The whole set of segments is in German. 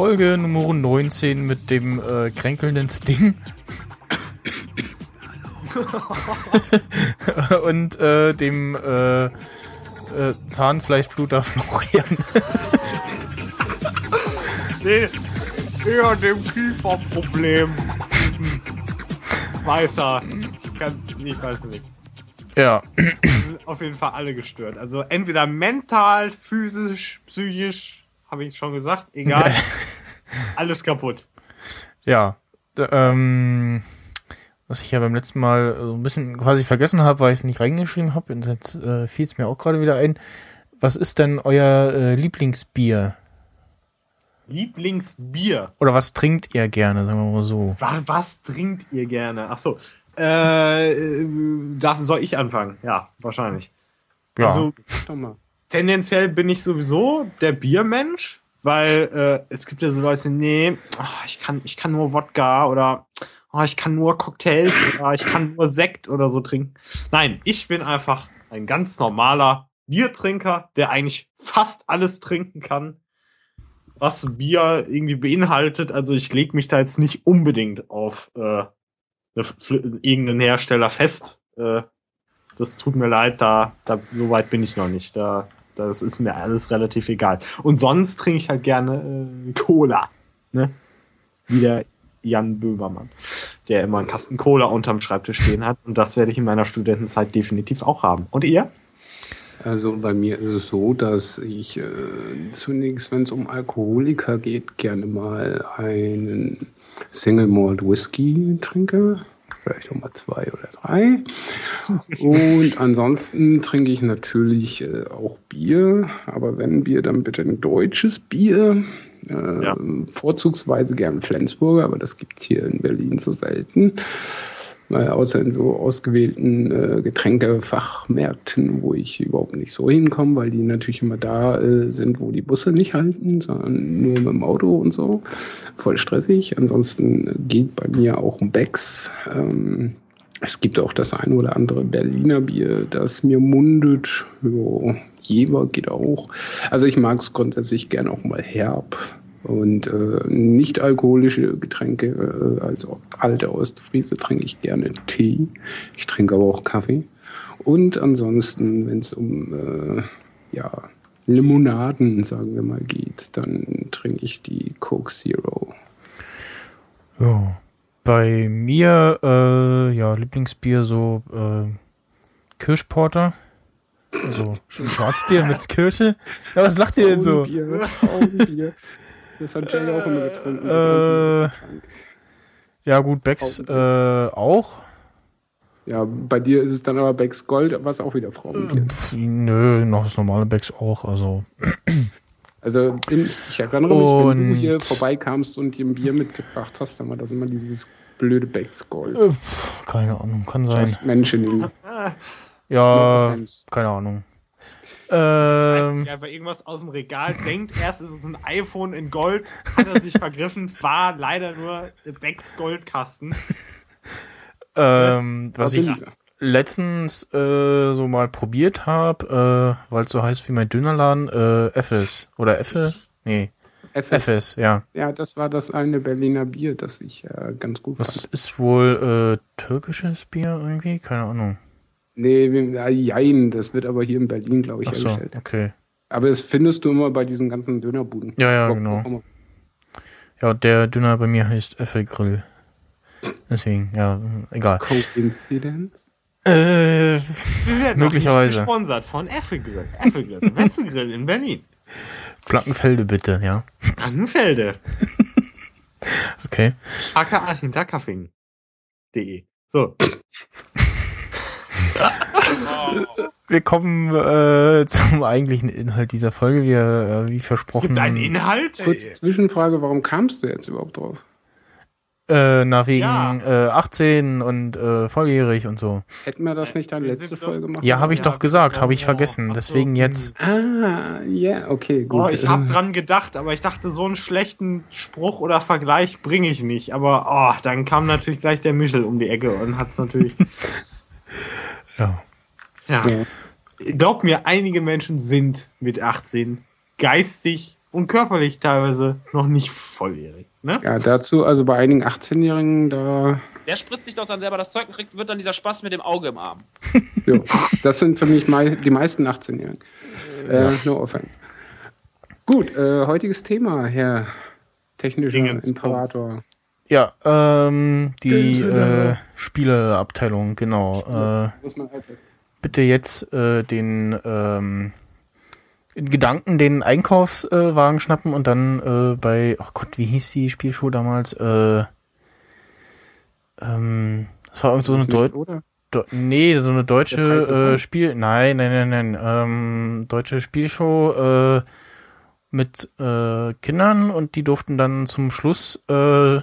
Folge Nummer 19 mit dem äh, kränkelnden Sting. und äh, dem äh, äh, Zahnfleischbluter Florian. nee, eher dem Kieferproblem. Weißer. Ich, kann, ich weiß nicht. Ja. Sind auf jeden Fall alle gestört. Also entweder mental, physisch, psychisch, habe ich schon gesagt, egal. Alles kaputt. Ja. D ähm, was ich ja beim letzten Mal so ein bisschen quasi vergessen habe, weil ich es nicht reingeschrieben habe, und jetzt äh, fiel es mir auch gerade wieder ein. Was ist denn euer äh, Lieblingsbier? Lieblingsbier? Oder was trinkt ihr gerne, sagen wir mal so? Was, was trinkt ihr gerne? Ach so. Äh, darf, soll ich anfangen? Ja, wahrscheinlich. Ja. Also, tendenziell bin ich sowieso der Biermensch, weil äh, es gibt ja so Leute, nee, oh, ich, kann, ich kann nur Wodka oder oh, ich kann nur Cocktails oder ich kann nur Sekt oder so trinken. Nein, ich bin einfach ein ganz normaler Biertrinker, der eigentlich fast alles trinken kann, was Bier irgendwie beinhaltet. Also ich lege mich da jetzt nicht unbedingt auf äh, irgendeinen Hersteller fest. Äh, das tut mir leid, da, da so weit bin ich noch nicht. Da, das ist mir alles relativ egal. Und sonst trinke ich halt gerne äh, Cola. Ne? Wie der Jan Böhmermann, der immer einen Kasten Cola unterm Schreibtisch stehen hat. Und das werde ich in meiner Studentenzeit definitiv auch haben. Und ihr? Also bei mir ist es so, dass ich äh, zunächst, wenn es um Alkoholiker geht, gerne mal einen Single Malt Whisky trinke. Vielleicht nochmal zwei oder drei. Und ansonsten trinke ich natürlich äh, auch Bier. Aber wenn Bier, dann bitte ein deutsches Bier. Äh, ja. Vorzugsweise gern Flensburger, aber das gibt es hier in Berlin so selten. Äh, außer in so ausgewählten äh, Getränkefachmärkten, wo ich überhaupt nicht so hinkomme, weil die natürlich immer da äh, sind, wo die Busse nicht halten, sondern nur mit dem Auto und so. Voll stressig. Ansonsten geht bei mir auch ein Becks. Ähm, es gibt auch das ein oder andere Berliner Bier, das mir mundet. Jo, Jever geht auch. Also ich mag es grundsätzlich gerne auch mal herb. Und äh, nicht alkoholische Getränke, äh, also alte Ostfriese, trinke ich gerne Tee. Ich trinke aber auch Kaffee. Und ansonsten, wenn es um äh, ja, Limonaden, sagen wir mal, geht, dann trinke ich die Coke Zero. Ja. Bei mir, äh, ja, Lieblingsbier so äh, Kirschporter. Also Schwarzbier mit Kirsche. Ja, was lacht ihr denn so? Augenbier, Augenbier. Das hat Jay auch immer getrunken. Äh, ja, gut, Becks äh, auch. Ja, bei dir ist es dann aber Becks Gold, was auch wieder Frauenbier ist. Nö, noch das normale Becks auch, also. Also ich erinnere mich, und wenn du hier vorbeikamst und dir ein Bier mitgebracht hast, dann war das immer dieses blöde Becks Gold. Äh, keine Ahnung, kann sein. Menschen. ja, keine Ahnung. Ähm, einfach irgendwas aus dem Regal, denkt erst, ist es ein iPhone in Gold, hat er sich vergriffen, war leider nur Becks Goldkasten. ähm, was ich letztens äh, so mal probiert habe, äh, weil es so heißt wie mein Dönerladen, äh, FS. Oder Effe? Nee. FS. FS, ja. Ja, das war das eine Berliner Bier, das ich äh, ganz gut Was fand. ist wohl äh, türkisches Bier irgendwie? Keine Ahnung. Nee, jein, das wird aber hier in Berlin, glaube ich, Ach so, hergestellt. okay. Aber das findest du immer bei diesen ganzen Dönerbuden. Ja, ja, Bock, genau. Ja, der Döner bei mir heißt Effe Grill. Deswegen, ja, egal. Coincidence? Äh, Wir werden möglicherweise. gesponsert von Effe Grill. Effe Grill, beste Grill in Berlin. Blankenfelde bitte, ja. Blankenfelde. okay. aka hinterkaffing.de. So. Wir kommen äh, zum eigentlichen Inhalt dieser Folge. Wir, äh, wie versprochen. Es gibt einen Inhalt? Kurze Zwischenfrage, warum kamst du jetzt überhaupt drauf? Äh, nach wegen Ja. äh, 18 und äh, volljährig und so. Hätten wir das nicht dann letzte Folge machen? Ja, habe ich Ja, doch gesagt, habe ich oh, vergessen. so, Deswegen hm. jetzt. Ah, ja, okay, gut. Oh, ich habe dran gedacht, aber ich dachte, so einen schlechten Spruch oder Vergleich bringe ich nicht. Aber oh, dann kam natürlich gleich der Michel um die Ecke und hat's natürlich. Ja. ja. Ja. Glaub mir, einige Menschen sind mit 18 geistig und körperlich teilweise noch nicht volljährig. Ne? Ja, dazu, also bei einigen 18-Jährigen, da, Der spritzt sich doch dann selber das Zeug und kriegt, wird dann dieser Spaß mit dem Auge im Arm. jo, das sind für mich mei die meisten 18-Jährigen. Äh, no offense. Gut, äh, heutiges Thema, Herr technischer Dingens Imperator. Ja, ähm, die äh, Spieleabteilung, genau. Äh, halt bitte jetzt äh, den ähm, in Gedanken den Einkaufswagen äh, schnappen und dann äh, bei, oh Gott, wie hieß die Spielshow damals? Äh, ähm, das war irgend so eine Ist Deu nicht, oder? Deu nee, so eine deutsche äh. Spiel, nein, nein, nein, nein, ähm, deutsche Spielshow äh, mit äh, Kindern und die durften dann zum Schluss, äh,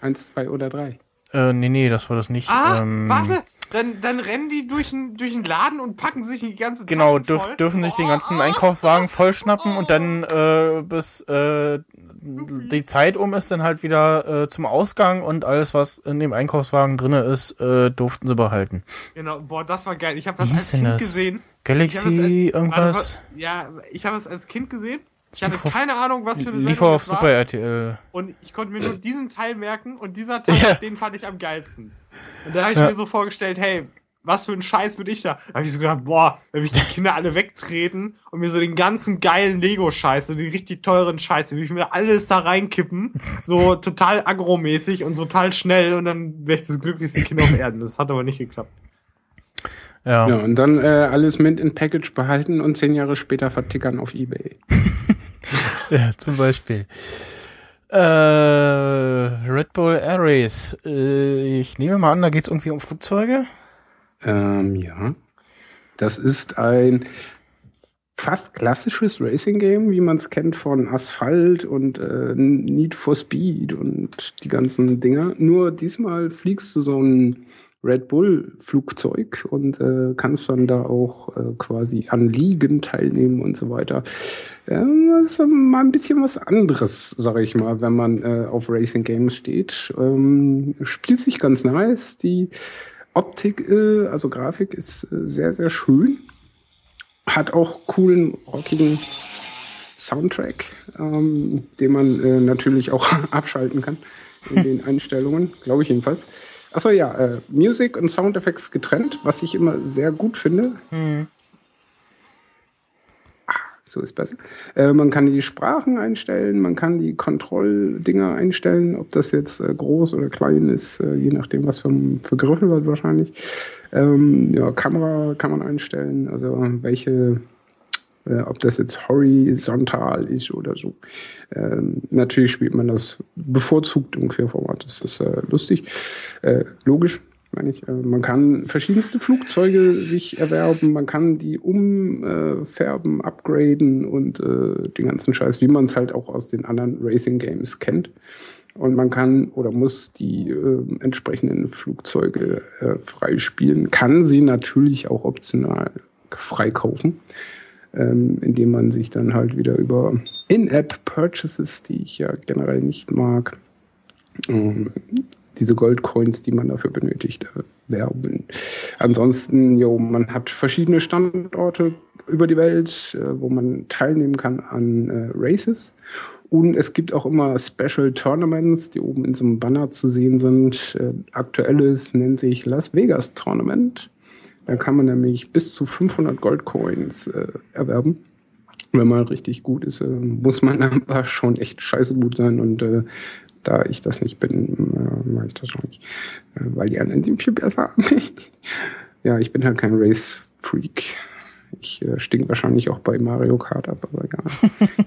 Eins, zwei oder drei. äh, nee, nee, das war das nicht. Ah, ähm, warte, dann, dann rennen die durch den, durch den Laden und packen sich die ganze Genau, Taschen dürf, dürfen sich den Oh, ganzen oh, Einkaufswagen oh, vollschnappen oh. und dann äh, bis äh, die Zeit um ist, dann halt wieder äh, zum Ausgang und alles, was in dem Einkaufswagen drinne ist, äh, durften sie behalten. Genau, boah, das war geil. Ich habe Wie das hieß als Kind das? gesehen. Galaxy, als- irgendwas? Warte, ja, ich habe es als Kind gesehen. Ich hatte auf- keine Ahnung, was für eine Sendung auf das war. Super RTL. Und ich konnte mir nur diesen Teil merken und dieser Teil, Ja. den fand ich am geilsten. Und da habe ich Ja. mir so vorgestellt, hey, was für ein Scheiß würde ich da? Da habe ich so gedacht, boah, wenn mich die Kinder alle wegtreten und mir so den ganzen geilen Lego-Scheiß, so die richtig teuren Scheiße, würde ich mir alles da reinkippen, so total agromäßig und so total schnell und dann wäre ich das glücklichste Kind auf Erden. Das hat aber nicht geklappt. Ja. Ja, und dann äh, alles Mint in Package behalten und zehn Jahre später vertickern auf Ebay. Ja, zum Beispiel. Äh, Red Bull Air Race. Äh, ich nehme mal an, da geht es irgendwie um Flugzeuge. Ähm, ja. Das ist ein fast klassisches Racing-Game, wie man es kennt von Asphalt und äh, Need for Speed und die ganzen Dinger. Nur diesmal fliegst du so ein Red Bull-Flugzeug und äh, kannst dann da auch äh, quasi an Ligen teilnehmen und so weiter. Ähm, das ist mal ein bisschen was anderes, sage ich mal, wenn man äh, auf Racing Games steht. Ähm, spielt sich ganz nice. Die Optik, äh, also Grafik ist äh, sehr, sehr schön. Hat auch coolen, rockigen Soundtrack, ähm, den man äh, natürlich auch abschalten kann in den Einstellungen, glaube ich jedenfalls. Achso, ja, äh, Music und Soundeffects getrennt, was ich immer sehr gut finde. Hm. So ist besser. Äh, man kann die Sprachen einstellen, man kann die Kontrolldinger einstellen, ob das jetzt äh, groß oder klein ist, äh, je nachdem, was für, für Griffel wird wahrscheinlich. Ähm, ja, Kamera kann man einstellen, also welche, äh, ob das jetzt horizontal ist oder so. Ähm, natürlich spielt man das bevorzugt im Querformat, das ist äh, lustig, äh, logisch meine ich. Äh, Man kann verschiedenste Flugzeuge sich erwerben, man kann die umfärben, upgraden und äh, den ganzen Scheiß, wie man es halt auch aus den anderen Racing Games kennt. Und man kann oder muss die äh, entsprechenden Flugzeuge äh, freispielen, kann sie natürlich auch optional freikaufen, ähm, indem man sich dann halt wieder über In-App-Purchases, die ich ja generell nicht mag, ähm, diese Goldcoins, die man dafür benötigt, erwerben. Ansonsten, jo, man hat verschiedene Standorte über die Welt, äh, wo man teilnehmen kann an äh, Races. Und es gibt auch immer Special Tournaments, die oben in so einem Banner zu sehen sind. Äh, aktuelles nennt sich Las Vegas Tournament. Da kann man nämlich bis zu 500 Goldcoins äh, erwerben. Wenn man richtig gut ist, äh, muss man aber schon echt scheiße gut sein und äh, da ich das nicht bin, äh, mache ich das schon nicht. Äh, weil die anderen sind viel besser. ja, ich bin halt kein Race-Freak. Ich äh, stink wahrscheinlich auch bei Mario Kart ab, aber egal.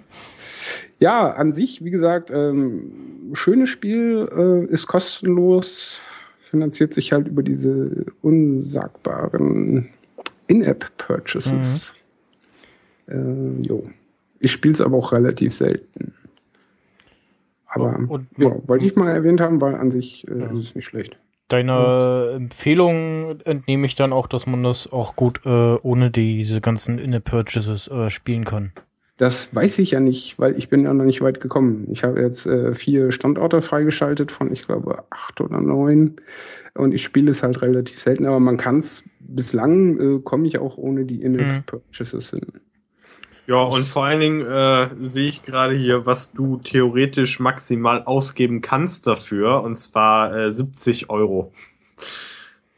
ja, an sich, wie gesagt, ähm, schönes Spiel, äh, ist kostenlos, finanziert sich halt über diese unsagbaren In-App-Purchases. Äh, jo. Ich spiele es aber auch relativ selten. Aber Und- ja, wollte ich mal erwähnt haben, weil an sich äh, Ja. ist es nicht schlecht. Deiner Empfehlung entnehme ich dann auch, dass man das auch gut äh, ohne diese ganzen Inner-Purchases äh, spielen kann. Das weiß ich ja nicht, weil ich bin ja noch nicht weit gekommen. Ich habe jetzt äh, vier Standorte freigeschaltet von, ich glaube, acht oder neun. Und ich spiele es halt relativ selten, aber man kann es, bislang äh, komme ich auch ohne die Mhm. In-App-Purchases hin. Ja, und vor allen Dingen äh, sehe ich gerade hier, was du theoretisch maximal ausgeben kannst dafür, und zwar äh, 70 Euro.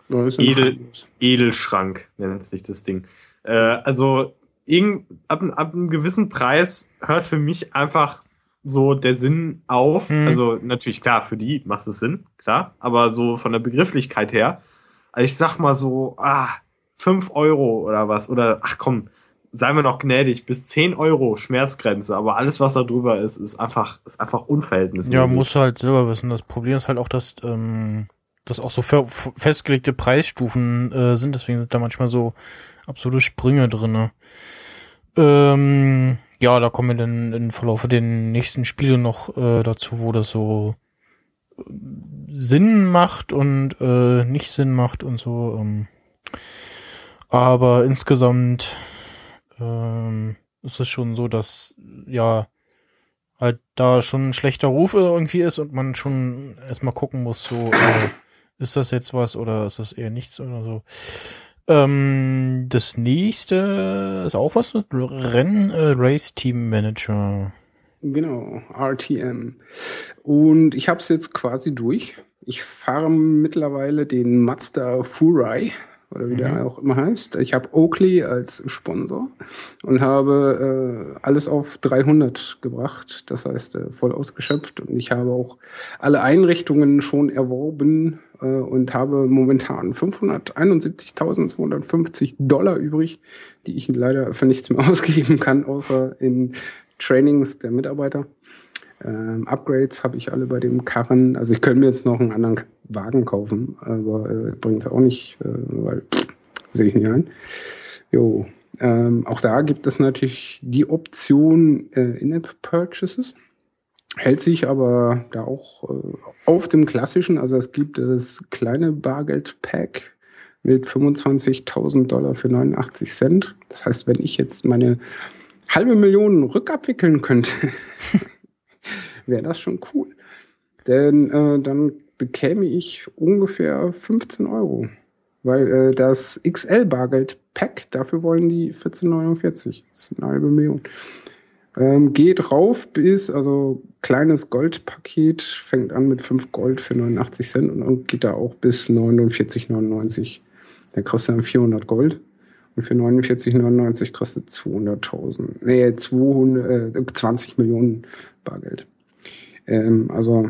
Edel. Edelschrank nennt sich das Ding. Äh, also irgend, ab, ab einem gewissen Preis hört für mich einfach so der Sinn auf. Mhm. Also natürlich klar, für die macht es Sinn, klar, aber so von der Begrifflichkeit her, also ich sag mal so, ah, 5 Euro oder was, oder ach komm, seien wir noch gnädig, bis 10 Euro Schmerzgrenze, aber alles, was da drüber ist, ist einfach, ist einfach unverhältnismäßig. Ja, musst du halt selber wissen. Das Problem ist halt auch, dass, ähm, dass auch so festgelegte Preisstufen äh, sind. Deswegen sind da manchmal so absolute Sprünge drinne. Ähm, ja, da kommen wir dann im Verlauf der nächsten Spiele noch äh, dazu, wo das so äh, Sinn macht und äh, nicht Sinn macht und so. Ähm. Aber insgesamt ähm, ist es schon so, dass ja halt da schon ein schlechter Ruf irgendwie ist und man schon erstmal gucken muss, so, äh, ist das jetzt was oder ist das eher nichts oder so. Ähm, das nächste ist auch was mit Rennen äh, Race Team Manager. Genau, RTM. Und ich habe es jetzt quasi durch. Ich fahre mittlerweile den Mazda Furai oder wie der auch immer heißt. Ich habe Oakley als Sponsor und habe äh, alles auf 300 gebracht, das heißt äh, voll ausgeschöpft. Und ich habe auch alle Einrichtungen schon erworben äh, und habe momentan 571.250 Dollar übrig, die ich leider für nichts mehr ausgeben kann, außer in Trainings der Mitarbeiter. Ähm, Upgrades habe ich alle bei dem Karren. Also ich könnte mir jetzt noch einen anderen Wagen kaufen, aber äh, bringt es auch nicht, äh, weil sehe ich nicht ein. Jo. Ähm, auch da gibt es natürlich die Option äh, In-App-Purchases. Hält sich aber da auch äh, auf dem klassischen. Also es gibt das kleine Bargeld-Pack mit 25.000 Dollar für 89 Cent. Das heißt, wenn ich jetzt meine halbe Million rückabwickeln könnte, wäre das schon cool. Denn äh, dann bekäme ich ungefähr 15 Euro. Weil äh, das XL-Bargeld-Pack, dafür wollen die 14,49. Das ist eine halbe Million. Ähm, geht rauf bis, also kleines Goldpaket, fängt an mit 5 Gold für 89 Cent und dann geht da auch bis 49,99. Da kriegst du dann 400 Gold. Und für 49,99 kriegst du 200.000, nee, 200, äh, 20 Millionen Bargeld. Ähm, also,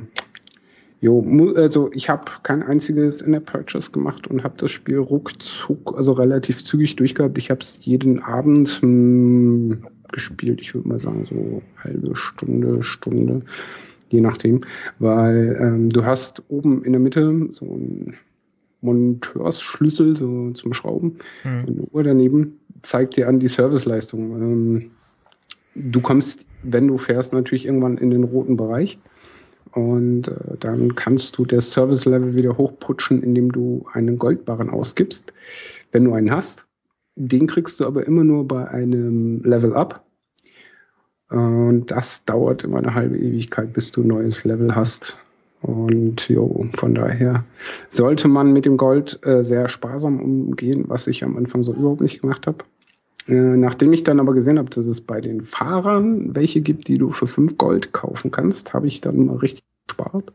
jo, also ich habe kein einziges in der Purchase gemacht und habe das Spiel ruckzuck, also relativ zügig durchgehabt. Ich habe es jeden Abend mh, gespielt. Ich würde mal sagen, so halbe Stunde, Stunde, je nachdem. Weil ähm, du hast oben in der Mitte so einen Monteursschlüssel so zum Schrauben. Hm. Und eine Uhr daneben zeigt dir an die Serviceleistung. Ähm, du kommst, wenn du fährst, natürlich irgendwann in den roten Bereich. Und äh, dann kannst du das Service-Level wieder hochputschen, indem du einen Goldbarren ausgibst, wenn du einen hast. Den kriegst du aber immer nur bei einem Level Up. Und das dauert immer eine halbe Ewigkeit, bis du ein neues Level hast. Und jo, von daher sollte man mit dem Gold äh, sehr sparsam umgehen, was ich am Anfang so überhaupt nicht gemacht habe. Äh, nachdem ich dann aber gesehen habe, dass es bei den Fahrern welche gibt, die du für 5 Gold kaufen kannst, habe ich dann mal richtig gespart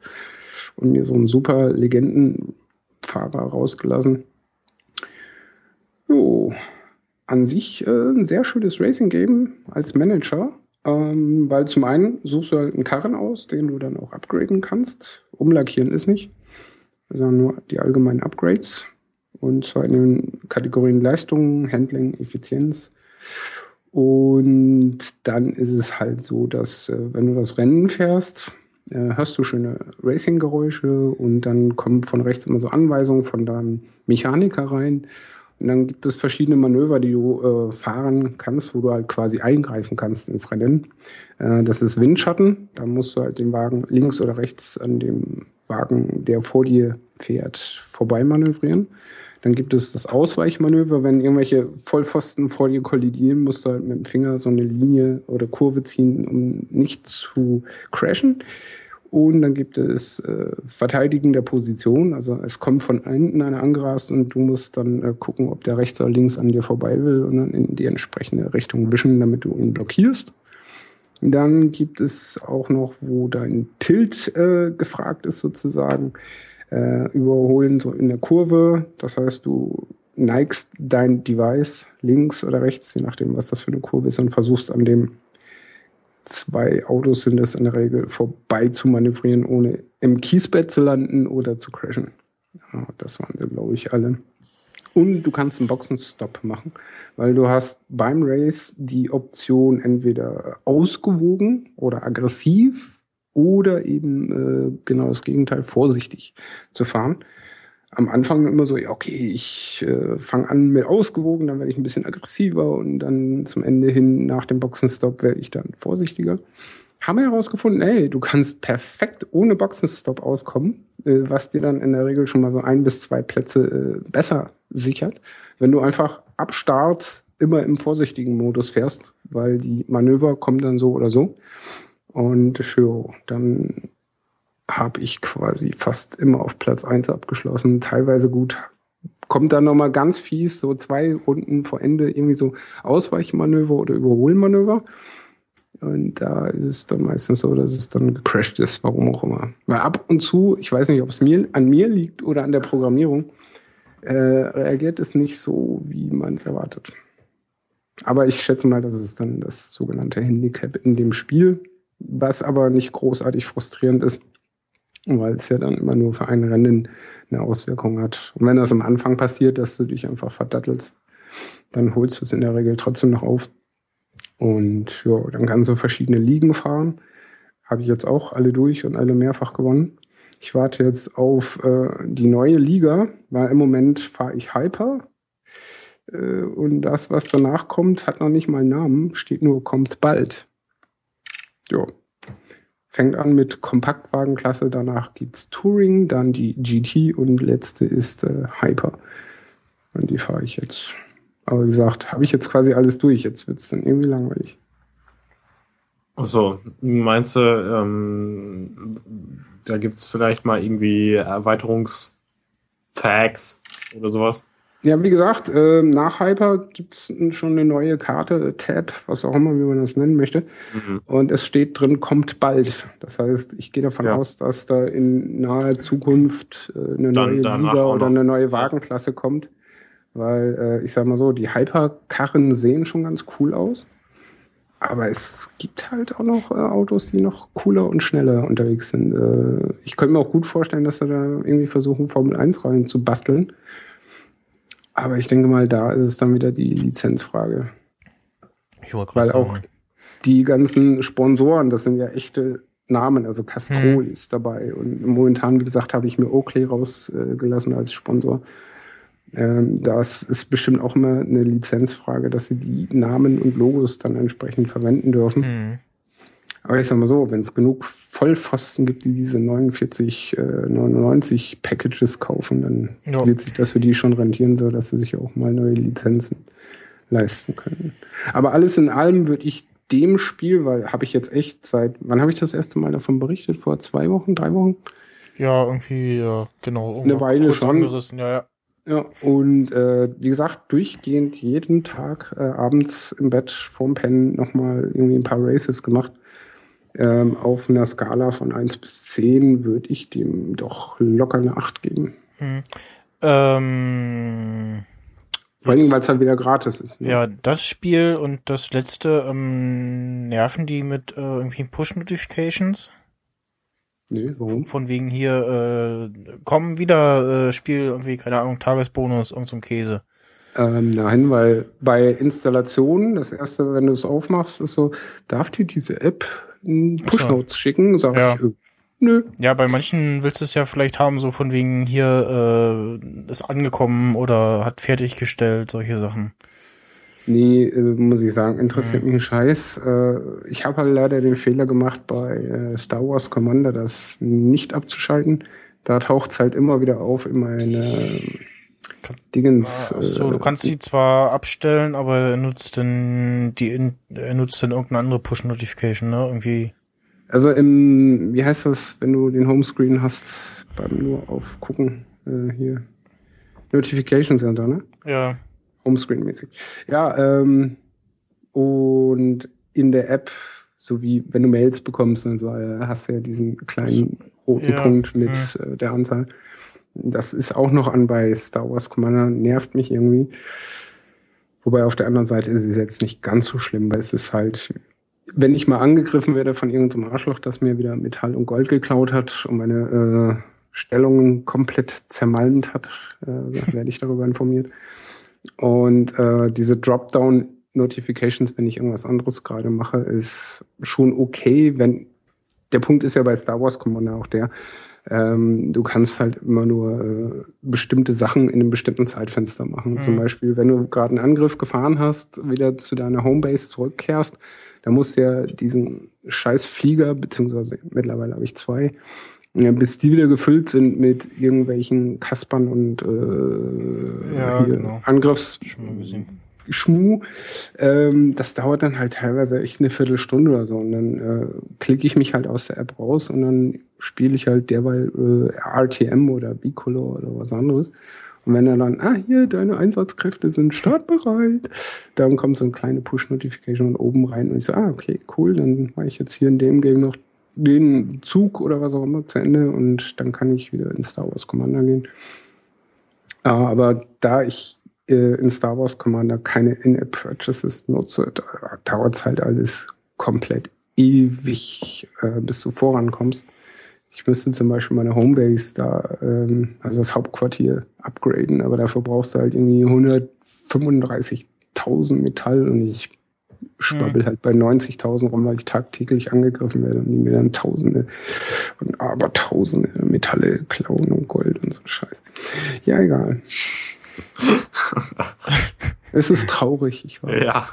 und mir so einen super Legendenfahrer rausgelassen. Jo, an sich äh, ein sehr schönes Racing-Game als Manager, ähm, weil zum einen suchst du halt einen Karren aus, den du dann auch upgraden kannst. Umlackieren ist nicht, sondern nur die allgemeinen Upgrades. Und zwar in den Kategorien Leistung, Handling, Effizienz. Und dann ist es halt so, dass äh, wenn du das Rennen fährst, äh, hörst du schöne Racing-Geräusche und dann kommen von rechts immer so Anweisungen von deinem Mechaniker rein. Und dann gibt es verschiedene Manöver, die du äh, fahren kannst, wo du halt quasi eingreifen kannst ins Rennen. Äh, das ist Windschatten. Da musst du halt den Wagen links oder rechts an dem Wagen, der vor dir fährt, vorbei manövrieren. Dann gibt es das Ausweichmanöver, wenn irgendwelche Vollpfosten vor dir kollidieren, musst du halt mit dem Finger so eine Linie oder Kurve ziehen, um nicht zu crashen. Und dann gibt es äh, Verteidigen der Position. Also es kommt von hinten einer angerast und du musst dann äh, gucken, ob der rechts oder links an dir vorbei will und dann in die entsprechende Richtung wischen, damit du ihn blockierst. Dann gibt es auch noch, wo dein Tilt äh, gefragt ist sozusagen, äh, überholen so in der Kurve. Das heißt, du neigst dein Device links oder rechts, je nachdem, was das für eine Kurve ist, und versuchst an dem zwei Autos sind es in der Regel vorbei zu manövrieren, ohne im Kiesbett zu landen oder zu crashen. Ja, das waren sie, glaube ich, alle. Und du kannst einen Boxenstopp machen, weil du hast beim Race die Option entweder ausgewogen oder aggressiv oder eben äh, genau das Gegenteil, vorsichtig zu fahren am Anfang immer so, ja, okay, ich äh, fange an mit ausgewogen, dann werde ich ein bisschen aggressiver und dann zum Ende hin nach dem Boxenstopp werde ich dann vorsichtiger. Haben wir herausgefunden, ey, du kannst perfekt ohne Boxenstopp auskommen, äh, was dir dann in der Regel schon mal so ein bis zwei Plätze äh, besser sichert, wenn du einfach ab Start immer im vorsichtigen Modus fährst, weil die Manöver kommen dann so oder so. Und ja, dann habe ich quasi fast immer auf Platz eins abgeschlossen, teilweise gut. Kommt dann nochmal ganz fies, so zwei Runden vor Ende, irgendwie so Ausweichmanöver oder Überholmanöver. Und da ist es dann meistens so, dass es dann gecrashed ist, warum auch immer. Weil ab und zu, ich weiß nicht, ob es mir, an mir liegt oder an der Programmierung, äh, reagiert es nicht so, wie man es erwartet. Aber ich schätze mal, dass es dann das sogenannte Handicap in dem Spiel, was aber nicht großartig frustrierend ist, weil es ja dann immer nur für ein Rennen eine Auswirkung hat. Und wenn das am Anfang passiert, dass du dich einfach verdattelst, dann holst du es in der Regel trotzdem noch auf. Und ja, dann kannst du verschiedene Ligen fahren. Habe ich jetzt auch alle durch und alle mehrfach gewonnen. Ich warte jetzt auf äh, die neue Liga, weil im Moment fahre ich Hyper. Äh, und das, was danach kommt, hat noch nicht mal einen Namen, steht nur, kommt bald. Ja, Fängt an mit Kompaktwagenklasse, danach gibt's Touring, dann die GT und letzte ist äh, Hyper. Und die fahre ich jetzt. Aber wie gesagt, habe ich jetzt quasi alles durch. Jetzt wird's dann irgendwie langweilig. Achso, meinst du, ähm, da gibt's vielleicht mal irgendwie Erweiterungstags oder sowas? Ja, wie gesagt, äh, nach Hyper gibt's schon eine neue Karte, Tab, was auch immer, wie man das nennen möchte. Mhm. Und es steht drin, kommt bald. Das heißt, ich gehe davon ja. aus, dass da in naher Zukunft äh, eine Dann, neue Liga oder eine neue Wagenklasse kommt. Weil, äh, ich sag mal so, die Hyper-Karren sehen schon ganz cool aus. Aber es gibt halt auch noch äh, Autos, die noch cooler und schneller unterwegs sind. Äh, ich könnte mir auch gut vorstellen, dass sie da irgendwie versuchen, Formel 1 rein zu basteln. Aber ich denke mal, da ist es dann wieder die Lizenzfrage. Ich Weil sagen. auch die ganzen Sponsoren, das sind ja echte Namen, also Castrol hm. ist dabei. Und momentan, wie gesagt, habe ich mir Oakley rausgelassen als Sponsor. Ähm, das ist bestimmt auch immer eine Lizenzfrage, dass sie die Namen und Logos dann entsprechend verwenden dürfen. Hm. Aber ich sag mal so, wenn es genug Vollpfosten gibt, die diese 49, äh, 99 Packages kaufen, dann ja. wird sich das für die schon rentieren, so dass sie sich auch mal neue Lizenzen leisten können. Aber alles in allem würde ich dem Spiel, weil habe ich jetzt echt seit, wann habe ich das erste Mal davon berichtet? Vor zwei Wochen, drei Wochen? Ja, irgendwie, ja, genau. Eine Weile schon. Angerissen, ja, ja. Ja, und äh, wie gesagt, durchgehend jeden Tag äh, abends im Bett vorm Pennen nochmal irgendwie ein paar Races gemacht. Ähm, auf einer Skala von 1 bis 10 würde ich dem doch locker eine 8 geben. Hm. Ähm, Vor allem, weil es halt wieder gratis ist. Ne? Ja, das Spiel und das letzte ähm, nerven die mit äh, irgendwie Push-Notifications. Nee, warum? Von wegen hier, äh, kommen wieder, äh, Spiel irgendwie, keine Ahnung, Tagesbonus, und so Käse. Ähm, nein, weil bei Installationen, das erste, wenn du es aufmachst, ist so, darf dir diese App Pushnotes schicken, sage ja. ich, äh, Nö. Ja, bei manchen willst du es ja vielleicht haben, so von wegen hier äh, ist angekommen oder hat fertiggestellt, solche Sachen. Nee, äh, muss ich sagen, interessiert mich ein Scheiß. Äh, ich habe halt leider den Fehler gemacht, bei äh, Star Wars Commander das nicht abzuschalten. Da taucht es halt immer wieder auf in meine Dingens. Ach so, du äh, kannst die zwar abstellen, aber er nutzt dann die in, er nutzt dann irgendeine andere Push-Notification, ne? Irgendwie. Also im, wie heißt das, wenn du den Homescreen hast, beim nur auf gucken, äh, hier. Notification Center, ne? Ja. Homescreen-mäßig. Ja, ähm, und in der App, so wie wenn du Mails bekommst und so, äh, hast du ja diesen kleinen roten Ja, Punkt mit äh, der Anzahl. Das ist auch noch an bei Star Wars Commander, nervt mich irgendwie. Wobei auf der anderen Seite ist es jetzt nicht ganz so schlimm, weil es ist halt, wenn ich mal angegriffen werde von irgendeinem Arschloch, das mir wieder Metall und Gold geklaut hat und meine äh, Stellungen komplett zermalmt hat, äh, werde ich darüber informiert. Und äh, diese Dropdown-Notifications, wenn ich irgendwas anderes gerade mache, ist schon okay, wenn der Punkt ist ja bei Star Wars Commander auch der, ähm, du kannst halt immer nur äh, bestimmte Sachen in einem bestimmten Zeitfenster machen. Mhm. Zum Beispiel, wenn du gerade einen Angriff gefahren hast, wieder zu deiner Homebase zurückkehrst, dann musst du ja diesen scheiß Flieger, beziehungsweise mittlerweile habe ich zwei, ja, bis die wieder gefüllt sind mit irgendwelchen Kaspern und äh, Ja, genau. Angriffs Schon mal gesehen. Schmu. Ähm, das dauert dann halt teilweise echt eine Viertelstunde oder so. Und dann äh, klicke ich mich halt aus der App raus und dann spiele ich halt derweil äh, RTM oder Bicolor oder was anderes. Und wenn er dann, ah, hier, deine Einsatzkräfte sind startbereit, dann kommt so eine kleine Push-Notification oben rein und ich so, ah, okay, cool, dann mache ich jetzt hier in dem Game noch den Zug oder was auch immer zu Ende und dann kann ich wieder in Star Wars Commander gehen. Äh, aber da ich in Star Wars Commander keine In-App-Purchases nutze, da dauert es halt alles komplett ewig, äh, bis du vorankommst. Ich müsste zum Beispiel meine Homebase da, ähm, also das Hauptquartier, upgraden, aber dafür brauchst du halt irgendwie 135.000 Metall und ich schwabbel halt bei 90.000 rum, weil ich tagtäglich angegriffen werde und die mir dann Tausende und Abertausende Metalle klauen und Gold und so Scheiß. Ja, egal. es ist traurig, ich weiß. Ja.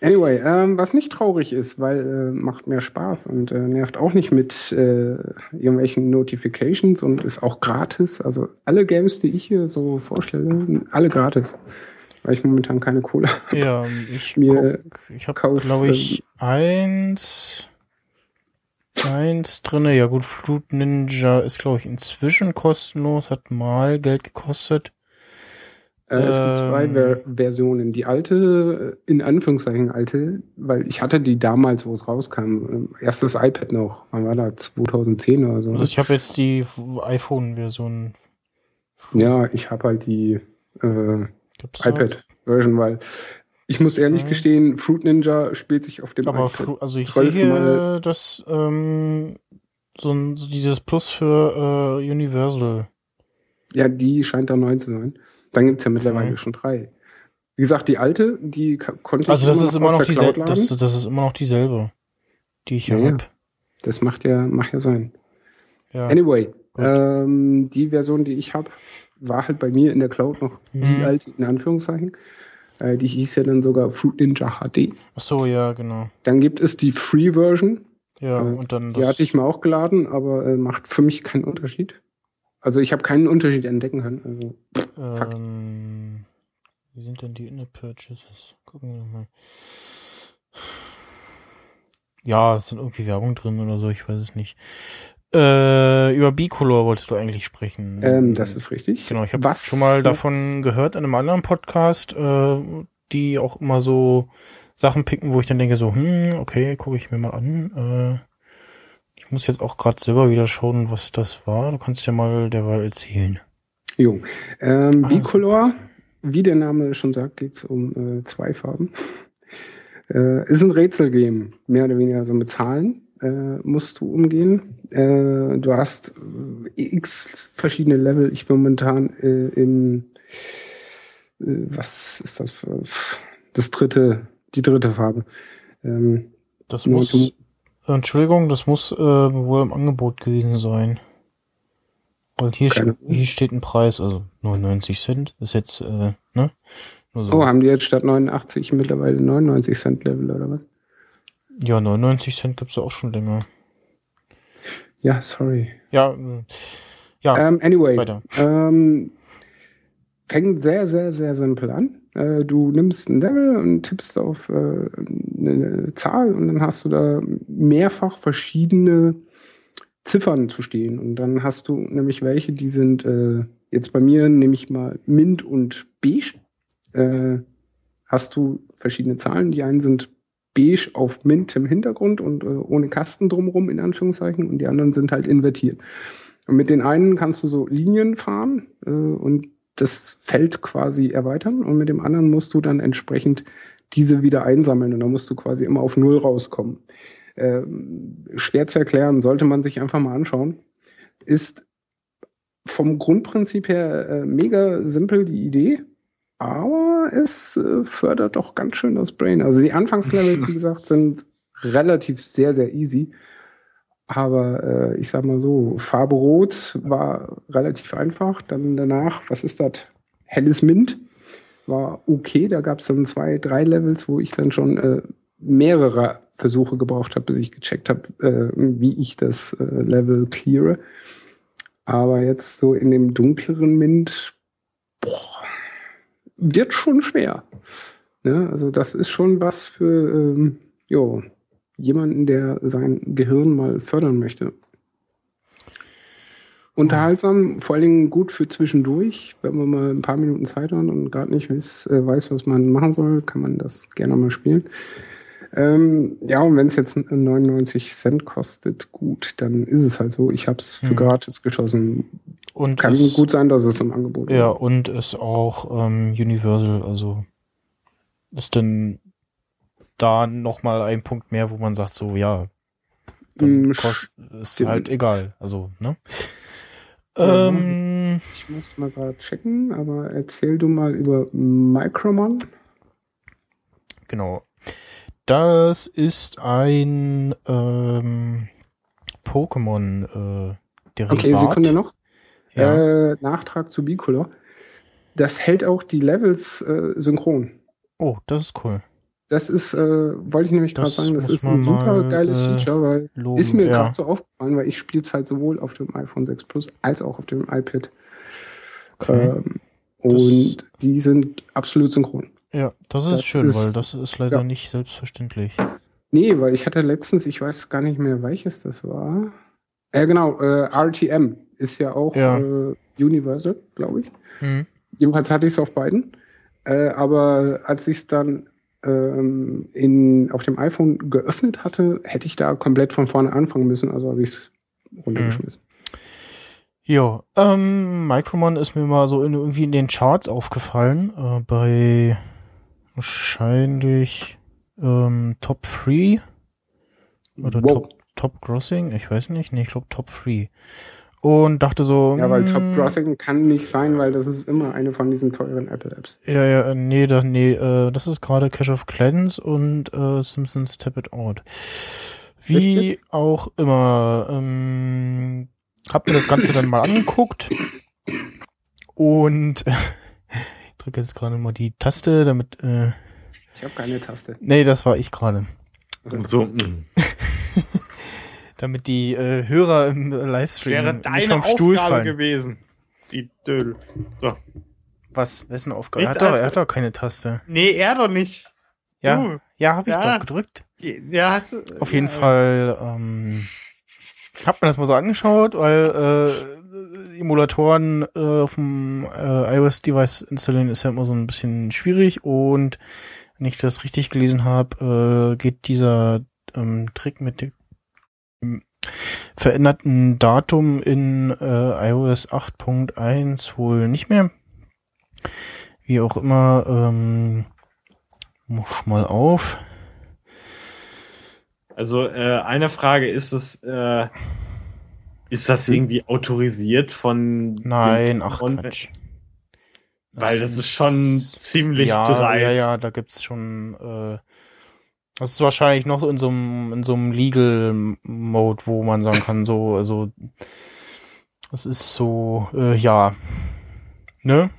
Anyway, ähm, was nicht traurig ist, weil äh, macht mehr Spaß und äh, nervt auch nicht mit äh, irgendwelchen Notifications und ist auch gratis. Also alle Games, die ich hier so vorstelle, alle gratis. Weil ich momentan keine Kohle habe. Ja, ich Mir guck, ich habe glaube ich eins eins drinne. Ja gut, Fruit Ninja ist glaube ich inzwischen kostenlos, hat mal Geld gekostet. Äh, es gibt zwei Ähm. Ver Versionen. Die alte, in Anführungszeichen alte, weil ich hatte die damals, wo es rauskam. Erstes iPad noch. Wann war das? 2010 oder so. Also ich habe jetzt die iPhone-Version. Ja, ich habe halt die äh, da? iPad-Version, weil ich muss ehrlich Mhm. gestehen, Fruit Ninja spielt sich auf dem Aber. Fru also ich sehe hier, dass ähm, so, ein, so dieses Plus für äh, Universal. Ja, die scheint da neu zu sein. Dann gibt's ja mittlerweile Okay. schon drei. Wie gesagt, die alte, die konnte ich Also das ist immer noch der dieselbe. Cloud Das, das ist immer noch dieselbe, die ich hier Ja, ja. hab. Das macht ja, macht ja sein. Ja. Anyway, ähm, die Version, die ich habe, war halt bei mir in der Cloud noch die Mhm. alte, in Anführungszeichen. Äh, die hieß ja dann sogar Fruit Ninja HD. Ach so, ja, genau. Dann gibt es die Free-Version. Ja, Äh, und dann Die hatte ich mal auch geladen, aber äh, macht für mich keinen Unterschied. Also ich habe keinen Unterschied entdecken können. Also, fuck. ähm, wie sind denn die In-App-Purchases? Gucken wir mal. Ja, es sind irgendwie Werbung drin oder so, ich weiß es nicht. Äh, über Bicolor wolltest du eigentlich sprechen. ähm, das ist richtig. Genau, ich habe schon mal davon gehört in einem anderen Podcast, äh, die auch immer so Sachen picken, wo ich dann denke so, hm, okay, gucke ich mir mal an. Äh, ich muss jetzt auch gerade selber wieder schauen, was das war. Du kannst ja mal derweil erzählen. Jo. Ähm, Ah, Bicolor, wie der Name schon sagt, geht es um äh, zwei Farben. Äh, ist ein Rätselgame, mehr oder weniger. Also mit Zahlen äh, musst du umgehen. Äh, du hast äh, x verschiedene Level. Ich bin momentan äh, im, äh, was ist das für, das dritte, die dritte Farbe. Ähm, Das muss du- Entschuldigung, das muss äh, wohl im Angebot gewesen sein. Weil hier, Keine st- hier steht ein Preis, also 99 Cent. Ist jetzt, äh, ne? So. Oh, haben die jetzt statt 89 mittlerweile 99 Cent Level oder was? Ja, 99 Cent gibt's ja auch schon länger. Ja, sorry. Ja, äh, ja, Ähm, anyway, weiter. ähm, fängt sehr, sehr, sehr simpel an. Äh, du nimmst ein Level und tippst auf äh, eine Zahl und dann hast du da mehrfach verschiedene Ziffern zu stehen. Und dann hast du nämlich welche, die sind äh, jetzt bei mir, nehme ich mal Mint und Beige. Äh, hast du verschiedene Zahlen. Die einen sind beige auf Mint im Hintergrund und äh, ohne Kasten drumherum, in Anführungszeichen, und die anderen sind halt invertiert. Und mit den einen kannst du so Linien fahren äh, und das Feld quasi erweitern und mit dem anderen musst du dann entsprechend diese wieder einsammeln und dann musst du quasi immer auf Null rauskommen. Ähm, schwer zu erklären, sollte man sich einfach mal anschauen. Ist vom Grundprinzip her äh, mega simpel die Idee, aber es äh, fördert doch ganz schön das Brain. Also die Anfangslevels, wie gesagt, sind relativ sehr, sehr easy. Aber äh, ich sag mal so, Farbe Rot war relativ einfach. Dann danach, was ist das? Helles Mint war okay. Da gab es dann zwei, drei Levels, wo ich dann schon äh, mehrere Versuche gebraucht habe, bis ich gecheckt habe, äh, wie ich das äh, Level cleare. Aber jetzt so in dem dunkleren Mint, boah, wird schon schwer. Ne? Also das ist schon was für ähm, jo, jemanden, der sein Gehirn mal fördern möchte. Unterhaltsam, vor allen Dingen gut für zwischendurch. Wenn man mal ein paar Minuten Zeit hat und gerade nicht weiß, äh, weiß, was man machen soll, kann man das gerne mal spielen. Ähm, ja, und wenn es jetzt 99 Cent kostet, gut, dann ist es halt so. Ich habe es für Hm. gratis geschossen. Und Kann es, gut sein, dass es im Angebot Ja, ist. und ist auch ähm, Universal, also ist denn da nochmal ein Punkt mehr, wo man sagt, so, ja, dann Mm, kost, ist halt egal. Also, ne? Ähm, Ich muss mal gerade checken, aber erzähl du mal über Micromon. genau. Das ist ein ähm, Pokémon äh, Derivat. Okay, Sekunde noch. Ja. Äh, Nachtrag zu Bicolor. Das hält auch die Levels äh, synchron. Oh, das ist cool. Das ist, äh, wollte ich nämlich gerade sagen, das ist ein super mal, geiles äh, Feature, weil Loben. ist mir ja. gerade so aufgefallen, weil ich spiele es halt sowohl auf dem iPhone 6 Plus als auch auf dem iPad. Okay. Ähm, und die sind absolut synchron. Ja, das ist das schön, ist- weil das ist leider ja. nicht selbstverständlich. Nee, weil ich hatte letztens, ich weiß gar nicht mehr, welches das war. Ja, genau, äh, RTM ist ja auch Ja. Äh, Universal, glaube ich. Hm. Jedenfalls hatte ich es auf beiden. Äh, aber als ich es dann ähm, in, auf dem iPhone geöffnet hatte, hätte ich da komplett von vorne anfangen müssen. Also habe ich es runtergeschmissen. Ja, ähm, Micromon ist mir mal so in, irgendwie in den Charts aufgefallen, äh, bei wahrscheinlich ähm, Top 3 oder Wow. Top, Top Grossing, ich weiß nicht, nee, ich glaube Top 3. Und dachte so, Ja, weil mm, Top Grossing kann nicht sein, weil das ist immer eine von diesen teuren Apple-Apps. Ja, ja, äh, nee, da, nee, äh, das ist gerade Cash of Clans und äh, Simpsons Tap It Out. Wie Echt auch immer, ähm, hab mir das Ganze dann mal angeguckt und drücke jetzt gerade mal die Taste, damit, äh, Ich habe keine Taste. nee, das war ich gerade, So, damit die äh, Hörer im das Livestream wäre nicht deine vom Stuhl Aufgabe fallen. gewesen. Sie Dödel. So. Was? Wessen Aufgabe? Er hat, doch, als- er hat doch keine Taste. Nee, er doch nicht. Ja, Du. ja, habe ich Ja. doch gedrückt. Ja, hast du. Auf jeden ja, Fall ähm, hab mir das mal so angeschaut, weil äh, Emulatoren äh, auf dem äh, iOS-Device installieren ist ja immer so ein bisschen schwierig und wenn ich das richtig gelesen habe, äh, geht dieser ähm, Trick mit dem veränderten Datum in äh, iOS 8.1 wohl nicht mehr. Wie auch immer, ähm, mach mal auf. Also, äh, eine Frage ist es, äh, ist das irgendwie autorisiert von Nein, ach Quatsch. Weil das ist schon ziemlich ja, dreist. Ja, ja, da gibt's schon äh, Das ist wahrscheinlich noch so in so einem, in so einem Legal-Mode, wo man sagen kann, so, also, das ist so, äh, ja, ne?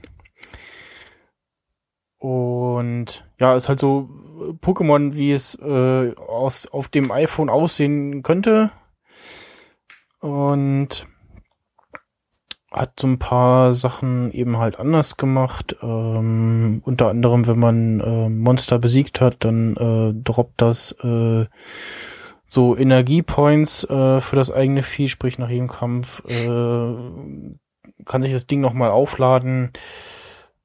Und ja, ist halt so äh, Pokémon, wie es äh, aus, auf dem iPhone aussehen könnte. Und hat so ein paar Sachen eben halt anders gemacht. Ähm, unter anderem, wenn man äh, Monster besiegt hat, dann äh, droppt das äh, so Energiepoints äh, für das eigene Vieh, sprich nach jedem Kampf äh, kann sich das Ding nochmal aufladen.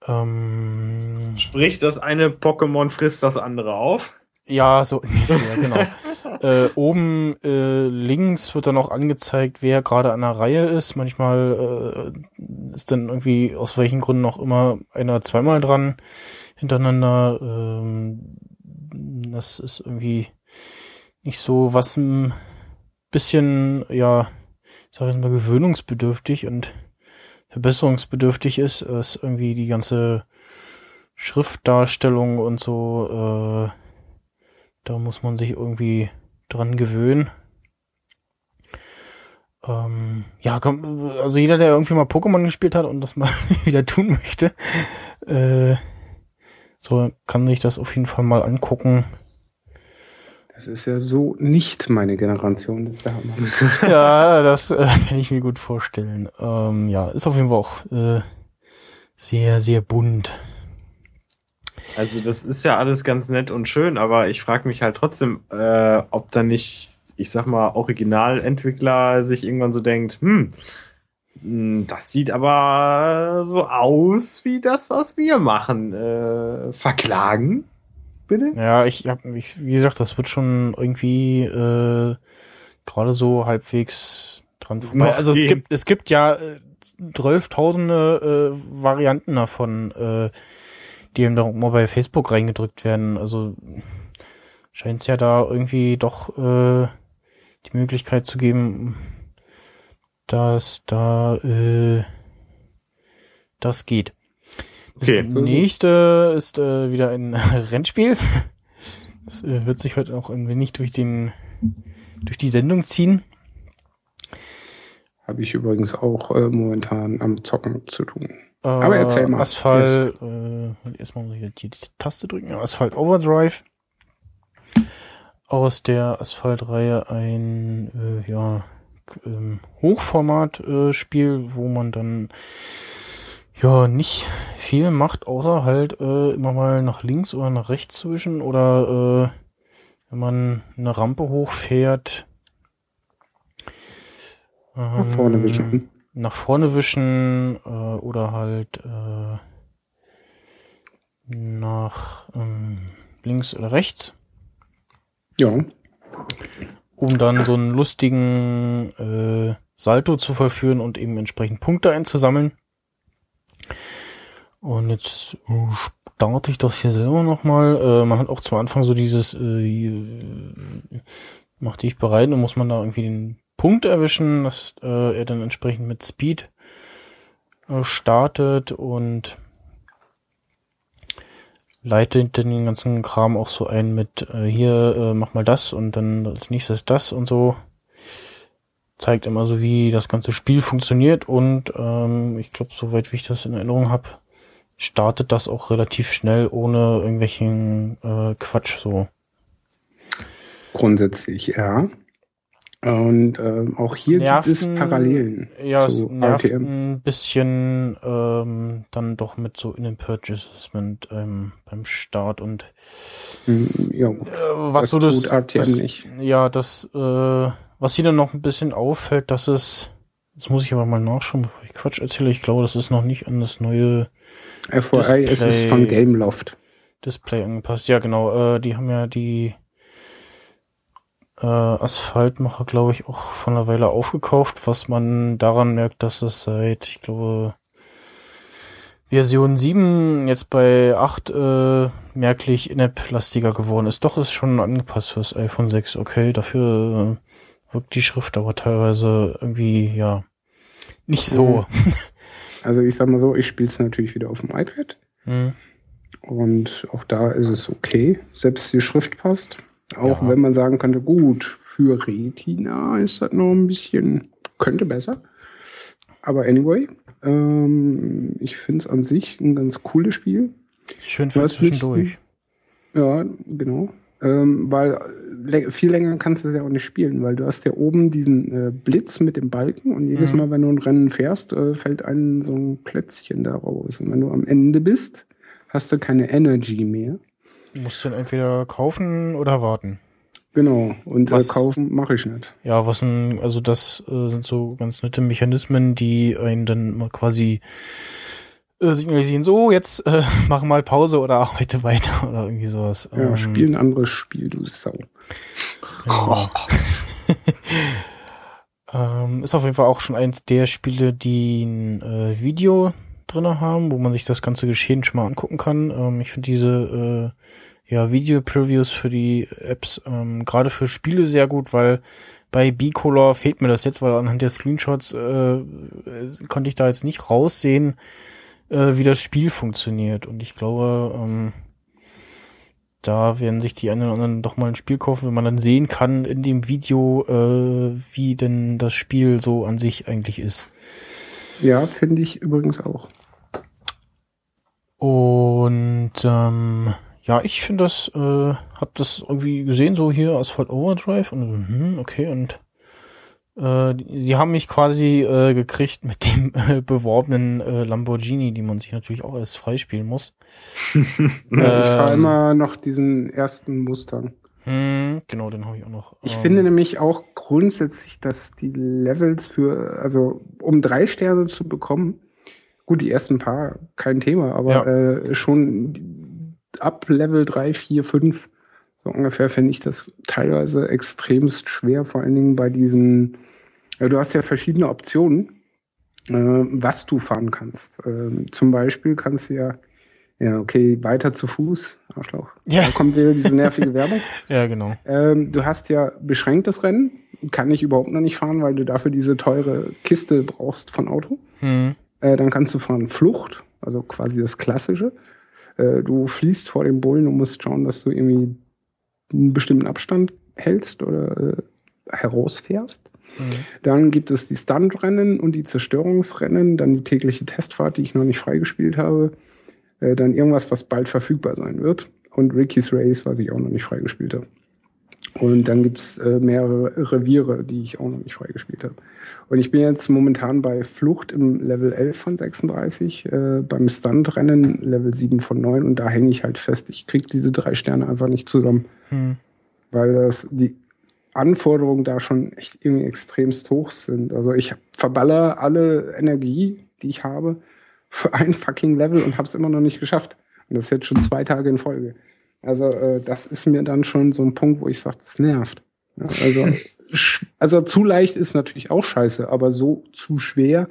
Ähm, Sprich, das eine Pokémon frisst das andere auf. ja, so ungefähr, genau. äh, oben äh, links wird dann auch angezeigt, wer gerade an der Reihe ist. Manchmal äh, ist dann irgendwie aus welchen Gründen auch immer einer zweimal dran hintereinander. Ähm, das ist irgendwie nicht so, was ein bisschen, ja, ich sag jetzt mal gewöhnungsbedürftig und verbesserungsbedürftig ist, ist irgendwie die ganze Schriftdarstellung und so, äh, da muss man sich irgendwie dran gewöhnen. Ähm, ja, komm, also jeder, der irgendwie mal Pokémon gespielt hat und das mal wieder tun möchte, äh, so kann sich das auf jeden Fall mal angucken. Das ist ja so nicht meine Generation. Das der Hammer. ja, das äh, kann ich mir gut vorstellen. Ähm, ja, ist auf jeden Fall auch äh, sehr, sehr bunt. Also das ist ja alles ganz nett und schön, aber ich frage mich halt trotzdem, äh, ob da nicht, ich sag mal, Originalentwickler sich irgendwann so denkt, hm, mh, das sieht aber so aus wie das, was wir machen. Äh, verklagen? Bitte? Ja, ich hab, ich, wie gesagt, das wird schon irgendwie äh, gerade so halbwegs dran vorbei. Noch Also es gehen. gibt, es gibt ja äh, 12.000 äh, Varianten davon, äh, die eben doch mal bei Facebook reingedrückt werden. Also scheint es ja da irgendwie doch äh, die Möglichkeit zu geben, dass da äh, das geht. Das Okay. nächste ist äh, wieder ein Rennspiel. Das äh, wird sich heute auch ein wenig durch den durch die Sendung ziehen. Habe ich übrigens auch äh, momentan am Zocken zu tun. Aber erzähl mal. Asphalt, äh, erstmal muss ich die, die Taste drücken. Asphalt Overdrive. Aus der Asphalt-Reihe ein äh, ja, ähm, Hochformat-Spiel, wo man dann ja nicht viel macht, außer halt äh, immer mal nach links oder nach rechts zu wischen oder äh, wenn man eine Rampe hochfährt. Nach vorne ähm, wischen. Nach vorne wischen äh, oder halt äh, nach ähm, links oder rechts, Ja, um dann so einen lustigen äh, Salto zu vollführen und eben entsprechend Punkte einzusammeln. Und jetzt äh, starte ich das hier selber nochmal. Äh, man hat auch zum Anfang so dieses äh, mach dich bereit und muss man da irgendwie den Punkt erwischen, dass äh, er dann entsprechend mit Speed äh, startet und leitet den ganzen Kram auch so ein mit äh, hier äh, mach mal das und dann als nächstes das und so zeigt immer so wie das ganze Spiel funktioniert und ähm, ich glaube soweit wie ich das in Erinnerung habe startet das auch relativ schnell ohne irgendwelchen äh, Quatsch so grundsätzlich ja. Und ähm, auch hier nervt gibt es Parallelen Ja, es nervt RTM. ein bisschen ähm, dann doch mit so In-Purchasement ähm, beim Start und Hm, Ja, gut. äh, was Das so das, das nicht. ja das äh, was hier dann noch ein bisschen auffällt, dass es jetzt muss ich aber mal nachschauen, bevor ich Quatsch erzähle. Ich glaube, das ist noch nicht an das neue FYI ist es Display- von Gameloft. Display angepasst. Ja, genau. Äh, die haben ja die äh, Asphaltmacher, glaube ich, auch von einer Weile aufgekauft, was man daran merkt, dass es seit, ich glaube, Version 7 jetzt bei 8 äh, merklich in-app-lastiger geworden ist. Doch ist schon angepasst fürs iPhone 6. Okay, dafür äh, wirkt die Schrift aber teilweise irgendwie, ja, nicht so. Also ich sag mal so, ich spiele es natürlich wieder auf dem iPad Hm. und auch da ist es okay, selbst die Schrift passt. Auch Ja. wenn man sagen könnte, gut, für Retina ist das noch ein bisschen, könnte besser. Aber anyway, ähm, ich finde es an sich ein ganz cooles Spiel. Schön für nicht- zwischendurch. Ja, genau. Ähm, weil viel länger kannst du es ja auch nicht spielen, weil du hast ja oben diesen äh, Blitz mit dem Balken und jedes Mhm. Mal, wenn du ein Rennen fährst, äh, fällt einem so ein Plätzchen da raus. Und wenn du am Ende bist, hast du keine Energy mehr. Musst du dann entweder kaufen oder warten. Genau. Und äh, Was- kaufen mache ich nicht. Ja, was ein, also das äh, sind so ganz nette Mechanismen, die einen dann mal quasi äh, signalisieren, so, jetzt äh, mach mal Pause oder arbeite weiter oder irgendwie sowas. Ja, Ähm, spiel ein anderes Spiel, du Sau. Genau. ähm, ist auf jeden Fall auch schon eins der Spiele, die ein äh, Video drinne haben, wo man sich das ganze Geschehen schon mal angucken kann. Ähm, ich finde diese äh, ja, Video-Previews für die Apps ähm, gerade für Spiele sehr gut, weil bei B-Color fehlt mir das jetzt, weil anhand der Screenshots äh, konnte ich da jetzt nicht raussehen, äh, wie das Spiel funktioniert. Und ich glaube, ähm, da werden sich die einen oder anderen doch mal ein Spiel kaufen, wenn man dann sehen kann in dem Video, äh, wie denn das Spiel so an sich eigentlich ist. Ja, finde ich übrigens auch. Und ähm, ja, ich finde das, äh, hab das irgendwie gesehen, so hier Asphalt Overdrive und so, hm, okay, und äh, sie haben mich quasi äh, gekriegt mit dem äh, beworbenen äh, Lamborghini, die man sich natürlich auch erst freispielen muss. Ich fahre Ähm. immer noch diesen ersten Mustang. Hm, genau, den habe ich auch noch. Ich ähm, finde nämlich auch grundsätzlich, dass die Levels für, also um drei Sterne zu bekommen, gut, die ersten paar, kein Thema, aber Ja. äh, schon ab Level 3, 4, 5, so ungefähr, finde ich das teilweise extremst schwer, vor allen Dingen bei diesen, ja, du hast ja verschiedene Optionen, äh, was du fahren kannst. Ähm, zum Beispiel kannst du ja, ja, okay, weiter zu Fuß, Arschloch. Ja. Da kommt wieder diese nervige Werbung. Ja, genau. Ähm, du hast ja beschränktes Rennen, kann ich überhaupt noch nicht fahren, weil du dafür diese teure Kiste brauchst von Auto. Hm. Äh, dann kannst du fahren Flucht, also quasi das Klassische. Äh, du fließt vor dem Bullen und musst schauen, dass du irgendwie einen bestimmten Abstand hältst oder äh, herausfährst. Hm. Dann gibt es die Stuntrennen und die Zerstörungsrennen, dann die tägliche Testfahrt, die ich noch nicht freigespielt habe. Äh, dann irgendwas, was bald verfügbar sein wird. Und Ricky's Race, was ich auch noch nicht freigespielt habe. Und dann gibt's äh, mehrere Reviere, die ich auch noch nicht freigespielt habe. Und ich bin jetzt momentan bei Flucht im Level 11 von 36, äh, beim Stuntrennen Level 7 von 9 und da hänge ich halt fest. Ich krieg diese drei Sterne einfach nicht zusammen, Hm. weil das die Anforderungen da schon echt irgendwie extremst hoch sind. Also ich verballer alle Energie, die ich habe, für ein fucking Level und habe es immer noch nicht geschafft. Und das jetzt schon zwei Tage in Folge. Also äh, das ist mir dann schon so ein Punkt, wo ich sage, das nervt. Ja, also, also zu leicht ist natürlich auch scheiße, aber so zu schwer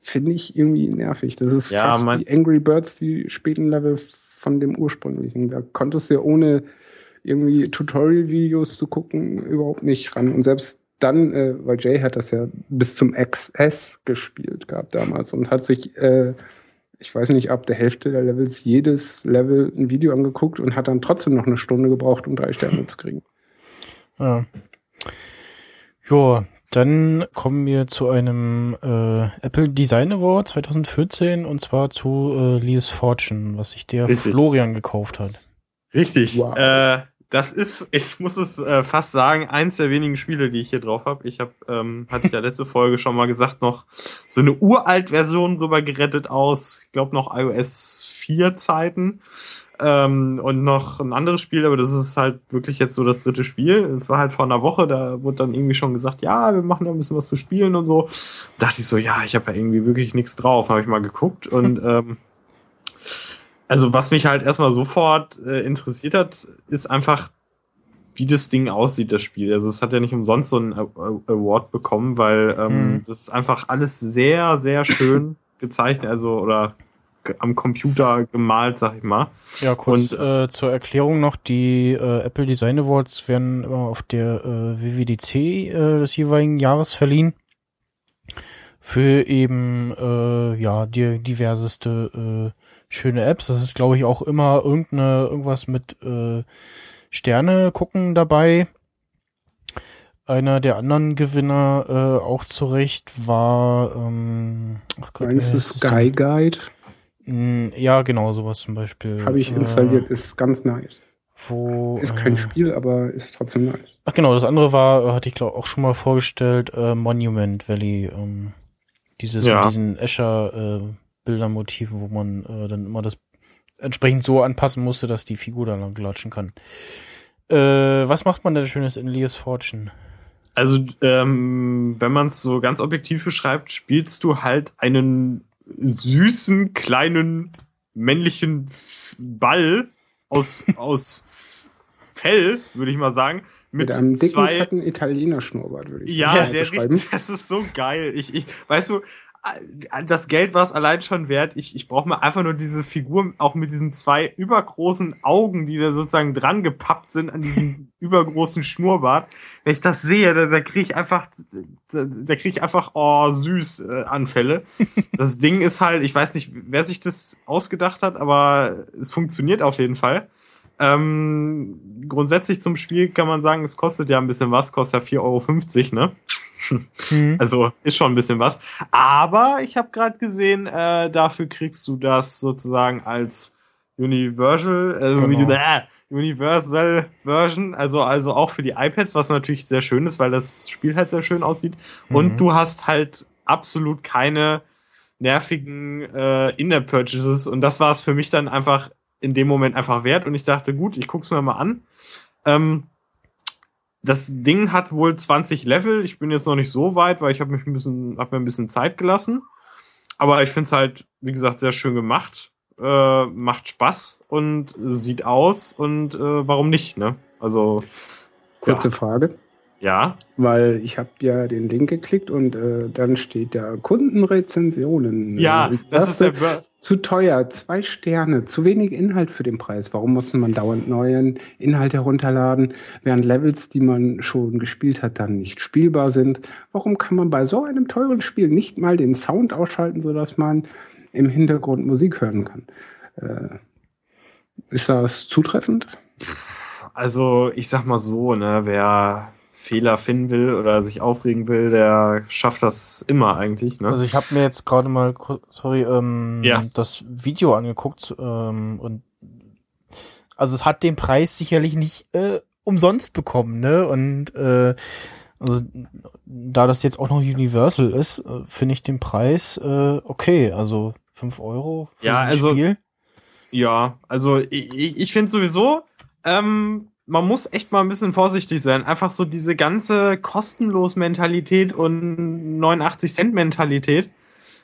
finde ich irgendwie nervig. Das ist Ja, fast wie Angry Birds, die späten Level von dem ursprünglichen. Da konntest du ja ohne irgendwie Tutorial-Videos zu gucken überhaupt nicht ran. Und selbst dann, äh, weil Jay hat das ja bis zum XS gespielt gehabt damals und hat sich, äh, ich weiß nicht, ab der Hälfte der Levels jedes Level ein Video angeguckt und hat dann trotzdem noch eine Stunde gebraucht, um drei Sterne zu kriegen. Ja. Jo, dann kommen wir zu einem äh, Apple Design Award 2014 und zwar zu äh, Lee's Fortune, was sich der Richtig. Florian gekauft hat. Richtig. Wow. Äh, das ist, ich muss es äh, fast sagen, eins der wenigen Spiele, die ich hier drauf habe. Ich habe, ähm, hatte ich ja letzte Folge schon mal gesagt, noch so eine uralt Version rüber gerettet aus, ich glaube noch iOS 4 Zeiten. Ähm, und noch ein anderes Spiel, aber das ist halt wirklich jetzt so das dritte Spiel. Es war halt vor einer Woche, da wurde dann irgendwie schon gesagt, ja, wir machen da ein bisschen was zu spielen und so. dachte ich so, ja, ich habe ja irgendwie wirklich nichts drauf. Habe ich mal geguckt und ähm, also was mich halt erstmal sofort äh, interessiert hat, ist einfach, wie das Ding aussieht, das Spiel. Also es hat ja nicht umsonst so einen Award bekommen, weil ähm, Mhm. das ist einfach alles sehr, sehr schön gezeichnet, also oder am Computer gemalt, sag ich mal. Ja, kurz Und, äh, zur Erklärung noch, die äh, Apple Design Awards werden immer auf der äh, WWDC äh, des jeweiligen Jahres verliehen. Für eben äh, ja die diverseste äh, schöne Apps. Das ist, glaube ich, auch immer irgendeine irgendwas mit äh, Sterne gucken dabei. Einer der anderen Gewinner äh, auch zurecht war ähm, ach Gott, Meinst du? Sky Guide? Mm, Ja, genau, sowas zum Beispiel. Habe ich installiert, ist ganz nice. Äh, wo, Ist kein äh, Spiel, aber ist trotzdem nice. Ach genau, das andere war, äh, hatte ich glaube auch schon mal vorgestellt, äh, Monument Valley. Ähm, dieses Ja. mit diesen Escher äh, Bildermotiven, wo man äh, dann immer das entsprechend so anpassen musste, dass die Figur da lang latschen kann. Äh, was macht man denn schönes in Leas Fortune? Also, ähm, wenn man es so ganz objektiv beschreibt, spielst du halt einen süßen, kleinen, männlichen Ball aus, aus Fell, würde ich mal sagen, mit, Mit, einem dicken, zwei. fetten Italiener-Schnurrbart, würde ich Ja, mal der beschreiben. riecht, das ist so geil. Ich, ich, weißt du, das Geld war es allein schon wert. Ich, ich brauche mir einfach nur diese Figur, auch mit diesen zwei übergroßen Augen, die da sozusagen dran gepappt sind an diesem übergroßen Schnurrbart. Wenn ich das sehe, da, da kriege ich einfach, da, da kriege ich einfach, oh, süß äh, Anfälle. Das Ding ist halt, ich weiß nicht, wer sich das ausgedacht hat, aber es funktioniert auf jeden Fall. Ähm, grundsätzlich zum Spiel kann man sagen, es kostet ja ein bisschen was, kostet ja 4,50 Euro, ne? Hm. Also ist schon ein bisschen was. Aber ich habe gerade gesehen, äh, dafür kriegst du das sozusagen als Universal, äh, Genau. Äh, Universal Version, also, also auch für die iPads, was natürlich sehr schön ist, weil das Spiel halt sehr schön aussieht. Mhm. Und du hast halt absolut keine nervigen äh, In-App-Purchases. Und das war es für mich dann einfach in dem Moment einfach wert. Und ich dachte, gut, ich guck's mir mal an. Ähm, das Ding hat wohl 20 Level. Ich bin jetzt noch nicht so weit, weil ich habe mich ein bisschen, hab mir ein bisschen Zeit gelassen. Aber ich finde es halt, wie gesagt, sehr schön gemacht. Äh, macht Spaß und sieht aus und äh, warum nicht, ne? Also, Kurze Ja. Frage, ja. weil ich habe ja den Link geklickt und äh, dann steht da Kundenrezensionen. Ja, Äh, das ist der Bur Zu teuer, zwei Sterne, zu wenig Inhalt für den Preis. Warum muss man dauernd neuen Inhalt herunterladen, während Levels, die man schon gespielt hat, dann nicht spielbar sind? Warum kann man bei so einem teuren Spiel nicht mal den Sound ausschalten, sodass man im Hintergrund Musik hören kann? Äh, ist das zutreffend? Also, ich sag mal so, ne, wer Fehler finden will oder sich aufregen will, der schafft das immer eigentlich, ne? Also ich habe mir jetzt gerade mal, sorry, ähm, Ja. das Video angeguckt ähm, und also es hat den Preis sicherlich nicht äh, umsonst bekommen, ne? Und äh, also da das jetzt auch noch Universal ist, äh, finde ich den Preis äh, okay. Also fünf Euro für Ja, ein also- Spiel. Ja, also ich, ich ich finde sowieso, ähm, man muss echt mal ein bisschen vorsichtig sein. Einfach so diese ganze Kostenlos-Mentalität und 89-Cent-Mentalität.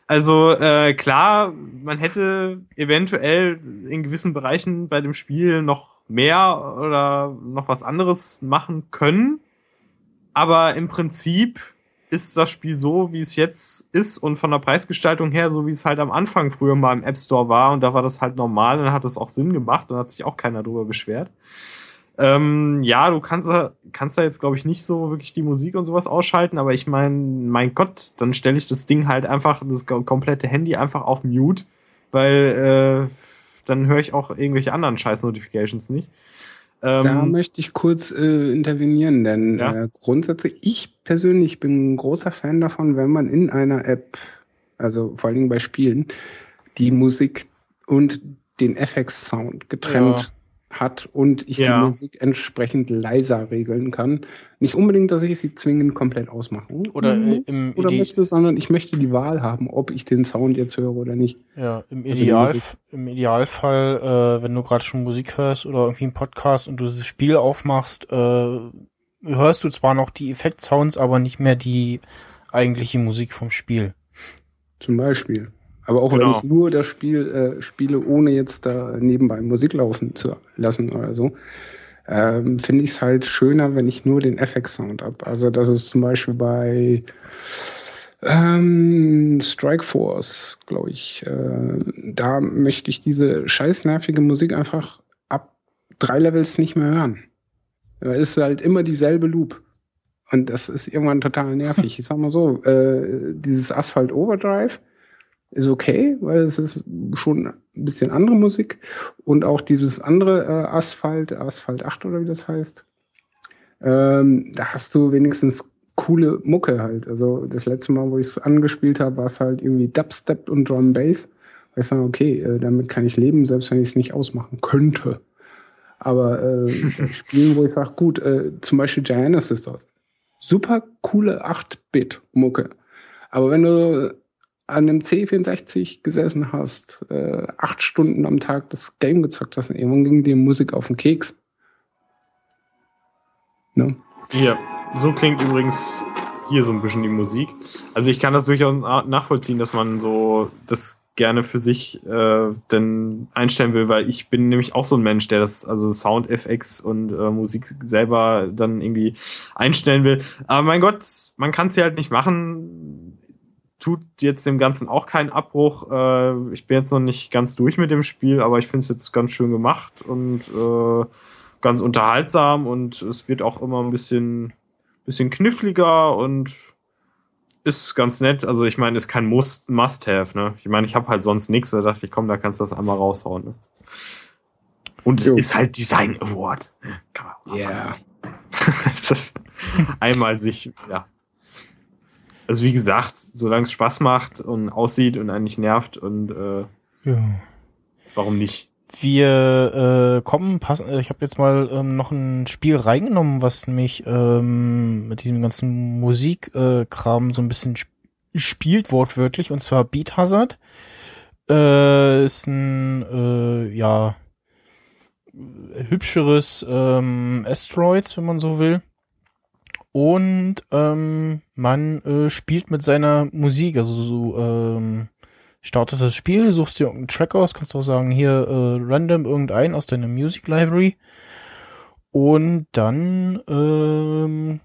Also äh, klar, man hätte eventuell in gewissen Bereichen bei dem Spiel noch mehr oder noch was anderes machen können. Aber im Prinzip ist das Spiel so, wie es jetzt ist und von der Preisgestaltung her, so wie es halt am Anfang früher mal im App Store war und da war das halt normal und hat das auch Sinn gemacht und hat sich auch keiner drüber beschwert. Ähm, ja, du kannst, da- kannst da jetzt, glaube ich, nicht so wirklich die Musik und sowas ausschalten, aber ich meine, mein Gott, dann stelle ich das Ding halt einfach, das ko- komplette Handy einfach auf Mute, weil äh, dann höre ich auch irgendwelche anderen Scheiß-Notifications nicht. Da Ähm, möchte ich kurz äh, intervenieren, denn Ja. äh, grundsätzlich, ich persönlich bin ein großer Fan davon, wenn man in einer App, also vor allen Dingen bei Spielen, die Musik und den FX-Sound getrennt hat und ich Ja. die Musik entsprechend leiser regeln kann. Nicht unbedingt, dass ich sie zwingend komplett ausmachen Oder, äh, muss im oder möchte, sondern ich möchte die Wahl haben, ob ich den Sound jetzt höre oder nicht. Ja, im, Also Ideal, im Idealfall, äh, wenn du gerade schon Musik hörst oder irgendwie einen Podcast und du das Spiel aufmachst, äh, hörst du zwar noch die Effektsounds, aber nicht mehr die eigentliche Musik vom Spiel. Zum Beispiel. Aber auch wenn Genau. ich nur das Spiel äh, spiele, ohne jetzt da nebenbei Musik laufen zu lassen oder so, ähm, finde ich es halt schöner, wenn ich nur den FX-Sound habe. Also das ist zum Beispiel bei ähm, Strike Force, glaube ich. Äh, da möchte ich diese scheiß nervige Musik einfach ab drei Levels nicht mehr hören. Da ist halt immer dieselbe Loop. Und das ist irgendwann total nervig. Ich sag mal so, äh, dieses Asphalt Overdrive, ist okay, weil es ist schon ein bisschen andere Musik. Und auch dieses andere äh, Asphalt, Asphalt 8 oder wie das heißt, ähm, da hast du wenigstens coole Mucke halt. Also das letzte Mal, wo ich es angespielt habe, war es halt irgendwie Dubstep und Drum Bass. Weil ich sage, okay, äh, damit kann ich leben, selbst wenn ich es nicht ausmachen könnte. Aber äh, Spielen, wo ich sage, gut, äh, zum Beispiel Gianna Sisters. Super coole 8-Bit-Mucke. Aber wenn du an einem C64 gesessen hast, äh, acht Stunden am Tag das Game gezockt hast, irgendwann ging die Musik auf den Keks. Ne? Ja, so klingt übrigens hier so ein bisschen die Musik. Also ich kann das durchaus nachvollziehen, dass man so das gerne für sich äh, denn einstellen will, weil ich bin nämlich auch so ein Mensch, der das, also Sound-FX und äh, Musik selber dann irgendwie einstellen will. Aber mein Gott, man kann es ja halt nicht machen. Tut jetzt dem Ganzen auch keinen Abbruch. Äh, ich bin jetzt noch nicht ganz durch mit dem Spiel, aber ich finde es jetzt ganz schön gemacht und äh, ganz unterhaltsam und es wird auch immer ein bisschen, bisschen kniffliger und ist ganz nett. Also ich meine, ist kein Must-Have, ne? Ich meine, ich habe halt sonst nichts, da dachte ich, komm, da kannst du das einmal raushauen. Ne? Und jo. ist halt Design Award. Man Ja. Yeah. einmal sich, ja. Also wie gesagt, solange es Spaß macht und aussieht und eigentlich nervt und äh, ja. warum nicht? Wir äh, kommen, passen, äh, ich habe jetzt mal ähm, noch ein Spiel reingenommen, was mich ähm, mit diesem ganzen Musikkram äh, so ein bisschen sp spielt, wortwörtlich, und zwar Beat Hazard. Äh, ist ein, äh, ja, hübscheres ähm, Asteroids, wenn man so will. Und ähm, man äh, spielt mit seiner Musik, also so ähm, startest das Spiel, suchst dir irgendeinen Track aus, kannst auch sagen, hier äh, random irgendein aus deiner Music Library. Und dann ähm,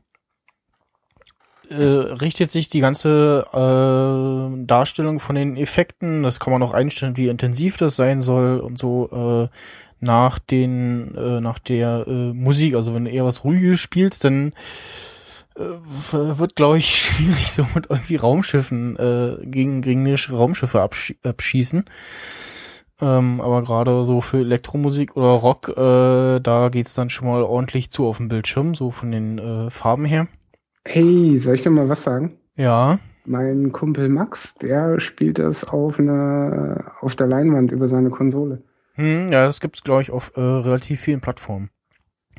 äh, richtet sich die ganze äh, Darstellung von den Effekten, das kann man auch einstellen, wie intensiv das sein soll und so äh, nach den äh, nach der äh, Musik. Also wenn du eher was ruhiges spielst, dann äh, wird, glaube ich, schwierig so mit irgendwie Raumschiffen äh, gegen gegnerische Raumschiffe absch abschießen. Ähm, aber gerade so für Elektromusik oder Rock, äh, da geht's dann schon mal ordentlich zu auf dem Bildschirm, so von den äh, Farben her. Hey, soll ich dir mal was sagen? Ja. Mein Kumpel Max, der spielt das auf einer auf der Leinwand über seine Konsole. Hm, ja, das gibt's glaube ich auf äh, relativ vielen Plattformen.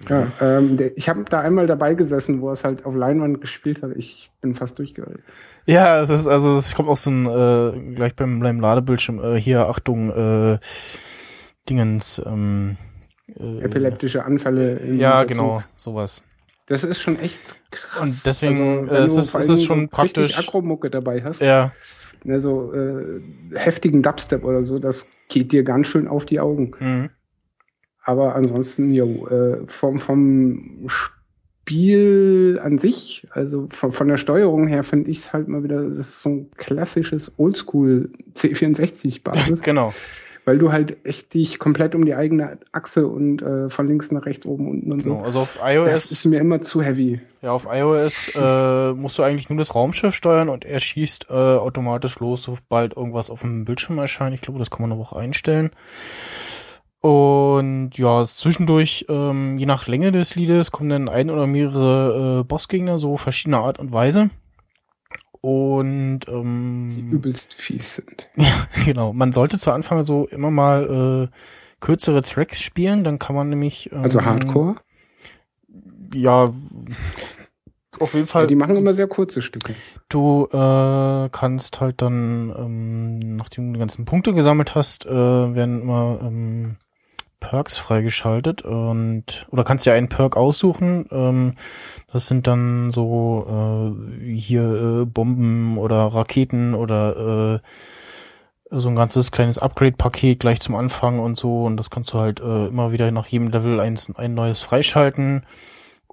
Ja, ähm, ich habe da einmal dabei gesessen, wo er es halt auf Leinwand gespielt hat. Ich bin fast durchgehalten. Ja, es ist also es kommt auch so ein äh, gleich beim, beim Ladebildschirm äh, hier Achtung äh, Dingens ähm, äh, epileptische Anfälle. Ja, genau, sowas. Das ist schon echt krass. Und deswegen also, äh, ist, ist es schon so praktisch Akromucke dabei hast. Ja. Ne, so äh, heftigen Dubstep oder so, das geht dir ganz schön auf die Augen. Mhm. Aber ansonsten, jo, äh, vom, vom Spiel an sich, also von, von der Steuerung her, finde ich es halt mal wieder, das ist so ein klassisches Oldschool C64-Basis. genau. Weil du halt echt dich komplett um die eigene Achse und äh, von links nach rechts, oben, unten und so. Genau, also auf iOS. Das ist mir immer zu heavy. Ja, auf iOS äh, musst du eigentlich nur das Raumschiff steuern und er schießt äh, automatisch los, sobald irgendwas auf dem Bildschirm erscheint. Ich glaube, das kann man aber auch einstellen. Und ja, zwischendurch, ähm, je nach Länge des Liedes, kommen dann ein oder mehrere äh, Bossgegner, so verschiedener Art und Weise. Und ähm, die übelst fies sind. Ja, genau. Man sollte zu Anfang so immer mal äh, kürzere Tracks spielen, dann kann man nämlich. Ähm, also Hardcore? Ja, auf jeden Fall. Ja, die machen immer sehr kurze Stücke. Du äh, kannst halt dann, ähm, nachdem du die ganzen Punkte gesammelt hast, äh, werden immer ähm, Perks freigeschaltet und oder kannst dir einen Perk aussuchen. Ähm, das sind dann so äh, hier äh, Bomben oder Raketen oder äh, so ein ganzes kleines Upgrade-Paket gleich zum Anfang und so. Und das kannst du halt äh, immer wieder nach jedem Level eins, ein neues freischalten.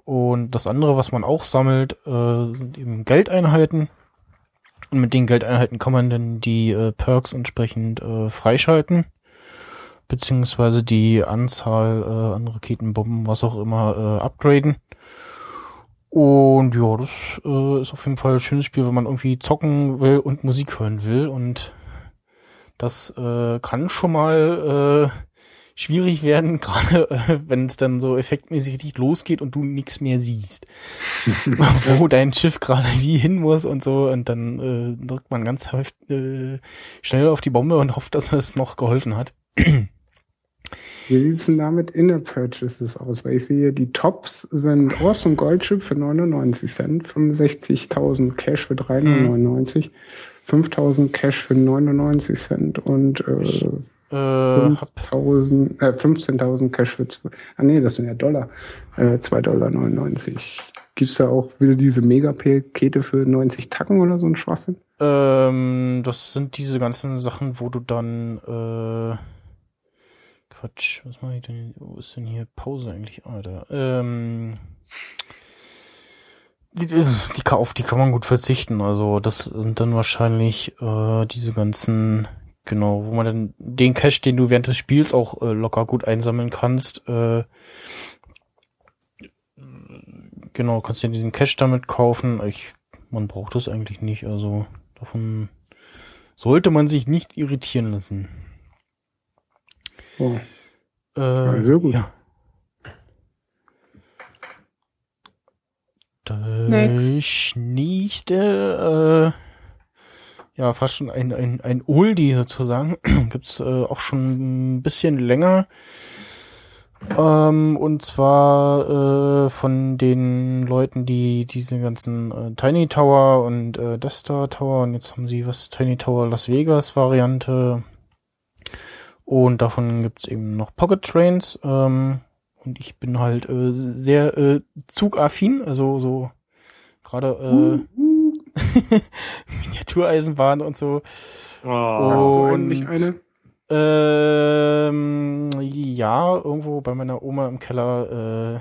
Und das andere, was man auch sammelt, äh, sind eben Geldeinheiten. Und mit den Geldeinheiten kann man dann die äh, Perks entsprechend äh, freischalten beziehungsweise die Anzahl äh, an Raketenbomben, was auch immer, äh, upgraden. Und ja, das äh, ist auf jeden Fall ein schönes Spiel, wenn man irgendwie zocken will und Musik hören will. Und Das äh, kann schon mal äh, schwierig werden, gerade äh, wenn es dann so effektmäßig richtig losgeht und du nichts mehr siehst. Wo dein Schiff gerade wie hin muss und so. Und dann äh, drückt man ganz häufig, äh, schnell auf die Bombe und hofft, dass es noch geholfen hat. Wie sieht es denn da mit Inner Purchases aus? Weil ich sehe, die Tops sind Awesome Goldship für 99 Cent, 65.000 Cash für 3,99, 5.000 Cash für 99 Cent und äh, Äh, hab, 5.000, äh, 15.000 Cash für, zwei, ah nee, das sind ja Dollar, äh, 2,99 Dollar. Gibt's da auch wieder diese Megapakete für 90 Tacken oder so ein Schwachsinn? ähm, das sind diese ganzen Sachen, wo du dann äh, Quatsch, was mache ich denn? Wo ist denn hier Pause eigentlich? Ah, da. Ähm, die, die, die, auf die kann man gut verzichten. Also das sind dann wahrscheinlich äh, diese ganzen, genau, wo man dann den Cash, den du während des Spiels auch äh, locker gut einsammeln kannst, äh, genau, kannst dir diesen Cash damit kaufen. Ich, man braucht das eigentlich nicht. Also davon sollte man sich nicht irritieren lassen. Oh. Äh, sehr gut. Ja. Next. nächste, äh, ja, fast schon ein, ein, ein Oldie sozusagen. Gibt's äh, auch schon ein bisschen länger. Ähm, und zwar äh, von den Leuten, die diese ganzen äh, Tiny Tower und äh, Death Star Tower und jetzt haben sie was Tiny Tower Las Vegas Variante und davon gibt's eben noch Pocket Trains. Ähm, und ich bin halt äh, sehr äh, zugaffin, also so gerade äh, Miniatureisenbahn und so. Oh. Hast du Und- eigentlich eine? Ähm, ja, irgendwo bei meiner Oma im Keller.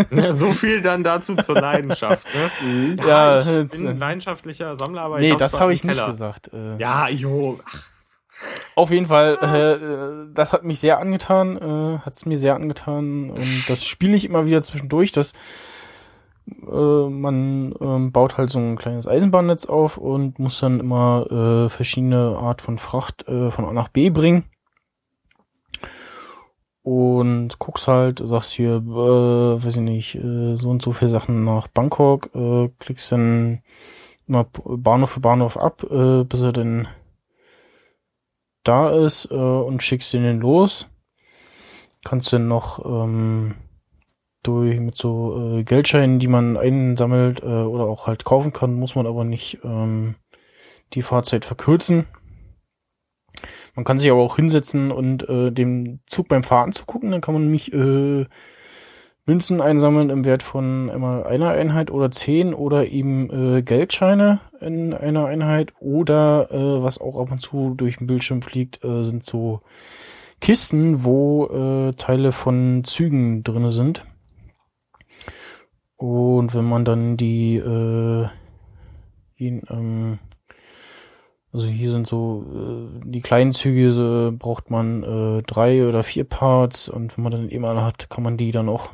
Äh, Ja, so viel dann dazu zur Leidenschaft. Ne? Ja, ich jetzt, bin äh, ein leidenschaftlicher Sammler, aber nee, ich das habe ich nicht gesagt. Äh, Ja, jo. Ach, Auf jeden Fall, äh, äh, das hat mich sehr angetan, äh, hat es mir sehr angetan und das spiele ich immer wieder zwischendurch. Das äh, man ähm, baut halt so ein kleines Eisenbahnnetz auf und muss dann immer äh, verschiedene Art von Fracht äh, von A nach B bringen. Und guckst halt, sagst hier, äh, weiß ich nicht, äh, so und so viele Sachen nach Bangkok, äh, klickst dann immer Bahnhof für Bahnhof ab, äh, bis er dann da ist äh, und schickst den dann los. Kannst dann noch ähm, durch mit so äh, Geldscheinen, die man einsammelt äh, oder auch halt kaufen kann, muss man aber nicht ähm, die Fahrzeit verkürzen. Man kann sich aber auch hinsetzen und äh, dem Zug beim Fahren zugucken. Dann kann man nämlich äh, Münzen einsammeln im Wert von einmal einer Einheit oder zehn oder eben äh, Geldscheine in einer Einheit oder äh, was auch ab und zu durch den Bildschirm fliegt, äh, sind so Kisten, wo äh, Teile von Zügen drinne sind. Und wenn man dann die, äh, ihn, ähm, also hier sind so äh, die kleinen Züge, so, braucht man äh, drei oder vier Parts und wenn man dann eben alle hat, kann man die dann auch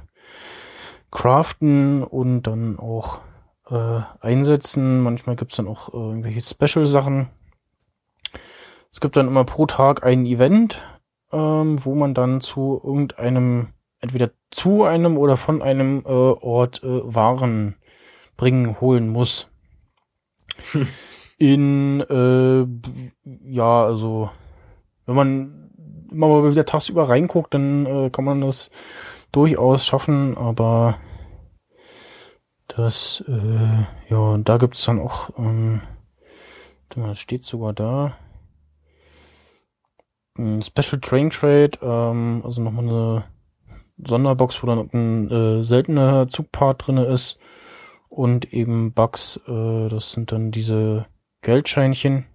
craften und dann auch äh, einsetzen. Manchmal gibt's dann auch äh, irgendwelche Special-Sachen. Es gibt dann immer pro Tag ein Event, ähm, wo man dann zu irgendeinem, entweder zu einem oder von einem äh, Ort äh, Waren bringen, holen muss. In, äh, ja, also, wenn man immer mal wieder tagsüber reinguckt, dann äh, kann man das durchaus schaffen, aber das, äh, ja, da gibt's dann auch, ähm, das steht sogar da. Ein Special Train Trade, ähm, also nochmal eine Sonderbox, wo dann ein äh, seltener Zugpart drinne ist und eben Bugs, äh, das sind dann diese Geldscheinchen.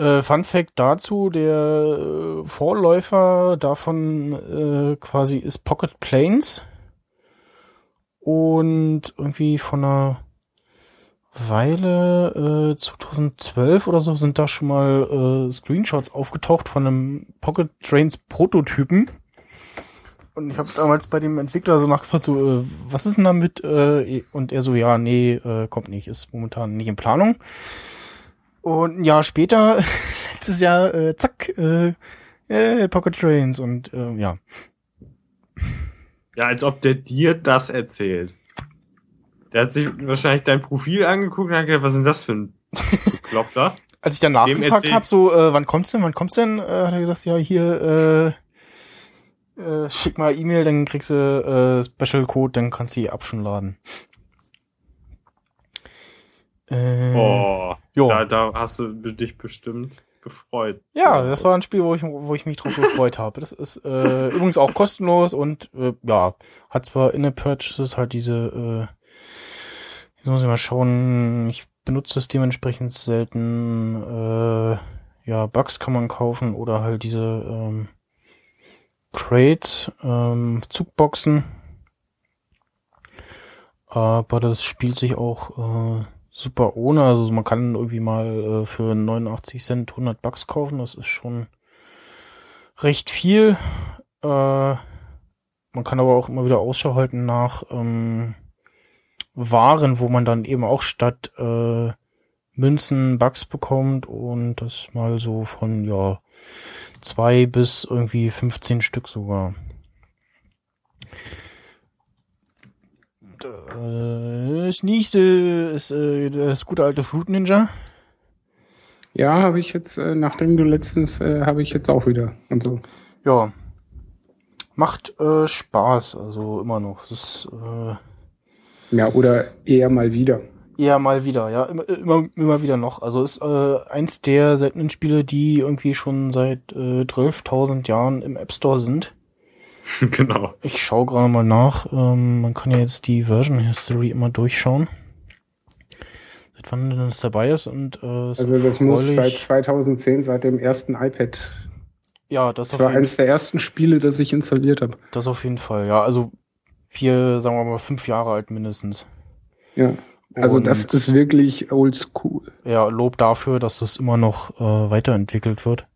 Äh, Fun Fact dazu, der äh, Vorläufer davon äh, quasi ist Pocket Planes. Und irgendwie von einer Weile, äh, 2012 oder so, sind da schon mal äh, Screenshots aufgetaucht von einem Pocket Trains Prototypen. Und ich habe damals bei dem Entwickler so nachgefragt, so, äh, was ist denn damit? Äh, und er so, ja, nee, äh, kommt nicht, ist momentan nicht in Planung. Und ein Jahr später, letztes Jahr, äh, zack, äh, äh, Pocket Trains und äh, ja. Ja, als ob der dir das erzählt. Der hat sich wahrscheinlich dein Profil angeguckt und hat gedacht, was denn das für ein Bekloppter? Als ich dann nachgefragt habe, so, äh, wann kommt's denn, wann kommt's denn, äh, hat er gesagt, ja, hier, äh, äh, schick mal E-Mail, dann kriegst du äh, Special Code, dann kannst du die App schon laden. Äh, Oh, jo. da, da hast du dich bestimmt gefreut. Ja, das war ein Spiel, wo ich, wo ich mich drauf gefreut habe. Das ist äh, übrigens auch kostenlos und äh, ja, hat zwar in the Purchases halt diese, äh, jetzt muss ich mal schauen, ich benutze das dementsprechend selten, äh, ja, Bugs kann man kaufen oder halt diese ähm, Crates, ähm, Zugboxen. Aber das spielt sich auch äh, super ohne. Also man kann irgendwie mal äh, für 89 Cent 100 Bucks kaufen. Das ist schon recht viel. Äh, man kann aber auch immer wieder Ausschau halten nach ähm, Waren, wo man dann eben auch statt äh, Münzen Bucks bekommt und das mal so von ja zwei bis irgendwie 15 Stück sogar. Äh, Das nächste ist äh, das gute alte Fruit Ninja. Ja, habe ich jetzt, äh, nachdem du letztens, äh, habe ich jetzt auch wieder und so. Ja. Macht äh, Spaß, also immer noch. Es ist äh, Ja, oder eher mal wieder. eher mal wieder, ja, immer, immer, immer wieder noch. Also ist äh, eins der seltenen Spiele, die irgendwie schon seit äh, 12.000 Jahren im App Store sind. genau. Ich schaue gerade mal nach. Ähm, man kann ja jetzt die Version History immer durchschauen. Seit wann denn das dabei ist und äh, Also das muss seit 2010, seit dem ersten iPad. ja, das Das auf, war jeden, eines der ersten Spiele, das ich installiert habe. das auf jeden Fall. Ja, also vier, sagen wir mal fünf Jahre alt mindestens. Ja. Also das Und- ist wirklich old school. ja, Lob dafür, dass das immer noch äh, weiterentwickelt wird.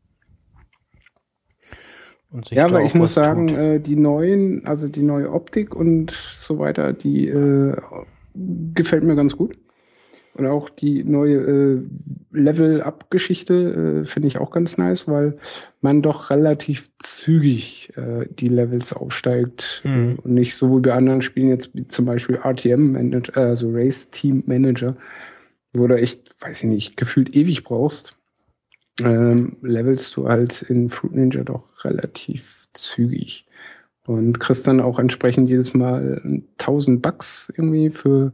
Und sich Ja, aber ich muss sagen, äh, die neuen, also die neue Optik und so weiter, die äh, gefällt mir ganz gut. Und auch die neue äh, Level-Up-Geschichte äh, finde ich auch ganz nice, weil man doch relativ zügig äh, die Levels aufsteigt Mhm. und nicht so wie bei anderen Spielen jetzt wie zum Beispiel RTM Manager, also Race Team Manager, wo du echt, weiß ich nicht, gefühlt ewig brauchst. Ähm, levelst du halt in Fruit Ninja doch relativ zügig und kriegst dann auch entsprechend jedes Mal 1000 Bucks irgendwie für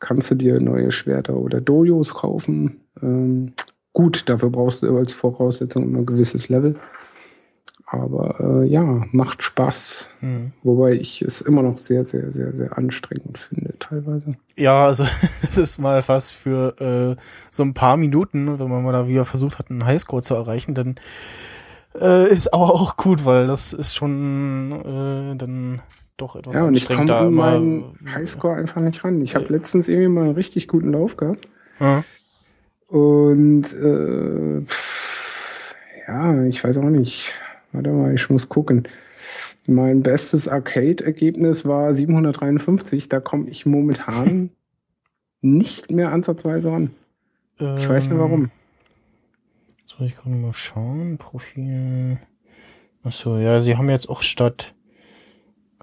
kannst du dir neue Schwerter oder Dojos kaufen. Ähm, gut, dafür brauchst du als Voraussetzung immer ein gewisses Level. Aber äh, ja, macht Spaß. Mhm. Wobei ich es immer noch sehr, sehr, sehr, sehr anstrengend finde, teilweise. Ja, also es ist mal fast für äh, so ein paar Minuten, wenn man mal da wieder versucht hat, einen Highscore zu erreichen, dann äh, ist aber auch gut, weil das ist schon äh, dann doch etwas Ja, und ich komme an meinen Highscore einfach nicht ran. Ich habe letztens irgendwie mal einen richtig guten Lauf gehabt. Ja. Und äh, ja, ich weiß auch nicht. Warte mal, ich muss gucken. Mein bestes Arcade-Ergebnis war 753. Da komme ich momentan nicht mehr ansatzweise ran. Ich weiß nicht warum. Jetzt muss ich gerade mal schauen. Profil. Achso, ja, sie haben jetzt auch statt.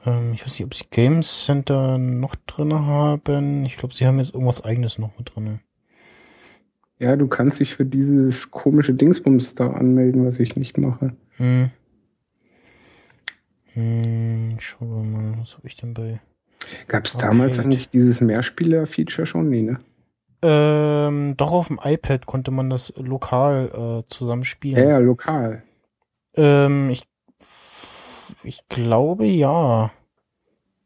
Ähm, ich weiß nicht, ob sie Games Center noch drin haben. Ich glaube, sie haben jetzt irgendwas eigenes noch mit drin. Ja, du kannst dich für dieses komische Dingsbums da anmelden, was ich nicht mache. Hm. Hm, schauen wir mal, was habe ich denn bei. Gab es damals eigentlich dieses Mehrspieler-Feature schon? Nee, ne? Ähm, doch auf dem iPad konnte man das lokal äh, zusammen Ja, spielen. ja, lokal. Ähm, ich, ich glaube ja.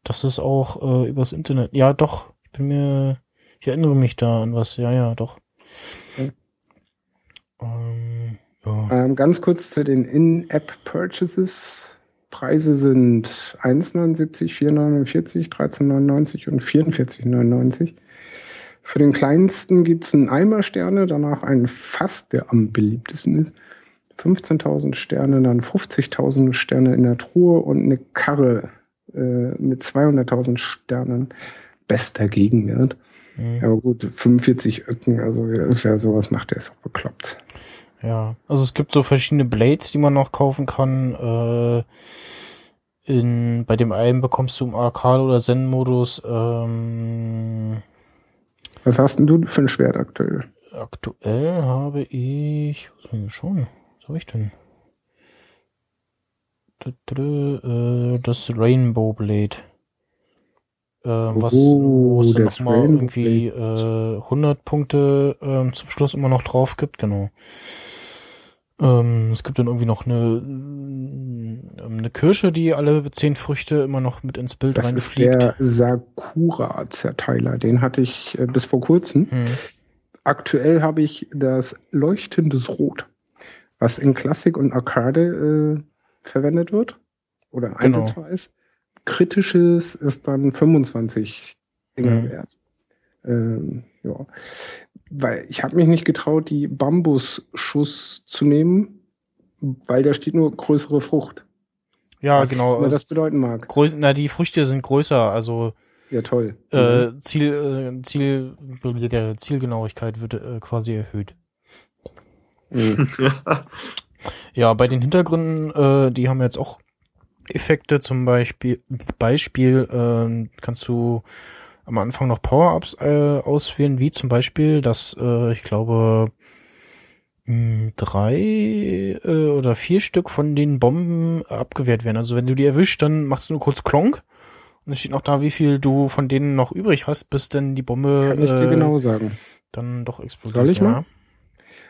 Das ist auch äh, übers Internet. Ja, doch. Ich bin mir, ich erinnere mich da an was. Ja, ja, doch. Ja. Ähm, ganz kurz zu den In-App-Purchases. Preise sind 1,79, 4,49, 13,99 und 44,99. Für den kleinsten gibt es einen Eimer Sterne, danach einen Fass, der am beliebtesten ist. 15.000 Sterne, dann 50.000 Sterne in der Truhe und eine Karre äh, mit 200.000 Sternen. Bester Gegenwert. Mhm. Aber gut, 45 Öcken, also wer sowas macht, der ist auch bekloppt. Ja, also es gibt so verschiedene Blades, die man noch kaufen kann. Äh, in, bei dem einen bekommst du im Arcade- oder Zen-Modus ähm, Was hast denn du für ein Schwert aktuell? aktuell habe ich, was hab ich schon, was habe ich denn? Äh, Das Rainbow Blade. Äh, was, wo es dann das nochmal irgendwie äh, 100 Punkte ähm, zum Schluss immer noch drauf gibt, genau. Ähm, es gibt dann irgendwie noch eine, ähm, eine Kirsche, die alle zehn Früchte immer noch mit ins Bild Das ist reinfliegt. der Sakura-Zerteiler. Den hatte ich äh, bis vor kurzem. Hm. Aktuell habe ich das leuchtendes Rot, was in Klassik und Arcade äh, verwendet wird oder Genau. einsetzbar ist. Kritisches ist dann 25 Dinger Mhm. wert. Ähm, ja. Weil ich habe mich nicht getraut, die Bambusschuss zu nehmen, weil da steht nur größere Frucht. Ja, was genau. Also, das bedeuten mag. Größ na, die Früchte sind größer, also Ja, toll. äh, Ziel, äh, Ziel, der Zielgenauigkeit wird äh, quasi erhöht. Mhm. Ja, bei den Hintergründen, äh, die haben jetzt auch Effekte, zum Beispiel, Beispiel äh, kannst du am Anfang noch Power-Ups äh, auswählen, wie zum Beispiel, dass äh, ich glaube mh, drei äh, oder vier Stück von den Bomben abgewehrt werden. Also wenn du die erwischt, dann machst du nur kurz Klonk und es steht noch da, wie viel du von denen noch übrig hast, bis denn die Bombe Kann ich dir äh, genau sagen. dann doch explodiert. Soll ich ja. mal?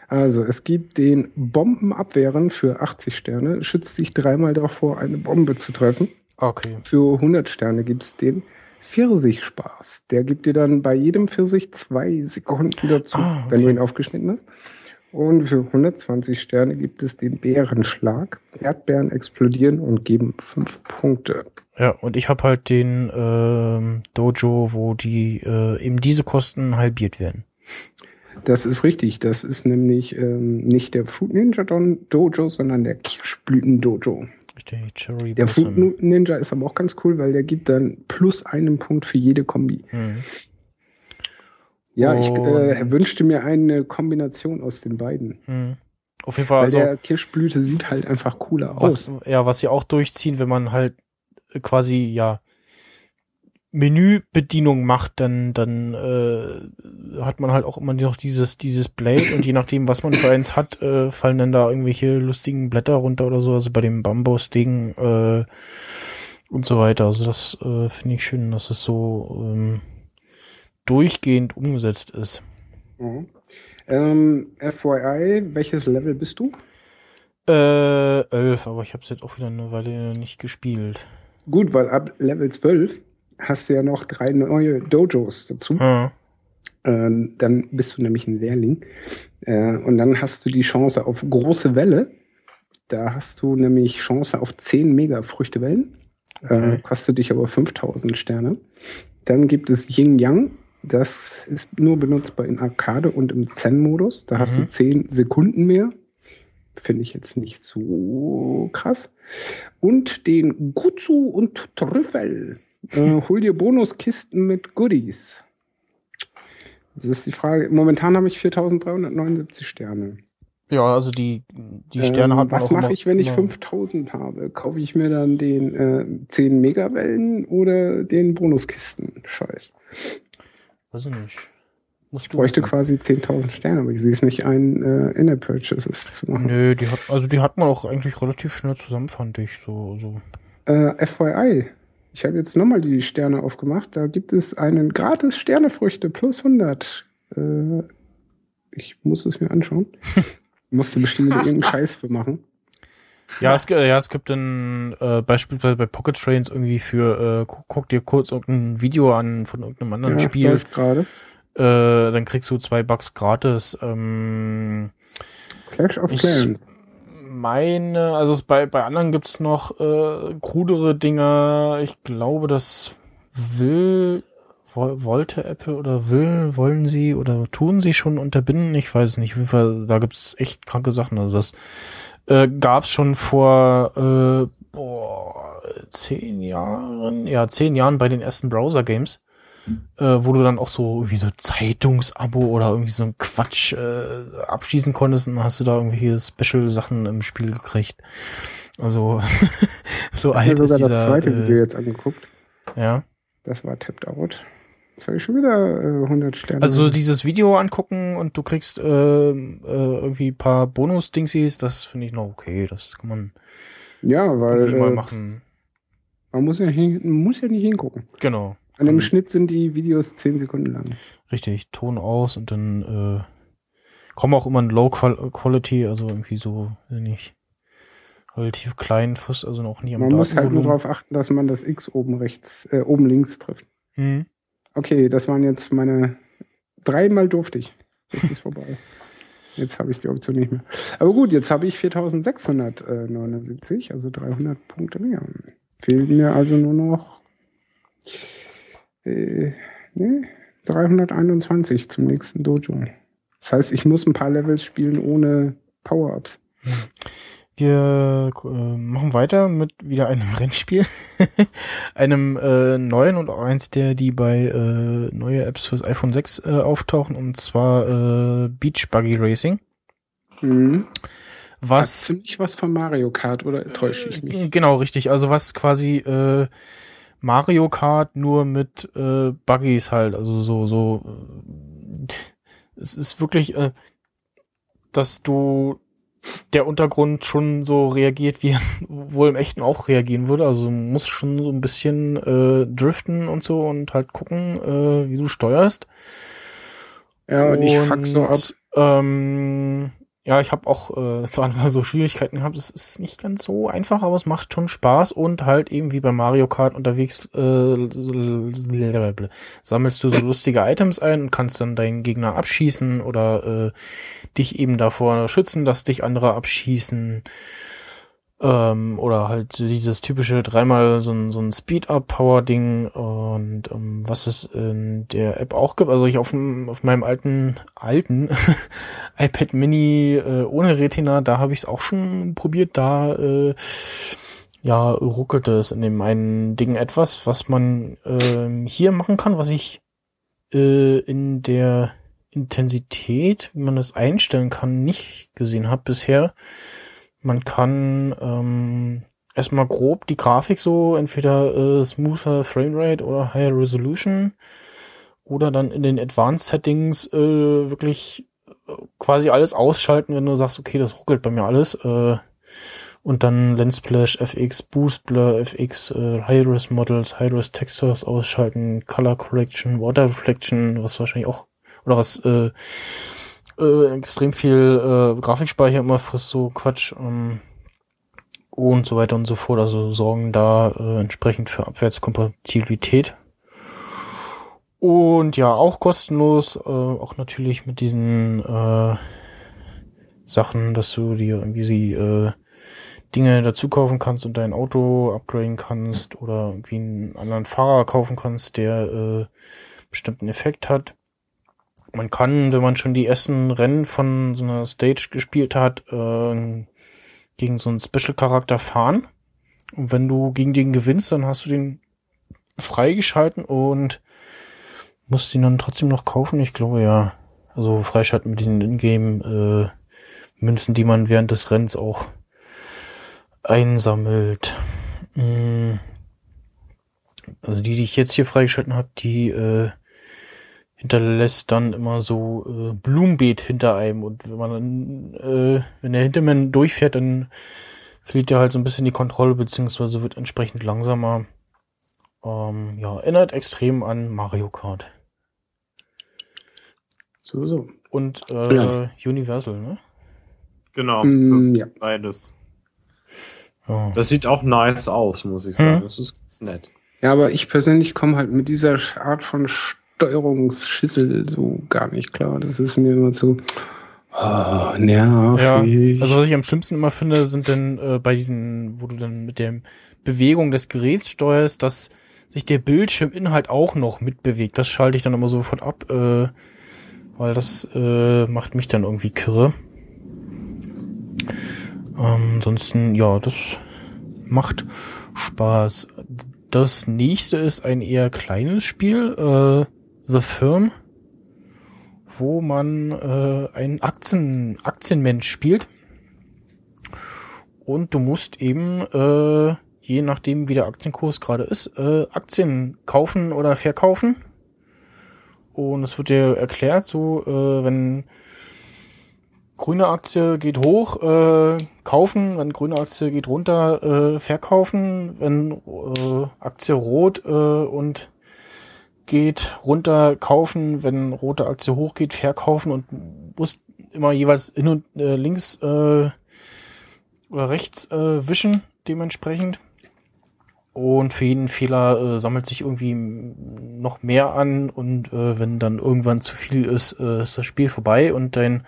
Also, es gibt den Bombenabwehren für 80 Sterne, schützt dich dreimal davor, eine Bombe zu treffen. Okay. Für 100 Sterne gibt es den Pfirsichspaß. Der gibt dir dann bei jedem Pfirsich zwei Sekunden dazu, Ah, wenn du okay. ihn aufgeschnitten hast. Und für 120 Sterne gibt es den Bärenschlag. Erdbeeren explodieren und geben fünf Punkte. Ja, und ich habe halt den ähm, Dojo, wo die äh, eben diese Kosten halbiert werden. Das ist richtig. Das ist nämlich ähm, nicht der Fruit Ninja Don Dojo, sondern der Kirschblüten Dojo. Cherry Der Blossom. Fruit Ninja ist aber auch ganz cool, weil der gibt dann plus einen Punkt für jede Kombi. Hm. Ja, ich äh, wünschte mir eine Kombination aus den beiden. Hm. Auf jeden Fall, Weil also der Kirschblüte sieht halt einfach cooler was, aus. ja, was sie auch durchziehen, wenn man halt quasi ja Menübedienung macht, dann dann äh, hat man halt auch immer noch dieses dieses Blade und je nachdem, was man für eins hat, äh, fallen dann da irgendwelche lustigen Blätter runter oder so. Also bei dem Bambus-Ding äh, und so weiter. Also das äh, finde ich schön, dass es so ähm, durchgehend umgesetzt ist. Mhm. Ähm, FYI, welches Level bist du? Äh, elf, aber ich habe es jetzt auch wieder eine Weile nicht gespielt. Gut, weil ab Level 12 hast du ja noch drei neue Dojos dazu. Ah, Ähm, dann bist du nämlich ein Lehrling. Äh, und dann hast du die Chance auf große Welle. Da hast du nämlich Chance auf 10 Mega-Früchtewellen. Okay. Äh, kostet dich aber 5000 Sterne. Dann gibt es Yin Yang. Das ist nur benutzbar in Arcade und im Zen-Modus. Da hast Mhm. du 10 Sekunden mehr. Finde ich jetzt nicht so krass. Und den Gutsu und Trüffel. Äh, hol dir Bonuskisten mit Goodies. Das ist die Frage. Momentan habe ich 4379 Sterne. Ja, also die, die Sterne Ähm, hat man Was mache ich, wenn ich immer- 5000 habe? Kaufe ich mir dann den äh, 10 Megawellen oder den Bonuskisten? Scheiß. Weiß ich nicht. Musst Ich bräuchte wissen. quasi 10.000 Sterne, aber ich sehe es nicht ein, äh, In-App-Purchases zu machen. Nö, die hat, also die hat man auch eigentlich relativ schnell zusammen, fand ich. So, so. Äh, FYI, ich habe jetzt nochmal die Sterne aufgemacht. Da gibt es einen gratis Sternefrüchte plus 100. Äh, ich muss es mir anschauen. Musste bestimmt irgendeinen Scheiß für machen. Ja, es, ja, es gibt dann äh, beispielsweise bei Pocket Trains irgendwie für, äh, guck, guck dir kurz irgendein Video an von irgendeinem anderen Ja, Spiel, läuft gerade. äh, dann kriegst du zwei Bucks gratis. Ähm, Clash of Clans. Meine, also bei, bei anderen gibt's noch äh, krudere Dinger. Ich glaube, das will, wo, wollte Apple oder will, wollen sie oder tun sie schon unterbinden. Ich weiß nicht. Auf jeden Fall, da gibt's echt kranke Sachen. Also das äh, gab's schon vor äh, boah, zehn Jahren, ja, zehn Jahren bei den ersten Browser-Games. Äh, wo du dann auch so irgendwie so Zeitungsabo oder irgendwie so ein Quatsch äh, abschließen konntest und dann hast du da irgendwelche Special-Sachen im Spiel gekriegt. Also so Ich habe alt mir ist sogar dieser, das zweite Video äh, jetzt angeguckt. ja. Das war Tapped Out. Jetzt habe ich schon wieder äh, 100 Sterne. Also so dieses Video angucken und du kriegst äh, äh, irgendwie ein paar Bonus-Dingsies, das finde ich noch okay. Das kann man ja, weil mal äh, machen. man muss ja, hin, man muss ja nicht hingucken. Genau. An dem Mhm. Schnitt sind die Videos 10 Sekunden lang. Richtig, Ton aus und dann äh, kommen auch immer in Low Qual Quality, also irgendwie so, nicht, relativ klein, fast also noch nie am Man muss halt nur darauf achten, dass man das X oben rechts, äh, oben links trifft. Mhm. Okay, das waren jetzt meine dreimal durfte ich. Jetzt ist vorbei. Jetzt habe ich die Option nicht mehr. Aber gut, jetzt habe ich 4679, also 300 Punkte mehr. Fehlen mir also nur noch äh, ne, 321 zum nächsten Dojo. Das heißt, ich muss ein paar Levels spielen ohne Power-Ups. Wir äh, machen weiter mit wieder einem Rennspiel, einem äh, neuen und auch eins der, die bei äh, neue Apps fürs iPhone 6 äh, auftauchen, und zwar äh, Beach Buggy Racing. Mhm. Hat Was ziemlich was von Mario Kart, oder täusche ich mich? Genau, richtig. Also was quasi äh, Mario Kart nur mit äh, Buggies halt. Also so, so. Äh, es ist wirklich, äh, dass du der Untergrund schon so reagiert, wie er wohl im Echten auch reagieren würde. Also du musst schon so ein bisschen äh, driften und so und halt gucken, äh, wie du steuerst. Ja, und ich fuck so ab. Ähm, ja, ich habe auch äh, zwar mal so Schwierigkeiten gehabt. Es ist nicht ganz so einfach, aber es macht schon Spaß und halt eben wie bei Mario Kart unterwegs äh, sammelst du so lustige Items ein und kannst dann deinen Gegner abschießen oder äh, dich eben davor schützen, dass dich andere abschießen. Ähm, oder halt dieses typische dreimal so ein, so ein Speed-Up-Power-Ding und ähm, was es in der App auch gibt. Also ich auf, auf meinem alten, alten iPad Mini äh, ohne Retina, da habe ich es auch schon probiert. Da äh, ja ruckelte es in dem einen Ding etwas, was man ähm, hier machen kann, was ich äh, in der Intensität, wie man das einstellen kann, nicht gesehen habe bisher. Man kann ähm, erstmal grob die Grafik so entweder äh, smoother Framerate oder Higher Resolution oder dann in den Advanced Settings äh, wirklich äh, quasi alles ausschalten, wenn du sagst, okay, das ruckelt bei mir alles. Äh, und dann Lens Splash, FX, Boost Blur, FX, äh, High-Res Models, High-Res Textures ausschalten, Color Correction, Water Reflection, was wahrscheinlich auch, oder was äh, äh, extrem viel äh, Grafikspeicher immer frisst, so Quatsch. Ähm, und so weiter und so fort. Also sorgen da äh, entsprechend für Abwärtskompatibilität. Und ja, auch kostenlos, äh, auch natürlich mit diesen äh, Sachen, dass du dir irgendwie sie, äh, Dinge dazu kaufen kannst und dein Auto upgraden kannst oder irgendwie einen anderen Fahrer kaufen kannst, der äh, bestimmten Effekt hat. Man kann, wenn man schon die ersten Rennen von so einer Stage gespielt hat, äh, gegen so einen Special-Charakter fahren. Und wenn du gegen den gewinnst, dann hast du den freigeschalten und musst ihn dann trotzdem noch kaufen. Ich glaube ja. Also freischalten mit den Ingame äh, Münzen, die man während des Rennens auch einsammelt. Mm. Also die, die ich jetzt hier freigeschalten habe, die äh, hinterlässt dann immer so äh, Blumenbeet hinter einem und wenn man dann, äh, wenn der Hintermann durchfährt, dann verliert er halt so ein bisschen die Kontrolle beziehungsweise wird entsprechend langsamer. Ähm, ja, erinnert extrem an Mario Kart So, so. und äh, Ja. Universal, ne? Genau, Mm, für ja. beides. Ja. Das sieht auch nice aus, muss ich sagen. Hm. Das ist ganz nett. Ja, aber ich persönlich komme halt mit dieser Art von Steuerungsschüssel so gar nicht klar. Das ist mir immer zu oh, nervig. Ja, also was ich am schlimmsten immer finde, sind dann äh, bei diesen, wo du dann mit der Bewegung des Geräts steuerst, dass sich der Bildschirminhalt auch noch mitbewegt. Das schalte ich dann immer sofort ab, äh, weil das äh, macht mich dann irgendwie kirre. Ähm, ansonsten, ja, das macht Spaß. das nächste ist ein eher kleines Spiel, äh, The Firm, wo man äh, einen Aktien, Aktienmensch spielt. Und du musst eben, äh, je nachdem wie der Aktienkurs gerade ist, äh, Aktien kaufen oder verkaufen. Und es wird dir erklärt, so äh, wenn grüne Aktie geht hoch, äh, kaufen, wenn grüne Aktie geht runter, äh, verkaufen, wenn äh, Aktie rot äh, und geht runter, kaufen, wenn rote Aktie hoch geht, verkaufen und muss immer jeweils hin und äh, links äh, oder rechts äh, wischen dementsprechend. Und für jeden Fehler äh, sammelt sich irgendwie noch mehr an und äh, wenn dann irgendwann zu viel ist, äh, ist das Spiel vorbei und dein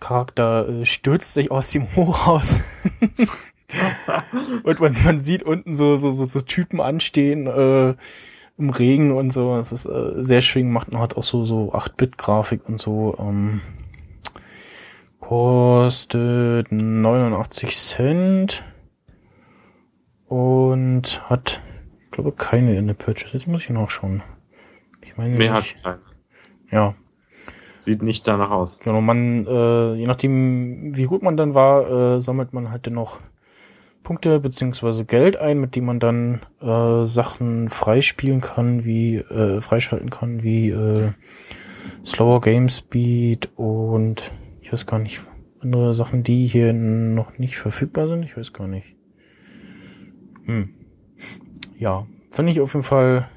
Charakter äh, stürzt sich aus dem Hochhaus. und man, man sieht unten so, so, so, so Typen anstehen äh, im Regen und so. Es ist äh, sehr schön gemacht und hat auch so, so 8-Bit-Grafik und so. Ähm, kostet 89 Cent und hat, ich glaube, keine in der Purchase. Jetzt muss ich nachschauen. Ich meine, Mehr hat nicht. keiner. Ja, Sieht nicht danach aus. Genau, man, äh, je nachdem, wie gut man dann war, äh, sammelt man halt dennoch Punkte beziehungsweise Geld ein, mit dem man dann äh, Sachen freispielen kann, wie äh, freischalten kann, wie äh, Slower Game Speed und ich weiß gar nicht, andere Sachen, die hier noch nicht verfügbar sind. Ich weiß gar nicht. Hm. Ja, finde ich auf jeden Fall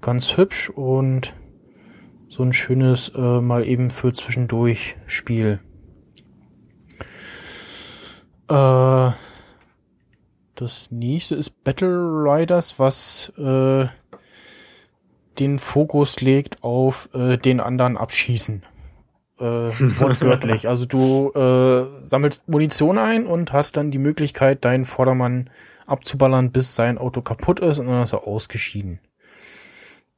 ganz hübsch und so ein schönes äh, mal eben für zwischendurch Spiel. Äh, das nächste ist Battle Riders, was äh, den Fokus legt auf äh, den anderen abschießen. Äh, wortwörtlich. Also du äh, sammelst Munition ein und hast dann die Möglichkeit, deinen Vordermann abzuballern, bis sein Auto kaputt ist und dann ist er ausgeschieden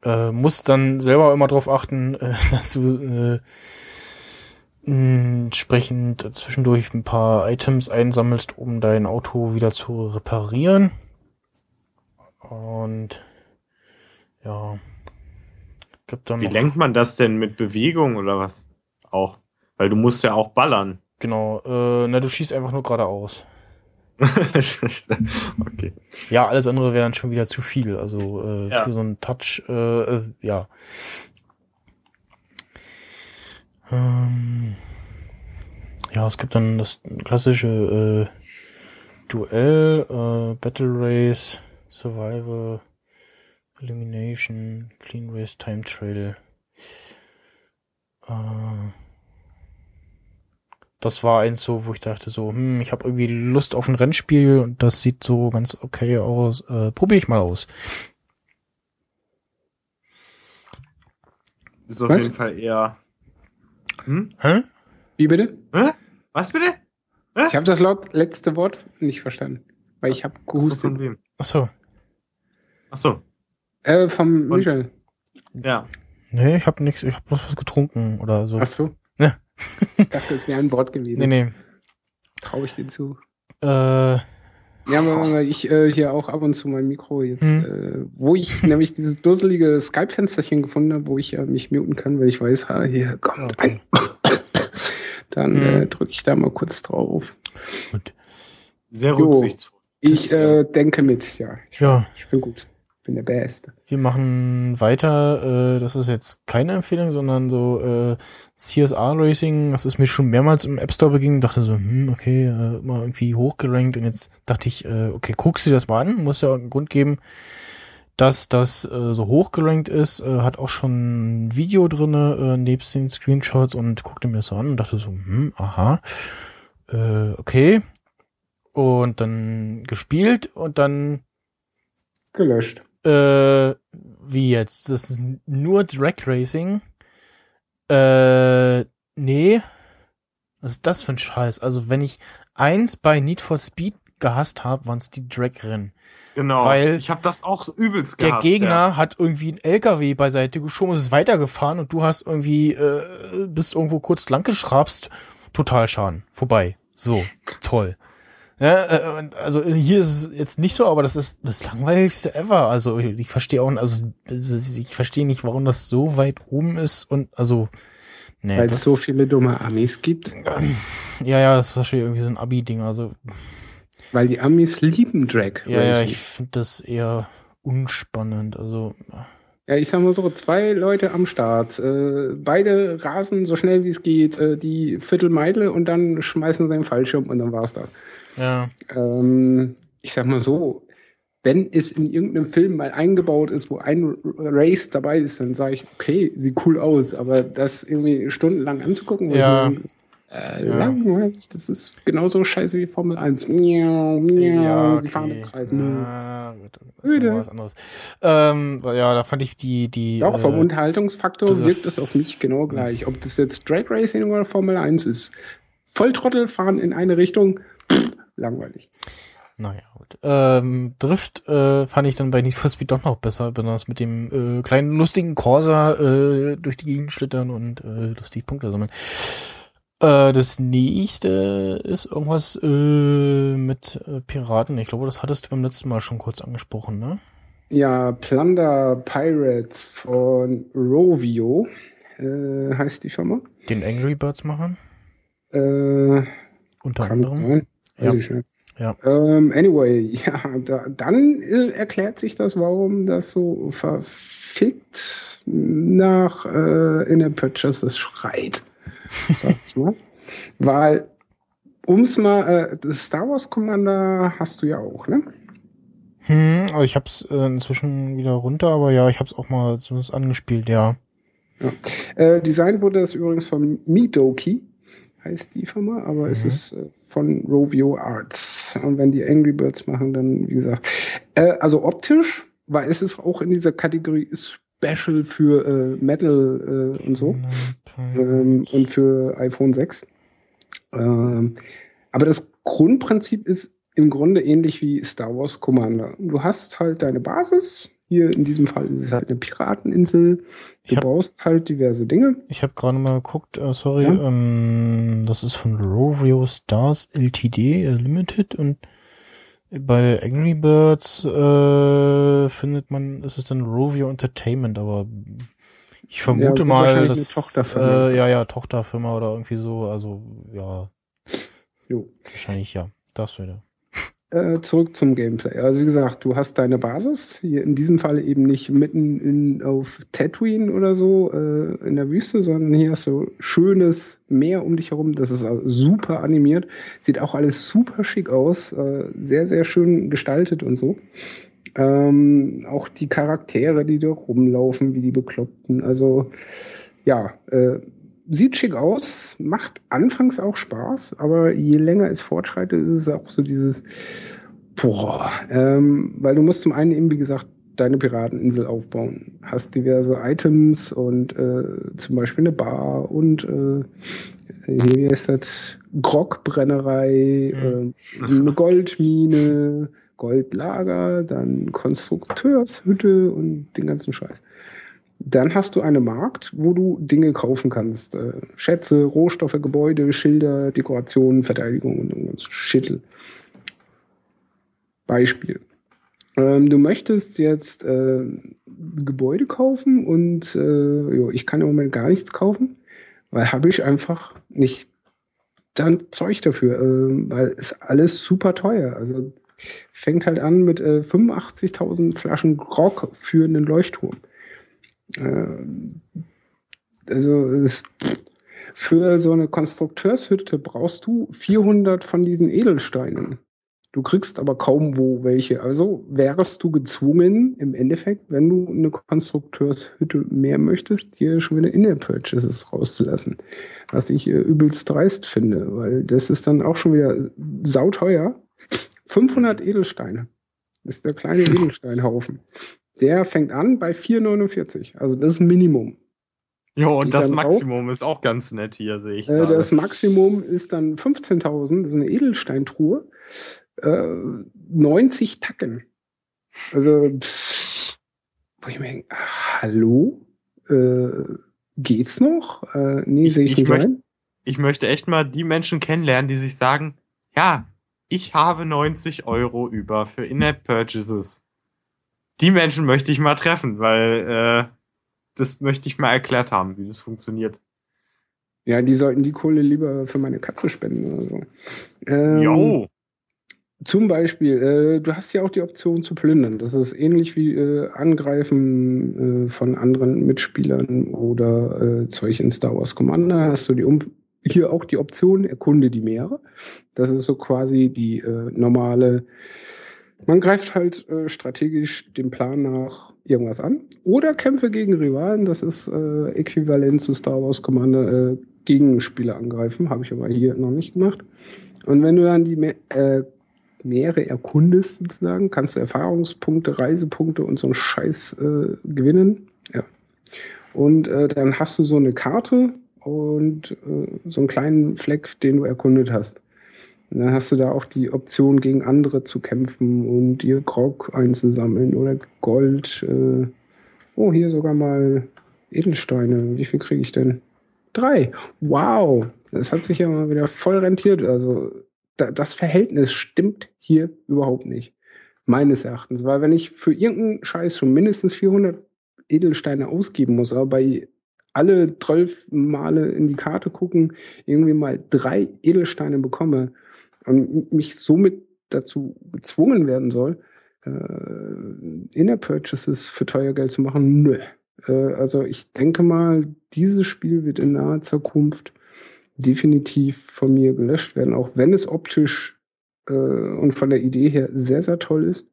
äh, musst dann selber immer darauf achten, äh, dass du äh, entsprechend zwischendurch ein paar Items einsammelst, um dein Auto wieder zu reparieren. Und ja, gibt dann Wie lenkt man das denn mit Bewegung oder was? Auch. Weil du musst ja auch ballern. genau, äh, na du schießt einfach nur geradeaus. okay. Ja, alles andere wäre dann schon wieder zu viel. Also äh, Ja. für so einen Touch, äh, äh, ja. Ähm, ja, es gibt dann das klassische äh, Duell, äh, Battle Race, Survival, Elimination, Clean Race, Time Trail. Äh, das war eins so, wo ich dachte so, hm, ich habe irgendwie Lust auf ein Rennspiel und das sieht so ganz okay aus. Äh, Probiere ich mal aus. ist auf Was? jeden Fall eher. Hm? Hä? Wie bitte? Hä? Was bitte? Ich habe das laut letzte Wort nicht verstanden, weil ich habe Achso, von gehustet. wem? Ach so. Achso, Äh, vom Von- Michel. ja. Nee, ich habe nichts, ich habe bloß was getrunken oder so. Ach so. Ja. Ich dachte, es wäre ein Wort gewesen. Nee, nee. Traue ich dir zu. Äh, Ja, weil ich äh, hier auch ab und zu mein Mikro jetzt, Hm. äh, wo ich nämlich dieses dusselige Skype-Fensterchen gefunden habe, wo ich äh, mich muten kann, weil ich weiß, ha, hier kommt Okay. ein. Dann Hm. äh, drücke ich da mal kurz drauf. gut. Sehr rücksichtsvoll. Ich äh, denke mit, ja. Ich, Ja. ich bin gut. Ich bin der Beste. Wir machen weiter. Äh, das ist jetzt keine Empfehlung, sondern so äh, CSR Racing. Das ist mir schon mehrmals im App Store begegnet. Dachte so, hm, okay, äh, immer irgendwie hochgerankt. Und jetzt dachte ich, äh, okay, guckst du das mal an. Muss ja einen Grund geben, dass das äh, so hochgerankt ist. Äh, hat auch schon ein Video drinne äh, nebst den Screenshots und guckte mir das so an und dachte so, hm, aha, äh, okay. Und dann gespielt und dann Gelöscht. Äh, wie jetzt? Das ist nur Drag Racing? Äh, nee. Was ist das für ein Scheiß? Also, wenn ich eins bei Need for Speed gehasst habe, waren es die Drag-Rennen. Genau. Weil ich habe das auch übelst Der gehasst, Gegner Ja. hat irgendwie einen LKW beiseite geschoben, ist weitergefahren und du hast irgendwie, äh, bist irgendwo kurz lang geschrabst. Total Schaden. Vorbei. So. Toll. Ja, äh, also hier ist es jetzt nicht so, aber das ist das langweiligste ever. Also ich verstehe auch, also ich verstehe nicht, warum das so weit oben ist und also nee, Weil es so viele dumme Amis gibt. ja, ja, das ist wahrscheinlich irgendwie so ein Abi-Ding. Also Weil die Amis lieben Drag. ja, ja, ich finde das eher unspannend. Also Ja, ich sag mal so, zwei Leute am Start. Äh, beide rasen so schnell wie es geht, äh, die Viertelmeile und dann schmeißen sie den Fallschirm und dann war's das. Ja, Ähm, ich sag mal so, wenn es in irgendeinem Film mal eingebaut ist, wo ein Race dabei ist, dann sage ich, okay, sieht cool aus, aber das irgendwie stundenlang anzugucken, Ja. äh, Ja. langweilig, das ist genauso scheiße wie Formel 1. Miau, miau, ja, sie fahren im okay. Kreis. Ja, gut, das ist was anderes. Ähm, ja, da fand ich die die Auch vom äh, Unterhaltungsfaktor wirkt es auf mich genau gleich. Ob das jetzt Drag Racing oder Formel 1 ist. Volltrottel fahren in eine Richtung, pff, langweilig. Naja, gut. Ähm, Drift äh, fand ich dann bei Need for Speed doch noch besser, besonders mit dem äh, kleinen lustigen Corsa äh, durch die Gegend schlittern und äh, lustig Punkte sammeln. Äh, das nächste ist irgendwas äh, mit äh, Piraten. Ich glaube, das hattest du beim letzten Mal schon kurz angesprochen, ne? Ja, Plunder Pirates von Rovio äh, heißt die Firma. Den Angry Birds machen, Äh, unter anderem. sein. Ja. Ja. Ähm, anyway, ja, da, dann äh, erklärt sich das, warum das so verfickt nach äh, In-App Purchases schreit. Sag ich mal. Weil, ums mal, äh, das Star Wars Commander hast du ja auch, ne? Hm, also ich hab's äh, inzwischen wieder runter, aber ja, ich hab's auch mal zumindest angespielt, ja. Äh, designt wurde das übrigens von Midoki, heißt die Firma, aber es Mhm. ist äh, von Rovio Arts. Und wenn die Angry Birds machen, dann, wie gesagt, äh, also optisch, weil es ist auch in dieser Kategorie Special für äh, Metal äh, und so ähm, und für iPhone 6. Ähm, aber das Grundprinzip ist im Grunde ähnlich wie Star Wars Commander. Du hast halt deine Basis. Hier in diesem Fall ist es halt eine Pirateninsel. Du Ich hab- baust halt diverse Dinge. Ich habe gerade mal geguckt, äh, sorry, Ja. ähm, das ist von Rovio Stars Ltd. äh, Limited und bei Angry Birds äh, findet man, ist es dann Rovio Entertainment, aber ich vermute wird mal, dass Tochterfirma. äh, ja ja Tochterfirma oder irgendwie so, also ja Jo. wahrscheinlich ja, das würde. Äh, zurück zum Gameplay. Also wie gesagt, du hast deine Basis, hier in diesem Fall eben nicht mitten in, auf Tatooine oder so äh, in der Wüste, sondern hier hast du schönes Meer um dich herum. Das ist also super animiert. Sieht auch alles super schick aus. Äh, sehr, sehr schön gestaltet und so. Ähm, auch die Charaktere, die da rumlaufen, wie die Bekloppten. Also ja, äh, sieht schick aus, macht anfangs auch Spaß, aber je länger es fortschreitet, ist es auch so dieses, boah, ähm, weil du musst zum einen eben, wie gesagt, deine Pirateninsel aufbauen. Hast diverse Items und äh, zum Beispiel eine Bar und äh, hier, wie heißt das? Grogbrennerei, Mhm. äh, eine Goldmine, Goldlager, dann Konstrukteurshütte und den ganzen Scheiß. Dann hast du einen Markt, wo du Dinge kaufen kannst. Äh, Schätze, Rohstoffe, Gebäude, Schilder, Dekorationen, Verteidigung und ganz Schittel. Beispiel. Ähm, du möchtest jetzt äh, Gebäude kaufen und äh, jo, ich kann im Moment gar nichts kaufen, weil habe ich einfach nicht dann Zeug dafür, äh, weil ist alles super teuer. Also fängt halt an mit äh, 85.000 Flaschen Grog für einen Leuchtturm. Äh, also es, für so eine Konstrukteurshütte brauchst du 400 von diesen Edelsteinen. Du kriegst aber kaum wo welche. Also wärst du gezwungen, im Endeffekt, wenn du eine Konstrukteurshütte mehr möchtest, dir schon wieder In-Air-Purchases rauszulassen. Was ich äh, übelst dreist finde, weil das ist dann auch schon wieder sauteuer. 500 Edelsteine. Das ist der kleine Edelsteinhaufen. Der fängt an bei 4,49. Also das ist Minimum. Jo, und das Maximum ist auch ganz nett hier, sehe ich. Äh, das Maximum ist dann 15.000. Das ist eine Edelsteintruhe. Äh, 90 Tacken. Also, pff, wo ich mir denke, hallo? Äh, geht's noch? Äh, nee, sehe ich, ich nicht möchte- ein. ich möchte echt mal die Menschen kennenlernen, die sich sagen, ja, ich habe 90 Euro über für In-App-Purchases. Die Menschen möchte ich mal treffen, weil äh, das möchte ich mal erklärt haben, wie das funktioniert. Ja, die sollten die Kohle lieber für meine Katze spenden oder so. Ähm, Jo! Zum Beispiel, äh, du hast ja auch die Option zu plündern. Das ist ähnlich wie äh, Angreifen äh, von anderen Mitspielern oder äh, Zeug in Star Wars Commander. Hast du die um hier auch die Option, erkunde die Meere. Das ist so quasi die äh, normale, man greift halt äh, strategisch dem Plan nach irgendwas an. Oder Kämpfe gegen Rivalen, das ist äh, äquivalent zu Star Wars Commander, äh, Gegenspieler angreifen, habe ich aber hier noch nicht gemacht. Und wenn du dann die Me äh, Meere erkundest, sozusagen, kannst du Erfahrungspunkte, Reisepunkte und so einen Scheiß äh, gewinnen. Ja. Und äh, dann hast du so eine Karte und äh, so einen kleinen Fleck, den du erkundet hast. Und dann hast du da auch die Option, gegen andere zu kämpfen und dir Grog einzusammeln oder Gold. Äh, oh, hier sogar mal Edelsteine. Wie viel kriege ich denn? Drei. Wow. Das hat sich ja mal wieder voll rentiert. Also da, das Verhältnis stimmt hier überhaupt nicht. Meines Erachtens. Weil wenn ich für irgendeinen Scheiß schon mindestens 400 Edelsteine ausgeben muss, aber bei alle zwölf Male in die Karte gucken, irgendwie mal drei Edelsteine bekomme und mich somit dazu gezwungen werden soll, äh, Inner Purchases für teuer Geld zu machen, nö. Äh, also ich denke mal, dieses Spiel wird in naher Zukunft definitiv von mir gelöscht werden, auch wenn es optisch äh, und von der Idee her sehr, sehr toll ist.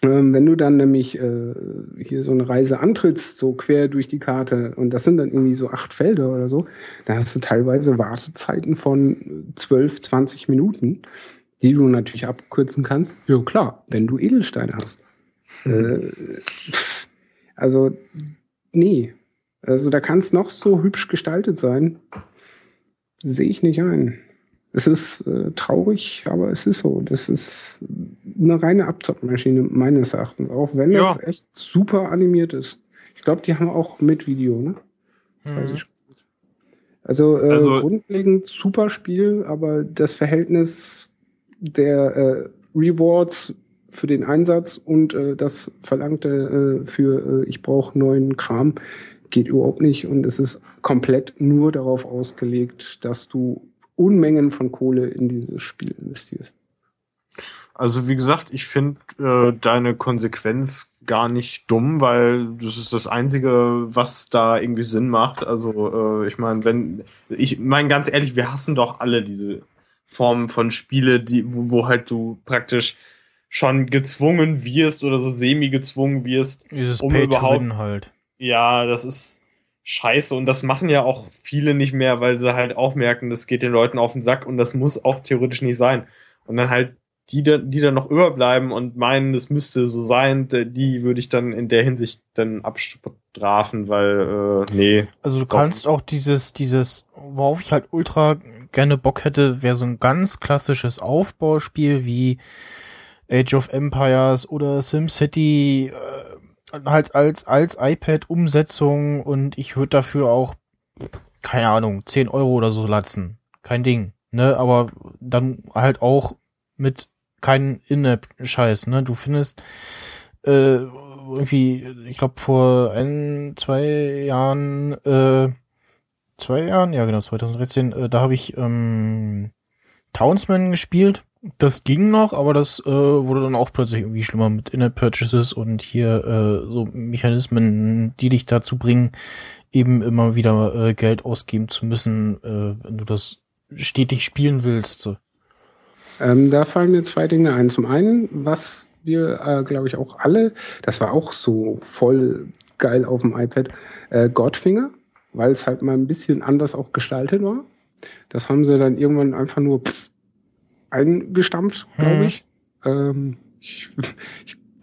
Ähm, wenn du dann nämlich äh, hier so eine Reise antrittst, so quer durch die Karte, und das sind dann irgendwie so acht Felder oder so, da hast du teilweise Wartezeiten von 12, 20 Minuten, die du natürlich abkürzen kannst. Ja klar, wenn du Edelsteine hast. Äh, also, nee. Also da kann es noch so hübsch gestaltet sein. Sehe ich nicht ein. Es ist äh, traurig, aber es ist so. Das ist eine reine Abzockmaschine meines Erachtens, auch wenn Ja. das echt super animiert ist. Ich glaube, die haben auch mit Video, ne? Mhm. Also, äh, Also- grundlegend super Spiel, aber das Verhältnis der äh, Rewards für den Einsatz und äh, das Verlangte äh, für äh, ich brauche neuen Kram geht überhaupt nicht und es ist komplett nur darauf ausgelegt, dass du Unmengen von Kohle in dieses Spiel investierst. Also wie gesagt, ich finde äh, deine Konsequenz gar nicht dumm, weil das ist das Einzige, was da irgendwie Sinn macht. Also äh, ich meine, wenn ich meine ganz ehrlich, wir hassen doch alle diese Formen von Spiele, die wo, wo halt du praktisch schon gezwungen wirst oder so semi gezwungen wirst, Dieses um Pay überhaupt- halt. ja, das ist scheiße und das machen ja auch viele nicht mehr, weil sie halt auch merken, das geht den Leuten auf den Sack und das muss auch theoretisch nicht sein. Und dann halt die, die dann noch überbleiben und meinen, das müsste so sein, die würde ich dann in der Hinsicht dann abstrafen, weil, äh, nee. Also du kannst auch dieses, dieses, worauf ich halt ultra gerne Bock hätte, wäre so ein ganz klassisches Aufbauspiel wie Age of Empires oder SimCity, äh, halt als, als iPad-Umsetzung und ich würde dafür auch, keine Ahnung, 10 Euro oder so latzen. Kein Ding, ne, aber dann halt auch mit keinen In-App-Scheiß, ne, du findest, äh, irgendwie, ich glaube vor ein, zwei Jahren, äh, zwei Jahren, ja genau, 2013, äh, da habe ich ähm, Townsman gespielt. Das ging noch, aber das äh, wurde dann auch plötzlich irgendwie schlimmer mit In-App-Purchases und hier äh, so Mechanismen, die dich dazu bringen, eben immer wieder äh, Geld ausgeben zu müssen, äh, wenn du das stetig spielen willst. So. Ähm, da fallen mir zwei Dinge ein. Zum einen, was wir, äh, glaube ich, auch alle, das war auch so voll geil auf dem iPad, äh, Godfinger, weil es halt mal ein bisschen anders auch gestaltet war. Das haben sie dann irgendwann einfach nur pff, eingestampft, glaube Mhm. ich. Ähm, ich.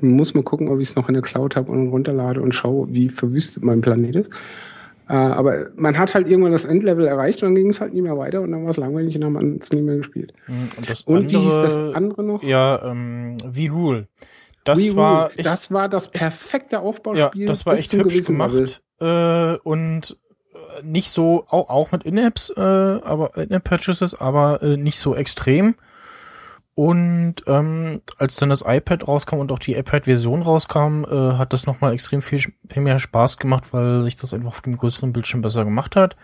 Ich muss mal gucken, ob ich es noch in der Cloud habe und runterlade und schaue, wie verwüstet mein Planet ist. Äh, aber man hat halt irgendwann das Endlevel erreicht und dann ging es halt nie mehr weiter und dann war es langweilig und dann hat man es nie mehr gespielt. Mhm, Und, das Und wie hieß das andere- andere noch? Ja, ähm, V-Rule. Das U. war echt, das war das perfekte ja, Aufbauspiel. das war echt hübsch gemacht äh, und äh, nicht so, auch, auch mit In-Apps, äh, aber In-App-Purchases, aber äh, nicht so extrem. Und ähm, als dann das iPad rauskam und auch die iPad-Version rauskam, äh, hat das nochmal extrem viel, viel mehr Spaß gemacht, weil sich das einfach auf dem größeren Bildschirm besser gemacht hat.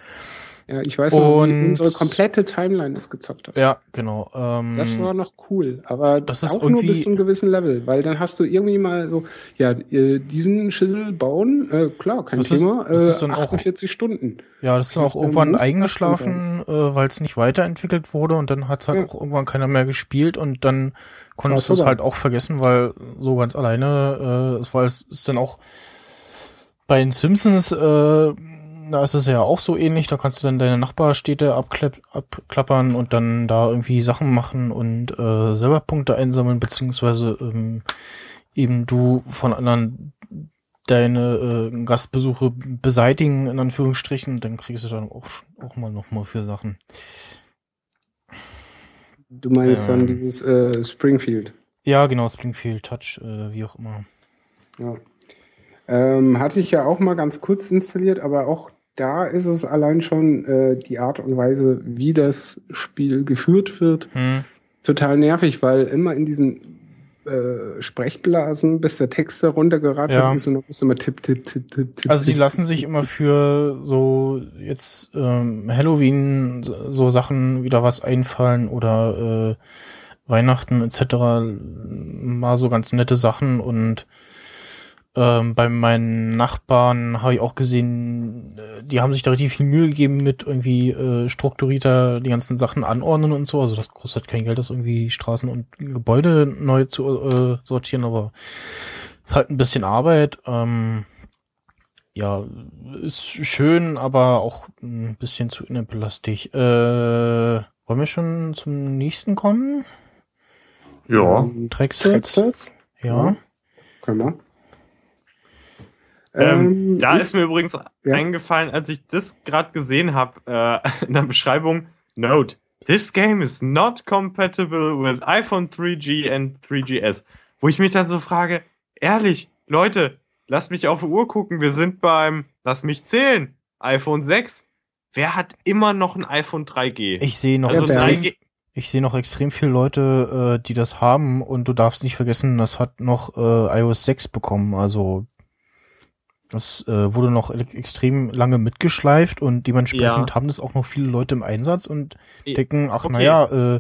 Ja, ich weiß noch, unsere komplette Timeline das gezockt hat. Ja, genau. Ähm, Das war noch cool, aber Das ist auch nur bis zu einem gewissen Level, weil dann hast du irgendwie mal so, ja, äh, diesen Schissel bauen, äh, klar, kein Das ist- Thema, das äh, ist dann auch- 48 Stunden. Ja, das ist dann auch irgendwann eingeschlafen, äh, weil es nicht weiterentwickelt wurde und dann hat es halt Ja. auch irgendwann keiner mehr gespielt und dann konntest du es halt auch vergessen, weil so ganz alleine, äh, es war es ist dann auch bei den Simpsons, äh, da ist es ja auch so ähnlich, da kannst du dann deine Nachbarstädte abklapp, abklappern und dann da irgendwie Sachen machen und äh, selber Punkte einsammeln, beziehungsweise ähm, eben du von anderen deine äh, Gastbesuche beseitigen, in Anführungsstrichen, dann kriegst du dann auch, auch mal noch mal für Sachen. Du meinst Ähm. dann dieses äh, Springfield. Ja, genau, Springfield Touch, äh, wie auch immer. Ja. Ähm, hatte ich ja auch mal ganz kurz installiert, aber auch da ist es allein schon äh, die Art und Weise, wie das Spiel geführt wird, Hm. total nervig, weil immer in diesen äh, Sprechblasen, bis der Text da runtergerattert Ja. ist und dann musst du immer tipp, tipp, tipp, tipp, tipp. Also sie tipp. lassen sich immer für so jetzt ähm, Halloween so so Sachen wieder was einfallen oder äh, Weihnachten etc. mal so ganz nette Sachen und ähm, bei meinen Nachbarn habe ich auch gesehen, äh, die haben sich da richtig viel Mühe gegeben mit irgendwie äh, strukturierter die ganzen Sachen anordnen und so. Also das kostet kein Geld, das irgendwie Straßen und Gebäude neu zu äh, sortieren, aber ist halt ein bisschen Arbeit. Ähm, ja, ist schön, aber auch ein bisschen zu innenbelastig. Äh, wollen wir schon zum nächsten kommen? Ja. Drexels? Drexels? Ja. Können wir. Ähm, da ich- ist mir übrigens Ja. eingefallen, als ich das gerade gesehen habe, äh, in der Beschreibung, Note, this game is not compatible with iPhone 3G and 3GS. Wo ich mich dann so frage, ehrlich, Leute, lasst mich auf die Uhr gucken, wir sind beim, lass mich zählen, iPhone 6. Wer hat immer noch ein iPhone 3G? Ich sehe noch, also Ja, Bernd. 3G, ich sehe noch extrem viele Leute, äh, die das haben und du darfst nicht vergessen, das hat noch äh, iOS 6 bekommen. Also das äh, wurde noch extrem lange mitgeschleift und dementsprechend Ja. haben das auch noch viele Leute im Einsatz und denken, ach okay. naja, äh,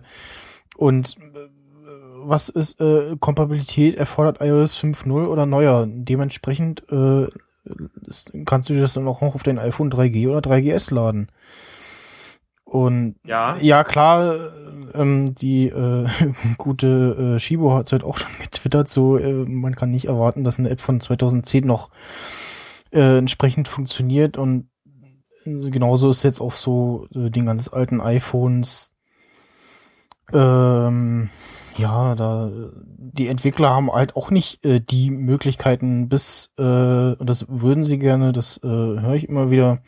und äh, was ist äh, Kompatibilität erfordert iOS 5.0 oder neuer? Dementsprechend äh, ist, kannst du das dann auch noch auf dein iPhone 3G oder 3GS laden. Und ja. ja, klar, äh, ähm, die äh, gute äh, Shibo hat halt auch schon getwittert, so äh, man kann nicht erwarten, dass eine App von 2010 noch äh, entsprechend funktioniert und genauso ist jetzt auch so äh, den ganz alten iPhones ähm, ja, da die Entwickler haben halt auch nicht äh, die Möglichkeiten bis äh, und das würden sie gerne, das äh, höre ich immer wieder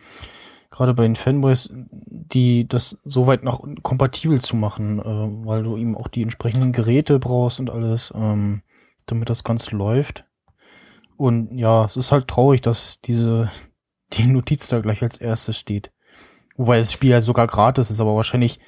gerade bei den Fanboys, die das so weit noch kompatibel zu machen, äh, weil du eben auch die entsprechenden Geräte brauchst und alles, ähm, damit das Ganze läuft. Und ja, es ist halt traurig, dass diese die Notiz da gleich als erstes steht. Wobei das Spiel ja sogar gratis ist, aber wahrscheinlich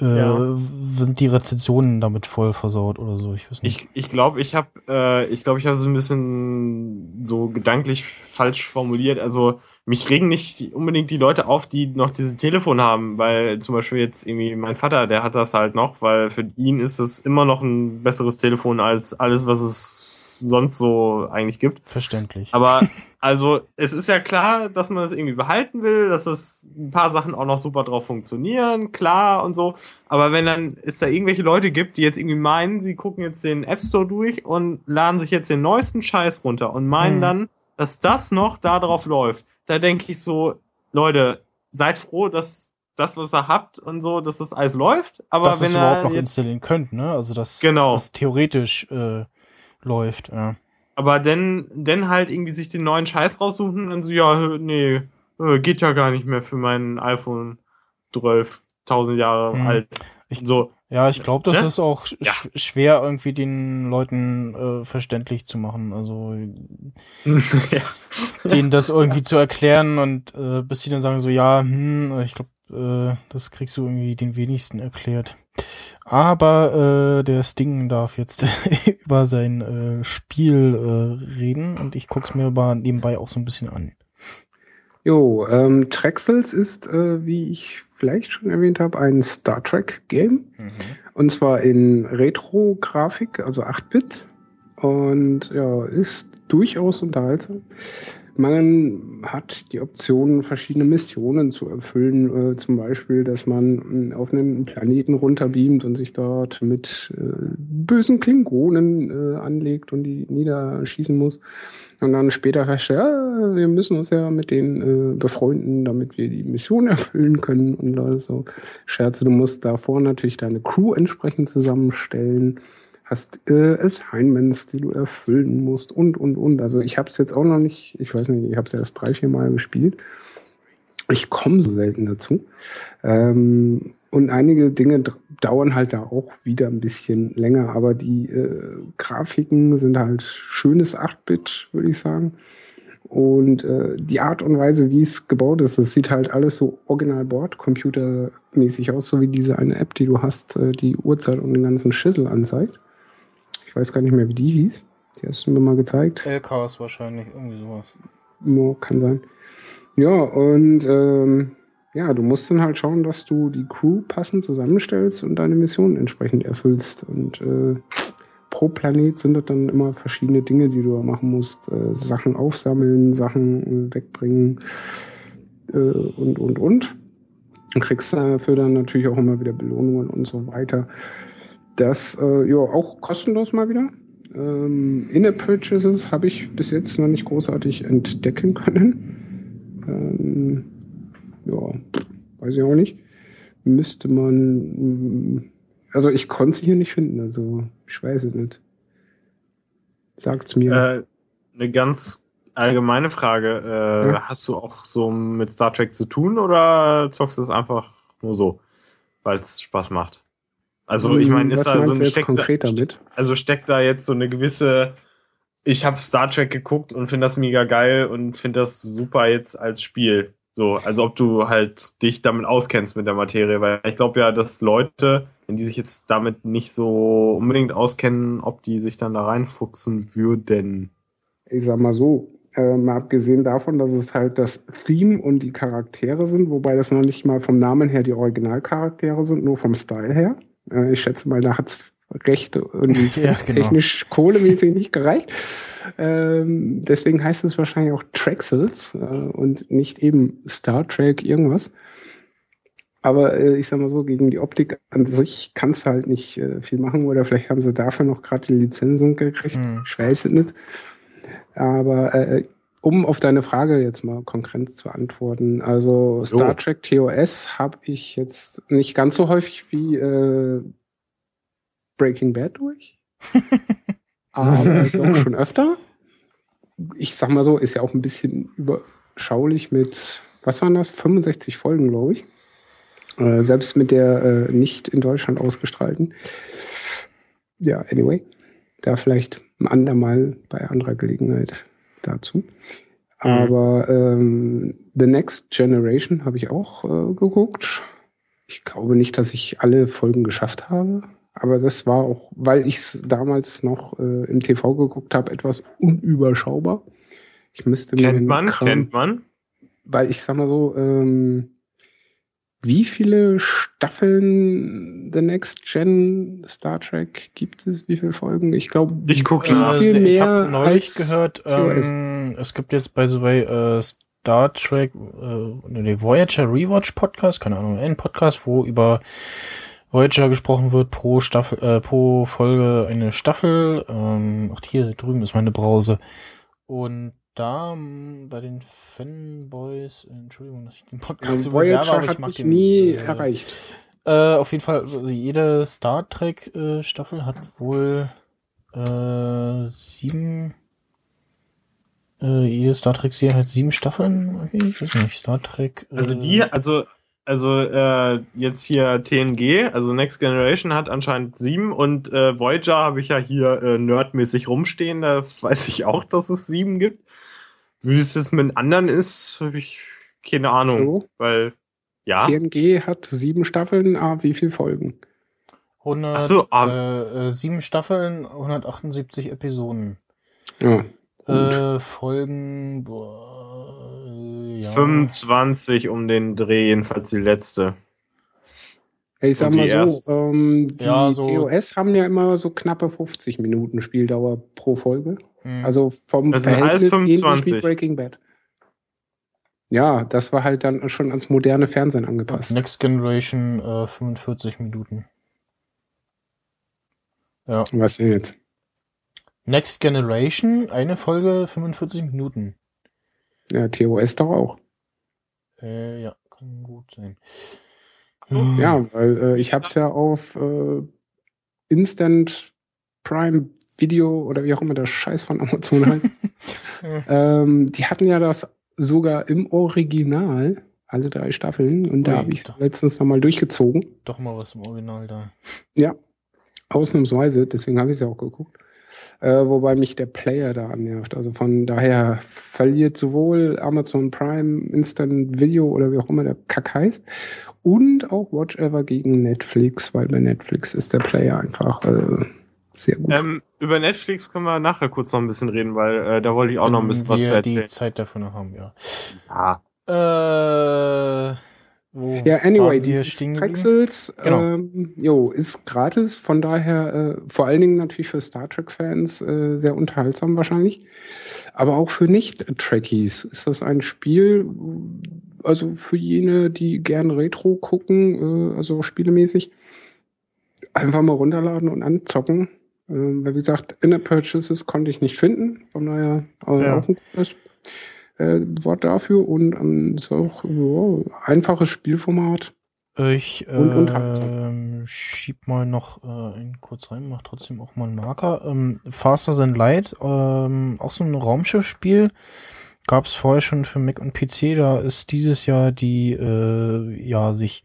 äh, Ja. sind die Rezensionen damit voll versaut oder so. Ich weiß nicht. Ich ich glaube, ich habe äh, ich glaube, ich habe so ein bisschen so gedanklich falsch formuliert. Also mich regen nicht unbedingt die Leute auf, die noch dieses Telefon haben, weil zum Beispiel jetzt irgendwie mein Vater, der hat das halt noch, weil für ihn ist es immer noch ein besseres Telefon als alles, was es sonst so eigentlich gibt. Verständlich. Aber also es ist ja klar, dass man das irgendwie behalten will, dass es ein paar Sachen auch noch super drauf funktionieren, klar und so. Aber wenn dann es da irgendwelche Leute gibt, die jetzt irgendwie meinen, sie gucken jetzt den App Store durch und laden sich jetzt den neuesten Scheiß runter und meinen Mhm. dann, dass das noch da drauf läuft, da denke ich so, Leute, seid froh, dass das, was ihr habt und so, dass das alles läuft. Aber dass wenn es überhaupt er noch installieren könnt, ne? Also dass Genau. das theoretisch äh, läuft. Ja. Aber dann, dann halt irgendwie sich den neuen Scheiß raussuchen und dann so, ja, nee, äh, geht ja gar nicht mehr für mein iPhone 12, 1000 Jahre Hm. alt. Ich- so, Ja, ich glaube, das Ne? ist auch sch Ja. schwer irgendwie den Leuten äh, verständlich zu machen. Also ja. denen das irgendwie zu erklären und äh, bis sie dann sagen so, ja, hm, ich glaube, äh, das kriegst du irgendwie den wenigsten erklärt. Aber äh, der Sting darf jetzt über sein äh, Spiel äh, reden und ich guck's mir aber nebenbei auch so ein bisschen an. Jo, ähm, Trexels ist, äh, wie ich vielleicht schon erwähnt habe, ein Star Trek Game. Und zwar in Retro-Grafik, also 8-Bit. Und ja, ist durchaus unterhaltsam. Man hat die Option, verschiedene Missionen zu erfüllen. Äh, zum Beispiel, dass man äh, auf einen Planeten runterbeamt und sich dort mit äh, bösen Klingonen äh, anlegt und die niederschießen muss. Und dann später feststellt, ja, wir müssen uns ja mit denen äh, befreunden, damit wir die Mission erfüllen können und so. Scherze, du musst davor natürlich deine Crew entsprechend zusammenstellen hast äh, Assignments, die du erfüllen musst und, und, und. Also ich habe es jetzt auch noch nicht, ich weiß nicht, ich habe es erst drei, vier Mal gespielt. Ich komme so selten dazu. Ähm, und einige Dinge dauern halt da auch wieder ein bisschen länger, aber die äh, Grafiken sind halt schönes 8-Bit, würde ich sagen. Und äh, die Art und Weise, wie es gebaut ist, das sieht halt alles so original Bordcomputermäßig aus, so wie diese eine App, die du hast, äh, die Uhrzeit und den ganzen Schüssel anzeigt. Ich weiß gar nicht mehr, wie die hieß. Die hast du mir mal gezeigt. LKs wahrscheinlich, irgendwie sowas. Ja, kann sein. Ja, und ähm, ja, du musst dann halt schauen, dass du die Crew passend zusammenstellst und deine Mission entsprechend erfüllst. Und äh, pro Planet sind das dann immer verschiedene Dinge, die du machen musst. Äh, Sachen aufsammeln, Sachen äh, wegbringen äh, und, und, und. Du kriegst dafür dann natürlich auch immer wieder Belohnungen und so weiter. Das, äh, ja, auch kostenlos mal wieder. Ähm, In-App-Purchases habe ich bis jetzt noch nicht großartig entdecken können. Ähm, ja, weiß ich auch nicht. Müsste man, also ich konnte sie hier nicht finden, also ich weiß es nicht. Sagt's mir. Äh, eine ganz allgemeine Frage. Äh, Ja. Hast du auch so mit Star Trek zu tun oder zockst du es einfach nur so, weil es Spaß macht? Also ich meine, Was ist da so ein steckt da, also steckt da jetzt so eine gewisse ich habe Star Trek geguckt und finde das mega geil und finde das super jetzt als Spiel. So, also ob du halt dich damit auskennst mit der Materie, weil ich glaube ja, dass Leute, wenn die sich jetzt damit nicht so unbedingt auskennen, ob die sich dann da reinfuchsen würden. ich sag mal so, äh, mal abgesehen davon, dass es halt das Theme und die Charaktere sind, wobei das noch nicht mal vom Namen her die Originalcharaktere sind, nur vom Style her. Äh, ich schätze mal, da hat's Rechte und Ja, genau. technisch kohlemäßig nicht gereicht. Ähm, deswegen heißt es wahrscheinlich auch Traxels äh, und nicht eben Star Trek irgendwas. Aber äh, ich sag mal so, gegen die Optik an sich kannst du halt nicht äh, viel machen oder vielleicht haben sie dafür noch gerade die Lizenzen gekriegt. Hm. Ich weiß es nicht. Aber äh, um auf deine Frage jetzt mal konkret zu antworten, also Star Jo. Trek TOS habe ich jetzt nicht ganz so häufig wie äh, Breaking Bad durch. aber doch schon öfter. Ich sag mal so, ist ja auch ein bisschen überschaulich mit, was waren das, 65 Folgen, glaube ich. Äh, selbst mit der äh, nicht in Deutschland ausgestrahlten. Ja, anyway. Da vielleicht ein andermal bei anderer Gelegenheit dazu. Aber ähm, The Next Generation habe ich auch äh, geguckt. Ich glaube nicht, dass ich alle Folgen geschafft habe. Aber das war auch, weil ich es damals noch äh, im TV geguckt habe, etwas unüberschaubar. Ich müsste Kennt man, Kram- kennt man. weil ich sag mal so, ähm, wie viele Staffeln The Next Gen Star Trek gibt es? Wie viele Folgen? Ich glaube, Ich guck viel, nach. viel Also, ich mehr habe neulich gehört, ähm, es gibt jetzt by the way äh, Star Trek, äh, nee, Voyager Rewatch Podcast, keine Ahnung, ein Podcast, wo über Voyager gesprochen wird, pro Staffel, äh, pro Folge eine Staffel. Ähm, ach, hier drüben ist meine Brause. Und da m, bei den Fanboys, Entschuldigung, dass ich den Podcast Also so bewerbe, Voyager aber ich mag den, nie äh, erreicht. Äh, auf jeden Fall, also jede Star Trek äh, Staffel hat wohl äh, sieben. Äh, jede Star Trek Serie hat sieben Staffeln. Okay, ich weiß nicht. Star Trek. Äh, Also die, also, also äh, jetzt hier TNG, also Next Generation hat anscheinend sieben und äh, Voyager habe ich ja hier äh, nerdmäßig rumstehen, da weiß ich auch, dass es sieben gibt. Wie es jetzt mit anderen ist, habe ich keine Ahnung, So. weil ja, TNG hat sieben Staffeln, ah, wie viele Folgen? 100, Ach so, ah. äh, äh, sieben Staffeln, 178 Episoden. Ja. Äh, Folgen, boah, äh, ja. 25 um den Dreh, jedenfalls die letzte. Ich sag mal so, ähm, die Ja, so- TOS haben ja immer so knappe 50 Minuten Spieldauer pro Folge. Hm. Also vom Das Verhältnis ähnlich 25. wie Breaking Bad. Ja, das war halt dann schon ans moderne Fernsehen angepasst. Next Generation äh, 45 Minuten. Ja. Was denn jetzt? Next Generation, eine Folge 45 Minuten. Ja, TOS doch auch. Äh, ja, kann gut sein. Ja, weil äh, ich hab's ja auf äh, Instant Prime Video oder wie auch immer der Scheiß von Amazon heißt. ähm, die hatten ja das sogar im Original, alle drei Staffeln, und da habe ich doch. letztens nochmal durchgezogen. Doch mal was im Original da. Ja, ausnahmsweise, deswegen habe ich es ja auch geguckt. Äh, wobei mich der Player da annervt. Also von daher verliert sowohl Amazon Prime Instant Video oder wie auch immer der Kack heißt und auch Watch Ever gegen Netflix, weil bei Netflix ist der Player einfach äh, sehr gut. Ähm, über Netflix können wir nachher kurz noch ein bisschen reden, weil äh, da wollte ich auch noch ein bisschen was zu wir die erzählen. Zeit dafür noch haben, ja. Ja. Äh, wo Ja, anyway, waren wir dieses stehen geblieben? Trexels, Genau. ähm, jo, ist gratis, von daher äh, vor allen Dingen natürlich für Star Trek-Fans äh, sehr unterhaltsam wahrscheinlich. Aber auch für Nicht-Trekkies ist das ein Spiel, also für jene, die gerne Retro gucken, äh, also spielemäßig, einfach mal runterladen und anzocken. Ähm, weil wie gesagt, Inner Purchases konnte ich nicht finden, von daher äh, Ja. auch ein gutes äh, Wort dafür und ähm, ist auch ja, einfaches Spielformat. Ich Und unterhaltsam. ähm, schieb mal noch äh, einen kurz rein, mach trotzdem auch mal einen Marker. Ähm, Faster Than Light, ähm, auch so ein Raumschiffspiel. Gab es vorher schon für Mac und PC. Da ist dieses Jahr die, äh, ja, sich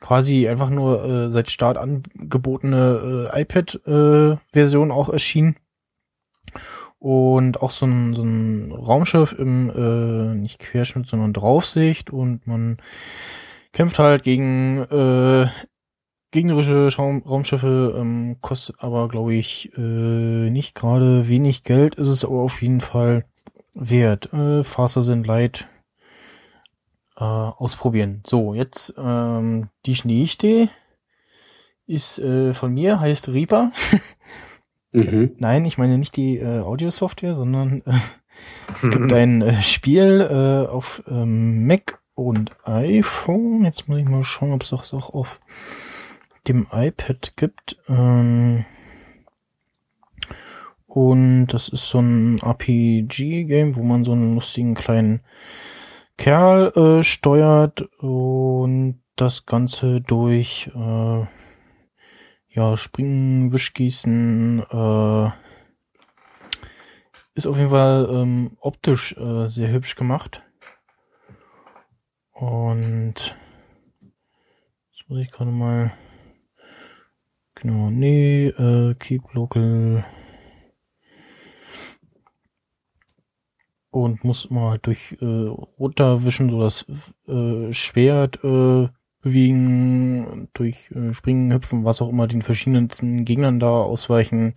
quasi einfach nur äh, seit Start angebotene äh, iPad-Version auch erschienen. Und auch so ein, so ein Raumschiff im, äh, nicht Querschnitt, sondern Draufsicht. Und man kämpft halt gegen äh, gegnerische Schaum Raumschiffe, ähm, kostet aber, glaube ich, äh, nicht gerade wenig Geld, ist es aber auf jeden Fall wert. Äh, Faster sind Light äh, ausprobieren. So, jetzt ähm, die Schneechte ist äh, von mir, heißt Reaper. Mhm. Nein, ich meine nicht die äh, Audio-Software, sondern äh, es gibt ein äh, Spiel äh, auf ähm, Mac und iPhone. Jetzt muss ich mal schauen, ob es das auch auf dem iPad gibt. Ähm, und das ist so ein RPG-Game, wo man so einen lustigen kleinen Kerl äh, steuert und das Ganze durch äh, ja, Springen, Wischgießen, äh, ist auf jeden Fall ähm, optisch äh, sehr hübsch gemacht. Und jetzt muss ich gerade mal genau, nee, äh, keep local und muss mal halt durch äh, runterwischen, so das äh, Schwert äh, bewegen, durch äh, Springen, Hüpfen, was auch immer, den verschiedensten Gegnern da ausweichen.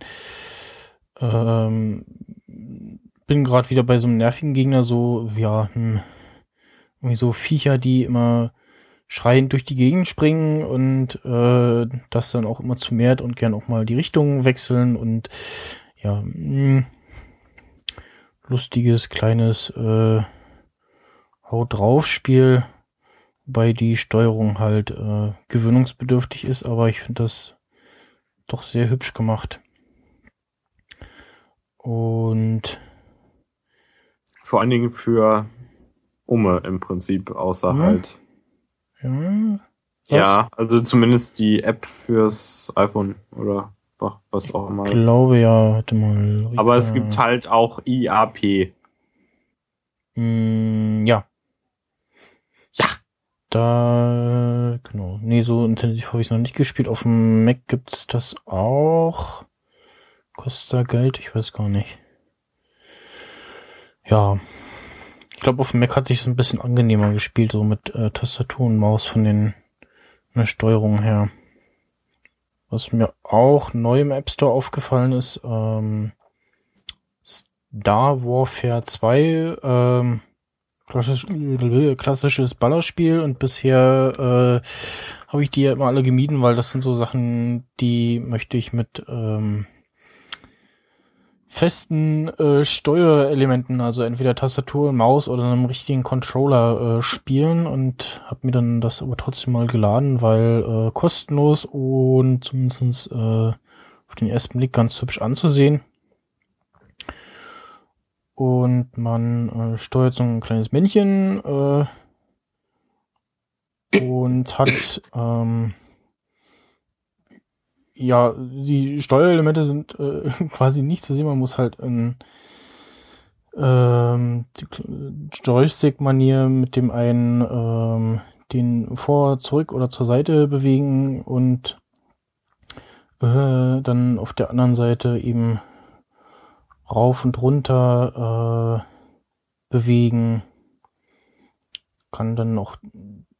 Ähm, bin gerade wieder bei so einem nervigen Gegner, so, ja, hm, irgendwie so Viecher, die immer schreiend durch die Gegend springen und äh, das dann auch immer zu mehrt und gern auch mal die Richtung wechseln und ja, mh, lustiges, kleines äh, Haut drauf Spiel, wobei die Steuerung halt äh, gewöhnungsbedürftig ist, aber ich finde das doch sehr hübsch gemacht. Und Vor allen Dingen für Umme im Prinzip, außer Mhm. halt. ja, Ja, also zumindest die App fürs iPhone oder was auch immer. glaube ja, warte mal. Aber es gibt halt auch IAP. Mm, ja. Ja. Da, genau. Nee, so intensiv habe ich noch nicht gespielt. Auf dem Mac gibt's das auch. Kostet da Geld? Ich weiß gar nicht. Ja. Ich glaube, auf dem Mac hat sich das ein bisschen angenehmer gespielt, so mit äh, Tastatur und Maus von den von der Steuerung her. Was mir auch neu im App Store aufgefallen ist, ähm, Star Warfare 2, ähm, klassisch, klassisches Ballerspiel und bisher äh, habe ich die ja immer alle gemieden, weil das sind so Sachen, die möchte ich mit ähm, festen äh, Steuerelementen, also entweder Tastatur, Maus oder einem richtigen Controller äh, spielen und habe mir dann das aber trotzdem mal geladen, weil äh, kostenlos und zumindest äh, auf den ersten Blick ganz hübsch anzusehen. Und man äh, steuert so ein kleines Männchen äh, und hat ähm, ja, die Steuerelemente sind äh, quasi nicht zu sehen. Man muss halt in ähm, Joystick-Manier mit dem einen ähm, den vor, zurück oder zur Seite bewegen und äh, dann auf der anderen Seite eben rauf und runter äh, bewegen. Kann dann auch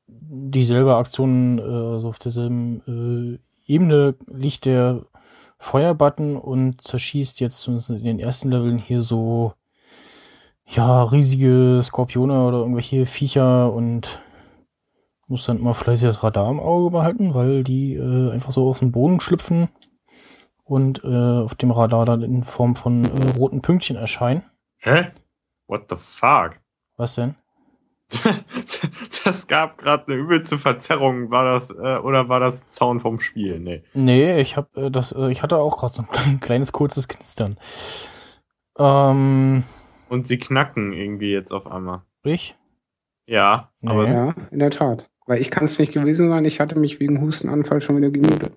dieselbe Aktion äh, so auf derselben äh, Ebene liegt der Feuerbutton und zerschießt jetzt zumindest in den ersten Leveln hier so ja, riesige Skorpione oder irgendwelche Viecher und muss dann immer fleißig das Radar im Auge behalten, weil die äh, einfach so aus dem Boden schlüpfen und äh, auf dem Radar dann in Form von äh, roten Pünktchen erscheinen. Hä? What the fuck? Was denn? das gab gerade eine übelste Verzerrung. War das äh, oder war das Zaun vom Spiel? Nee. Nee, ich habe äh, das äh, ich hatte auch gerade so ein kleines kurzes Knistern. Ähm, Und sie knacken irgendwie jetzt auf einmal. ich? Ja, Nee. aber Ja, in der Tat. Weil ich kann es nicht gewesen sein, ich hatte mich wegen Hustenanfall schon wieder gemutet.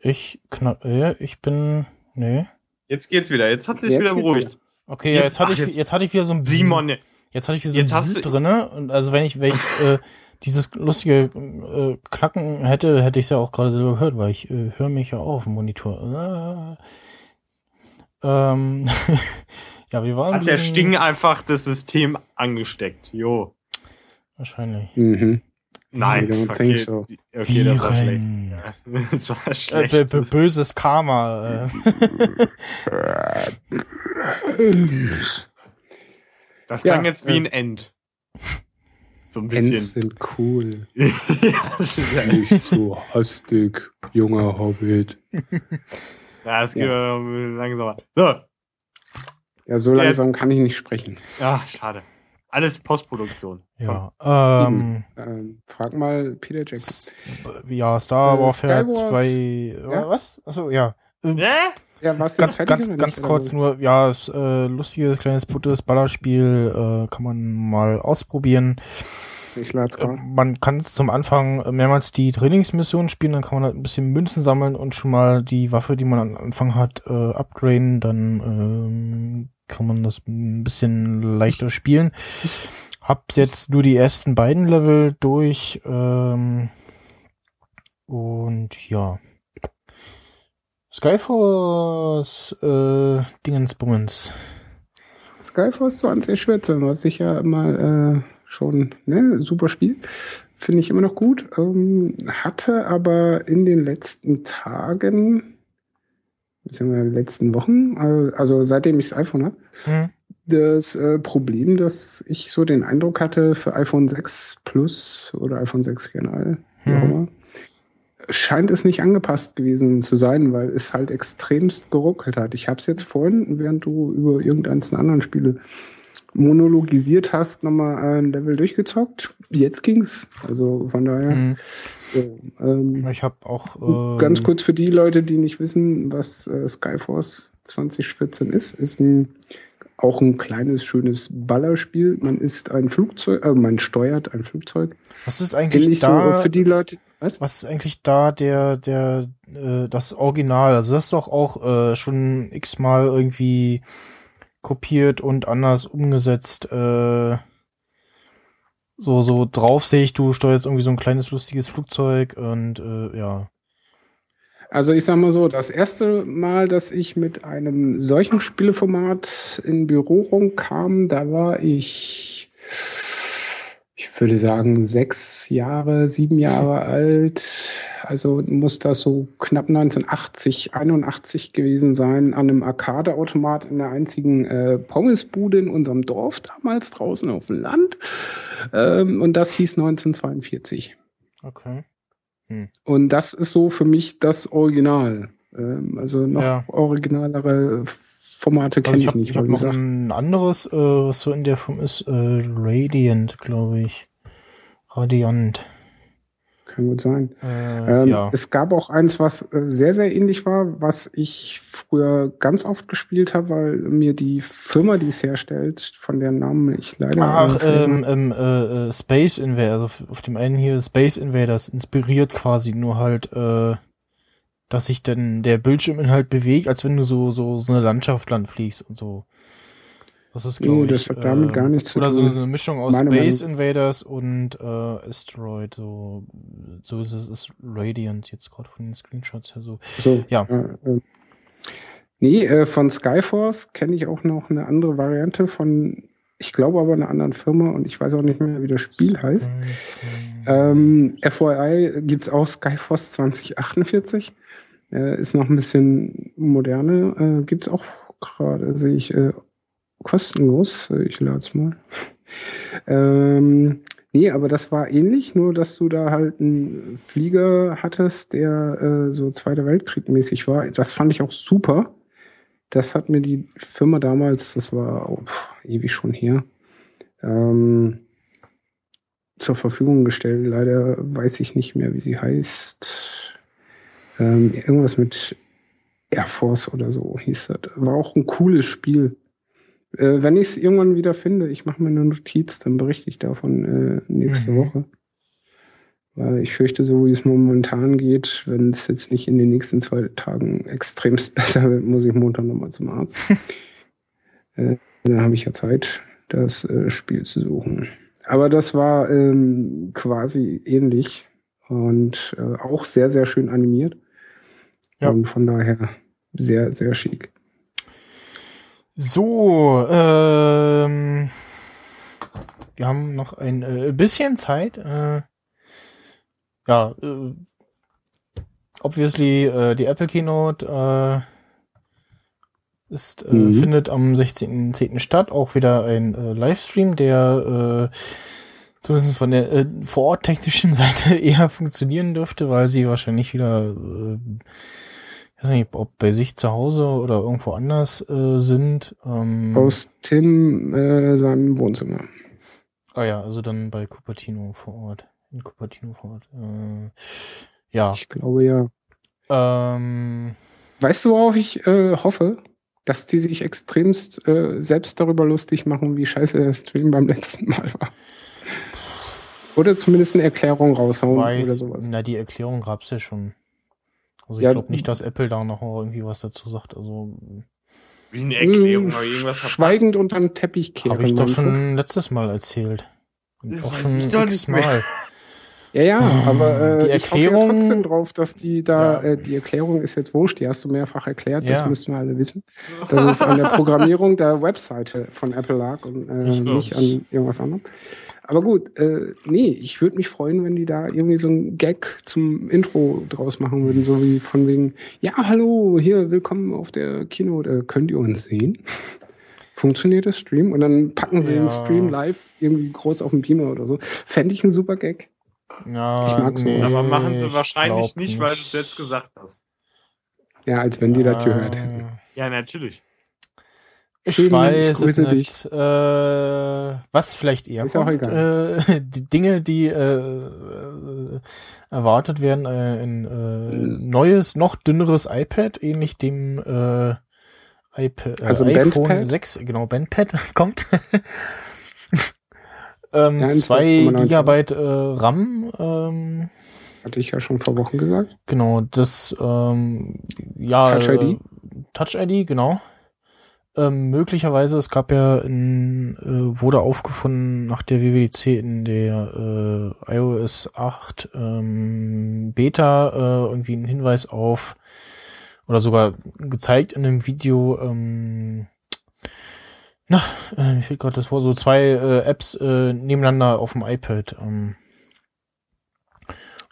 Ich knapp, äh, ich bin nee. jetzt geht's wieder. Jetzt hat sich Jetzt wieder beruhigt. Okay, ja, Jetzt- jetzt hatte ach, ich jetzt- jetzt hatte ich wieder so ein Bzzz. Simon, Jetzt hatte ich wieder so Jetzt ein du- drinne und also wenn ich wenn ich äh, dieses lustige äh, Klacken hätte, hätte ich es ja auch gerade selber gehört, weil ich äh, höre mich ja auch auf dem Monitor. Ah. Ähm, ja, wir waren hat der Sting einfach das System angesteckt. Jo. wahrscheinlich. Mhm. Nein, I okay, so. okay das war schlecht. Ja, das war Äh, schlecht. b- b- böses Karma. Das klang Ja, jetzt wie äh, ein End. So ein Ents bisschen. sind cool. ja, das ist ja, Nicht so hastig, junger Hobbit. ja, das geht Ja. langsamer. So, Ja, so Der- langsam kann ich nicht sprechen. ja, schade. Alles Postproduktion. Ja, ähm, Ähm, frag mal Peter Jackson. ja, Star Äh, Warfare Skywars. 2, äh, Ja? was? Achso, ja. Äh, Ne? Ja, Ganz, ganz, ganz kurz nur, ja, ist, äh, lustiges, kleines, buntes Ballerspiel, äh, kann man mal ausprobieren. Ich Äh, man kann zum Anfang mehrmals die Trainingsmission spielen, dann kann man halt ein bisschen Münzen sammeln und schon mal die Waffe, die man am Anfang hat, äh, upgraden, dann ähm, kann man das ein bisschen leichter spielen. Hab jetzt nur die ersten beiden Level durch ähm, und ja. Skyforce äh, Dingensbummens. Skyforce 2014, was ich ja mal äh, schon, ne, super Spiel. Finde ich immer noch gut. Ähm, hatte aber in den letzten Tagen, beziehungsweise in den letzten Wochen, äh, also seitdem ich das iPhone habe, Hm. das äh, Problem, dass ich so den Eindruck hatte für iPhone 6 Plus oder iPhone 6 generell, wie auch Hm. immer, scheint es nicht angepasst gewesen zu sein, weil es halt extremst geruckelt hat. Ich habe es jetzt vorhin, während du über irgendeines der anderen Spiele monologisiert hast, nochmal ein Level durchgezockt. Jetzt ging's. Also von daher. Hm. So, ähm, Ich habe auch ähm, Ganz kurz für die Leute, die nicht wissen, was äh, Skyforce 2014 ist, ist ein, auch ein kleines, schönes Ballerspiel. Man ist ein Flugzeug, äh, man steuert ein Flugzeug. Was ist eigentlich Ähnlich da? so für die Leute. Was? Was ist eigentlich da der, der, äh, das Original? Also das ist doch auch äh, schon x-mal irgendwie kopiert und anders umgesetzt. Äh, so, so drauf sehe ich, du steuerst irgendwie so ein kleines lustiges Flugzeug und äh, ja. Also ich sag mal so, das erste Mal, dass ich mit einem solchen Spieleformat in Berührung kam, da war ich ich würde sagen, sechs Jahre, sieben Jahre alt. Also muss das so knapp 1980, 81 gewesen sein, an einem Arcade-Automat in der einzigen äh, Pommesbude in unserem Dorf damals draußen auf dem Land. Ähm, und das hieß 1942. Okay. Und das ist so für mich das Original. Ähm, also noch Ja. originalere Formate kenne Also ich, ich habe nicht. ich hab weil noch gesagt, ein anderes, äh, was so in der Form ist, äh, Radiant, glaube ich. Radiant. Kann gut sein. Äh, Ähm, ja. Es gab auch eins, was äh, sehr, sehr ähnlich war, was ich früher ganz oft gespielt habe, weil mir die Firma, die es herstellt, von deren Namen ich leider. Ach, äh, ähm, ähm, äh, äh, Space Invaders, also auf- auf dem einen hier Space Invaders inspiriert quasi, nur halt, äh, dass sich dann der Bildschirminhalt bewegt, als wenn du so, so, so eine Landschaft lang fliegst und so. Das ist, Nee, glaube das ich. hat damit gar nichts zu Oder so tun. eine Mischung aus Meine Space Meinung. Invaders und äh, Asteroid, so, so ist es, ist Radiant jetzt gerade von den Screenshots her so. So, Ja. Äh, äh, nee, äh, von Skyforce kenne ich auch noch eine andere Variante von, ich glaube aber einer anderen Firma und ich weiß auch nicht mehr, wie das Spiel heißt. Ähm, FYI gibt's auch Skyforce 2048. Äh, ist noch ein bisschen moderne. Äh, gibt's auch gerade, sehe ich, äh, kostenlos. Äh, Ich lade es mal. ähm, nee, aber das war ähnlich, nur dass du da halt einen Flieger hattest, der äh, so Zweiter Weltkrieg mäßig war. Das fand ich auch super. Das hat mir die Firma damals, das war oh, ewig schon her, ähm, zur Verfügung gestellt. Leider weiß ich nicht mehr, wie sie heißt. Ähm, irgendwas mit Air Force oder so hieß das. War auch ein cooles Spiel. Äh, wenn ich es irgendwann wieder finde, ich mache mir eine Notiz, dann berichte ich davon äh, nächste Mhm. Woche. Weil ich fürchte, so wie es momentan geht, wenn es jetzt nicht in den nächsten zwei Tagen extremst besser wird, muss ich Montag nochmal zum Arzt. äh, dann habe ich ja Zeit, das äh, Spiel zu suchen. Aber das war ähm, quasi ähnlich und äh, auch sehr, sehr schön animiert. Ja. Und von daher sehr, sehr schick. So, ähm, wir haben noch ein äh, bisschen Zeit. Äh, ja, äh, obviously äh, die Apple Keynote äh, ist, äh, Mhm. findet am 16.10. statt. Auch wieder ein äh, Livestream, der äh, zumindest von der äh, vororttechnischen Seite eher funktionieren dürfte, weil sie wahrscheinlich wieder äh, ich weiß nicht, ob bei sich zu Hause oder irgendwo anders äh, sind. Ähm, Aus Tim äh, seinem Wohnzimmer. ah ja, also dann bei Cupertino vor Ort. In Cupertino vor Ort. Äh, ja. Ich glaube ja. Ähm, Weißt du, worauf ich äh, hoffe? Dass die sich extremst äh, selbst darüber lustig machen, wie scheiße der Stream beim letzten Mal war. Oder zumindest eine Erklärung raushauen oder weiß, sowas. na, die Erklärung gab's ja schon. Also ich Ja, glaube nicht, dass Apple da noch irgendwie was dazu sagt. Also Wie eine Erklärung, Hm, aber irgendwas verpasst. Schweigend unter den Teppich kehren. habe ich doch schon letztes Mal erzählt. Und auch Weiß schon ich doch x nicht mehr. Mal. Ja, ja, aber äh, Die ich hoffe ja Erklärung- trotzdem drauf, dass die da, Ja. äh, die Erklärung ist jetzt wurscht, die hast du mehrfach erklärt, das Ja. müssen wir alle wissen, dass es an der Programmierung der Webseite von Apple lag und äh, nicht an irgendwas anderem. Aber gut, äh, nee, ich würde mich freuen, wenn die da irgendwie so einen Gag zum Intro draus machen würden, so wie von wegen, ja, hallo, hier, willkommen auf der Kino, äh, könnt ihr uns sehen? Funktioniert das Stream? Und dann packen sie den Ja. Stream live irgendwie groß auf dem Beamer oder so. Fände ich ein super Gag. Ja, Ich mag sowas. Aber machen sie ich wahrscheinlich glaub nicht, weil du es jetzt gesagt hast. Ja, als wenn die das Ah, gehört hätten. Ja, natürlich. Ich Schön, weiß ich es nicht. Äh, was vielleicht eher Ist auch kommt, äh, die Dinge, die äh, äh, erwartet werden, äh, ein äh, neues, noch dünneres iPad, ähnlich dem iPad, Also iPhone Bandpad? 6, genau, Bandpad kommt. ähm, Ja, ein 2 12,99. Gigabyte RAM, ähm, Hatte ich ja schon vor Wochen gesagt. Genau, das, ähm, ja. Touch ID? Touch ID, genau. Ähm, möglicherweise, es gab ja in, äh, wurde aufgefunden nach der WWDC in der äh, iOS 8 ähm, Beta äh, irgendwie ein Hinweis auf oder sogar gezeigt in einem Video, ähm, Na, äh, mir fehlt gerade das vor, so zwei äh, Apps äh, nebeneinander auf dem iPad. Ähm,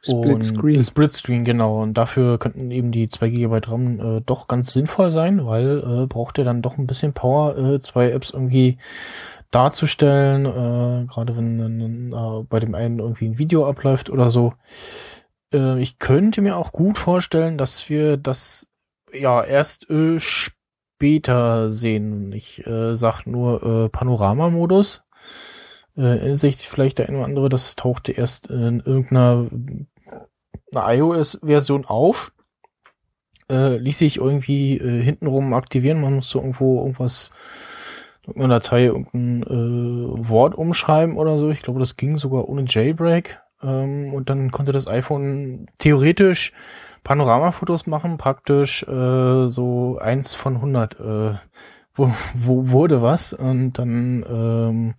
Split und- Screen. Split Screen, genau. Und dafür könnten eben die 2 GB RAM äh, doch ganz sinnvoll sein, weil äh, braucht ihr dann doch ein bisschen Power, äh, zwei Apps irgendwie darzustellen, äh, gerade wenn äh, bei dem einen irgendwie ein Video abläuft oder so. Äh, ich könnte mir auch gut vorstellen, dass wir das ja erst äh, später sehen. Ich äh, sag nur äh, Panoramamodus. Äh, sich vielleicht der eine oder andere, das tauchte erst in irgendeiner einer iOS-Version auf. Äh, ließ sich irgendwie äh, hintenrum aktivieren. Man musste irgendwo irgendwas, irgendeine Datei, irgendein äh, Wort umschreiben oder so. Ich glaube, das ging sogar ohne Jailbreak. Ähm, und dann konnte das iPhone theoretisch Panoramafotos machen, praktisch äh, so eins von 100. Äh, wo, wo wurde was? Und dann ähm,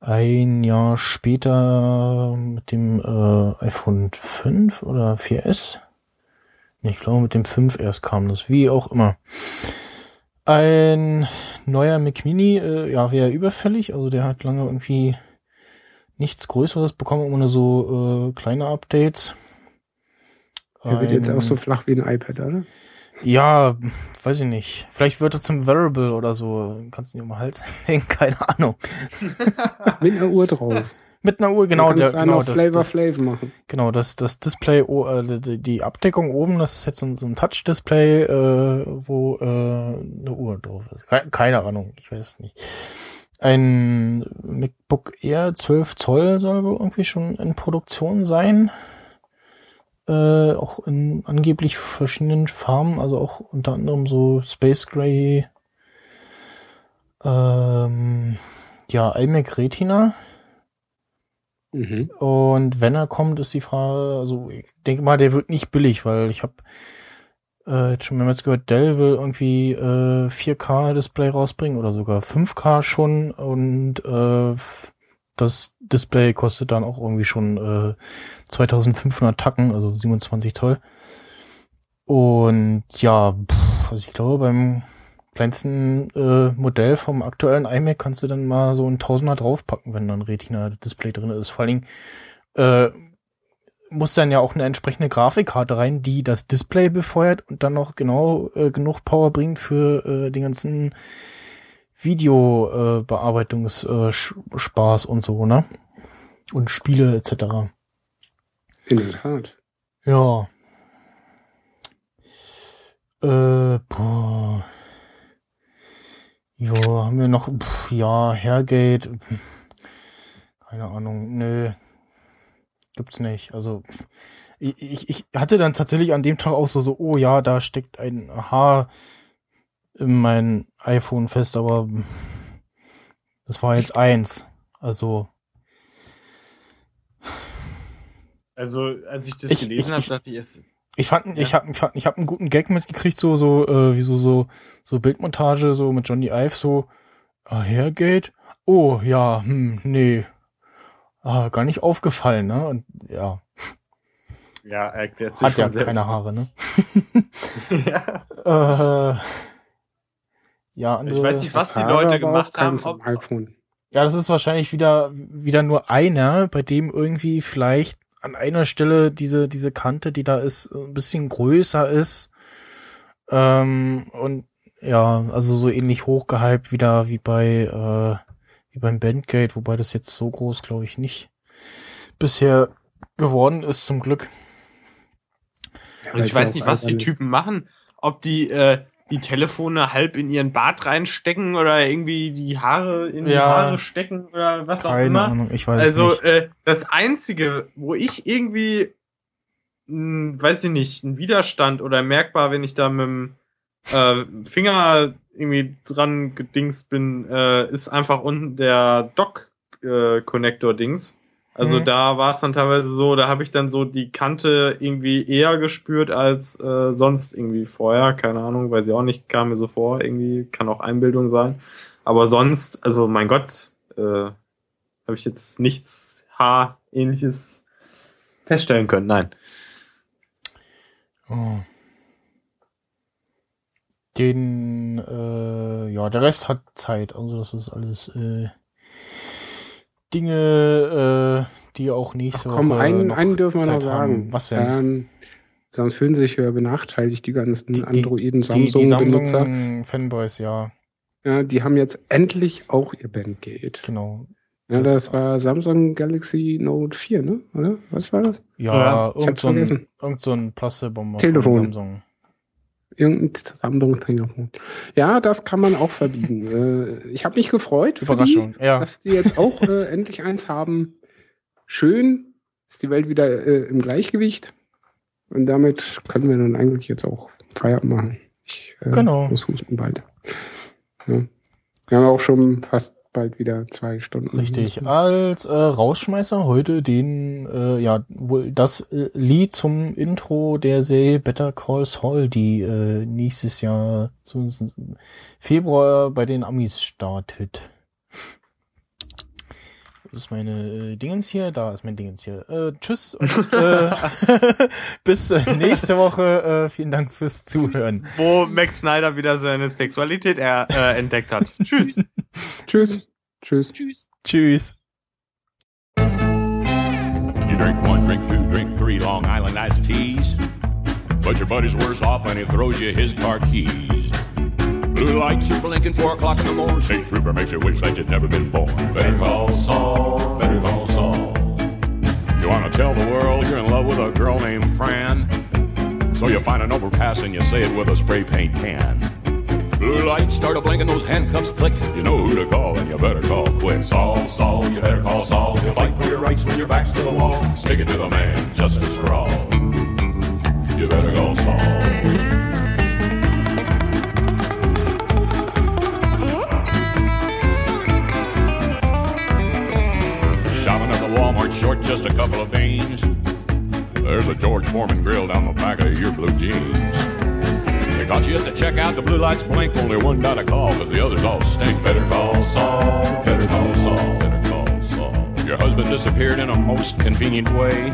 ein Jahr später mit dem äh, iPhone 5 oder 4S. Nee, ich glaube mit dem 5 erst kam das, wie auch immer. Ein neuer Mac Mini, äh, ja, wäre überfällig, also der hat lange irgendwie nichts Größeres bekommen, nur so äh, kleine Updates. Der wird jetzt auch so flach wie ein iPad, oder? Ja, weiß ich nicht. Vielleicht wird er zum Variable oder so. Kannst du ihn um den Hals hängen, keine Ahnung. Mit einer Uhr drauf. Mit einer Uhr, genau, der, genau, das, Flavor das, Flav machen. genau, das, das Display, oh, äh, die, die Abdeckung oben, das ist jetzt so ein, so ein Touch-Display, äh, wo äh, eine Uhr drauf ist. Ke- Keine Ahnung, ich weiß es nicht. Ein MacBook Air 12 Zoll soll wohl irgendwie schon in Produktion sein. Äh, auch in angeblich verschiedenen Farben, also auch unter anderem so Space Gray, ähm, ja, iMac Retina. Mhm. Und wenn er kommt, ist die Frage, also ich denke mal, der wird nicht billig, weil ich habe äh, jetzt schon mehrmals gehört, Dell will irgendwie äh, 4K-Display rausbringen oder sogar 5K schon und äh, das Display kostet dann auch irgendwie schon äh, 2500 Tacken, also 27 Zoll. Und ja, pff, also ich glaube, beim kleinsten äh, Modell vom aktuellen iMac kannst du dann mal so ein Tausender draufpacken, wenn da ein Retina-Display drin ist. Vor allen Dingen äh, muss dann ja auch eine entsprechende Grafikkarte rein, die das Display befeuert und dann noch genau äh, genug Power bringt für äh, den ganzen Videobearbeitungsspaß äh, äh, und so, ne? Und Spiele etc. In der Tat. Ja. Äh, boah. Ja, haben wir noch, pf, ja, Hergate. Keine Ahnung, nö. Gibt's nicht. Also, ich, ich, hatte dann tatsächlich an dem Tag auch so, so, oh ja, da steckt ein Haar mein iPhone fest, aber das war jetzt eins. Also, Also, als ich das Ich- gelesen habe, ich- dachte ich, es, Ich fand, Ja. ich habe, ich ich hab einen guten Gag mitgekriegt, so, so, äh, wie so, so, so Bildmontage, so mit Johnny Ive, so, ah, Hergate? Oh, ja, hm, nee. Ah, gar nicht aufgefallen, ne? Und ja, ja, er erklärt sich hat ja selbst. keine Haare, ne? ja. Äh, ja, andere, Ich weiß nicht, was die Leute gemacht haben. Ob, iPhone. Ja, das ist wahrscheinlich wieder, wieder nur einer, bei dem irgendwie vielleicht an einer Stelle diese, diese Kante, die da ist, ein bisschen größer ist. Ähm, und ja, also so ähnlich hochgehypt wieder wie bei, äh, wie beim Bandgate, wobei das jetzt so groß, glaube ich, nicht bisher geworden ist, zum Glück. Ja, und ich weiß nicht, was die. Typen machen. Ob die äh, die Telefone halb in ihren Bart reinstecken oder irgendwie die Haare in die Ja. Haare stecken oder was auch Keine immer. Ahnung, ich weiß Also nicht. äh, das Einzige, wo ich irgendwie, mh, weiß ich nicht, ein Widerstand oder merkbar, wenn ich da mit dem äh, Finger irgendwie dran gedingst bin, äh, ist einfach unten der Dock-Connector-Dings. Also Mhm. da war es dann teilweise so, da habe ich dann so die Kante irgendwie eher gespürt als äh, sonst irgendwie vorher. Keine Ahnung, weiß ich auch nicht, kam mir so vor. Irgendwie kann auch Einbildung sein. Aber sonst, also mein Gott, äh, habe ich jetzt nichts Haarähnliches feststellen können. Nein. Oh. Den, äh, ja, der Rest hat Zeit. Also das ist alles äh, Dinge, äh, die auch nächste Ach, komm, Woche einen, noch einen dürfen wir Zeit noch sagen. haben. Was denn? Ähm, sonst fühlen sich ja benachteiligt die ganzen Die- die- Androiden, die, die Samsung-Benutzer. Samsung-Fanboys, ja, ja, die haben jetzt endlich auch ihr Bandgate. genau. Ja, Das- das, war Samsung Galaxy Note 4, ne? Oder? Was war das? Ja, Ja, irgend, so ein, irgend so ein Plastikbomber Telefon. von Samsung. Irgendein Samsung-Telefon. Ja, das kann man auch verbieten. äh, ich habe mich gefreut, Überraschung, die, ja. dass die jetzt auch äh, endlich eins haben. Schön, ist die Welt wieder äh, im Gleichgewicht. Und damit können wir dann eigentlich jetzt auch Feierabend machen. Ich äh, Genau. muss husten bald. Ja. Wir haben auch schon fast bald wieder zwei Stunden. Richtig. Als äh, Rausschmeißer heute den, äh, ja, wohl das äh, Lied zum Intro der Serie Better Call Saul, die äh, nächstes Jahr zumindest Februar bei den Amis startet. Das ist meine äh, Dingens hier, da ist mein Dingens hier. Äh, tschüss und äh, bis äh, nächste Woche. Äh, vielen Dank fürs Zuhören. Wo Max Snyder wieder seine Sexualität er, äh, entdeckt hat. Tschüss. Tschüss. Tschüss. Tschüss. Tschüss. You drink one, drink two, drink three Long Island iced teas. But your buddy's worse off when he throws you his car keys. Blue lights are blinking four o'clock in the morning. State trooper makes you wish that you'd never been born. Better call Saul, better call Saul. You want to tell the world you're in love with a girl named Fran? So you find an overpass and you say it with a spray paint can. Blue lights start a blinking, those handcuffs click. You know who to call, and you better call quick. Saul, Saul, you better call Saul. He'll fight for your rights when your back's to the wall. Stick it to the man, justice for all. You better call Saul. Walmart short just a couple of beans. There's a George Foreman grill down the back of your blue jeans. They caught you at the checkout, the blue lights blink, only one got a call, cause the others all stink. Better call Saul, better call Saul, better call Saul. Your husband disappeared in a most convenient way.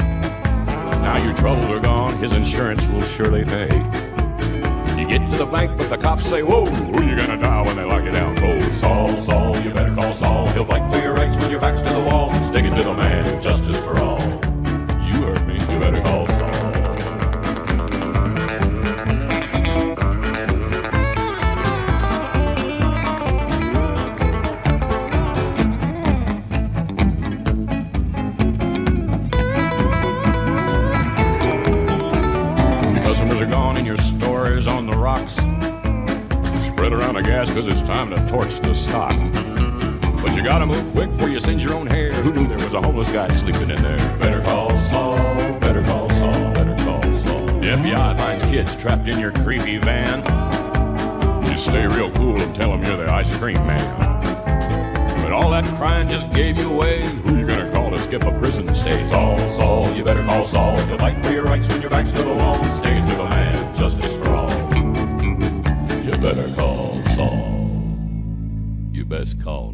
Now your troubles are gone, his insurance will surely pay. You get to the bank, but the cops say, Whoa, who you gonna dial when they lock you down cold? Saul, Saul, you better call Saul. He'll fight for your because it's time to torch the stock. But you gotta move quick before you singe your own hair. Who knew there was a homeless guy sleeping in there? Better call Saul, better call Saul, better call Saul. The FBI finds kids trapped in your creepy van. You stay real cool and tell them you're the ice cream man. But all that crying just gave you away. Who you gonna call to skip a prison stay? Saul, Saul, you better call Saul. You'll fight for your rights when your back's to the wall. Stay to the man, justice for all. You better call. You best call now, you hear?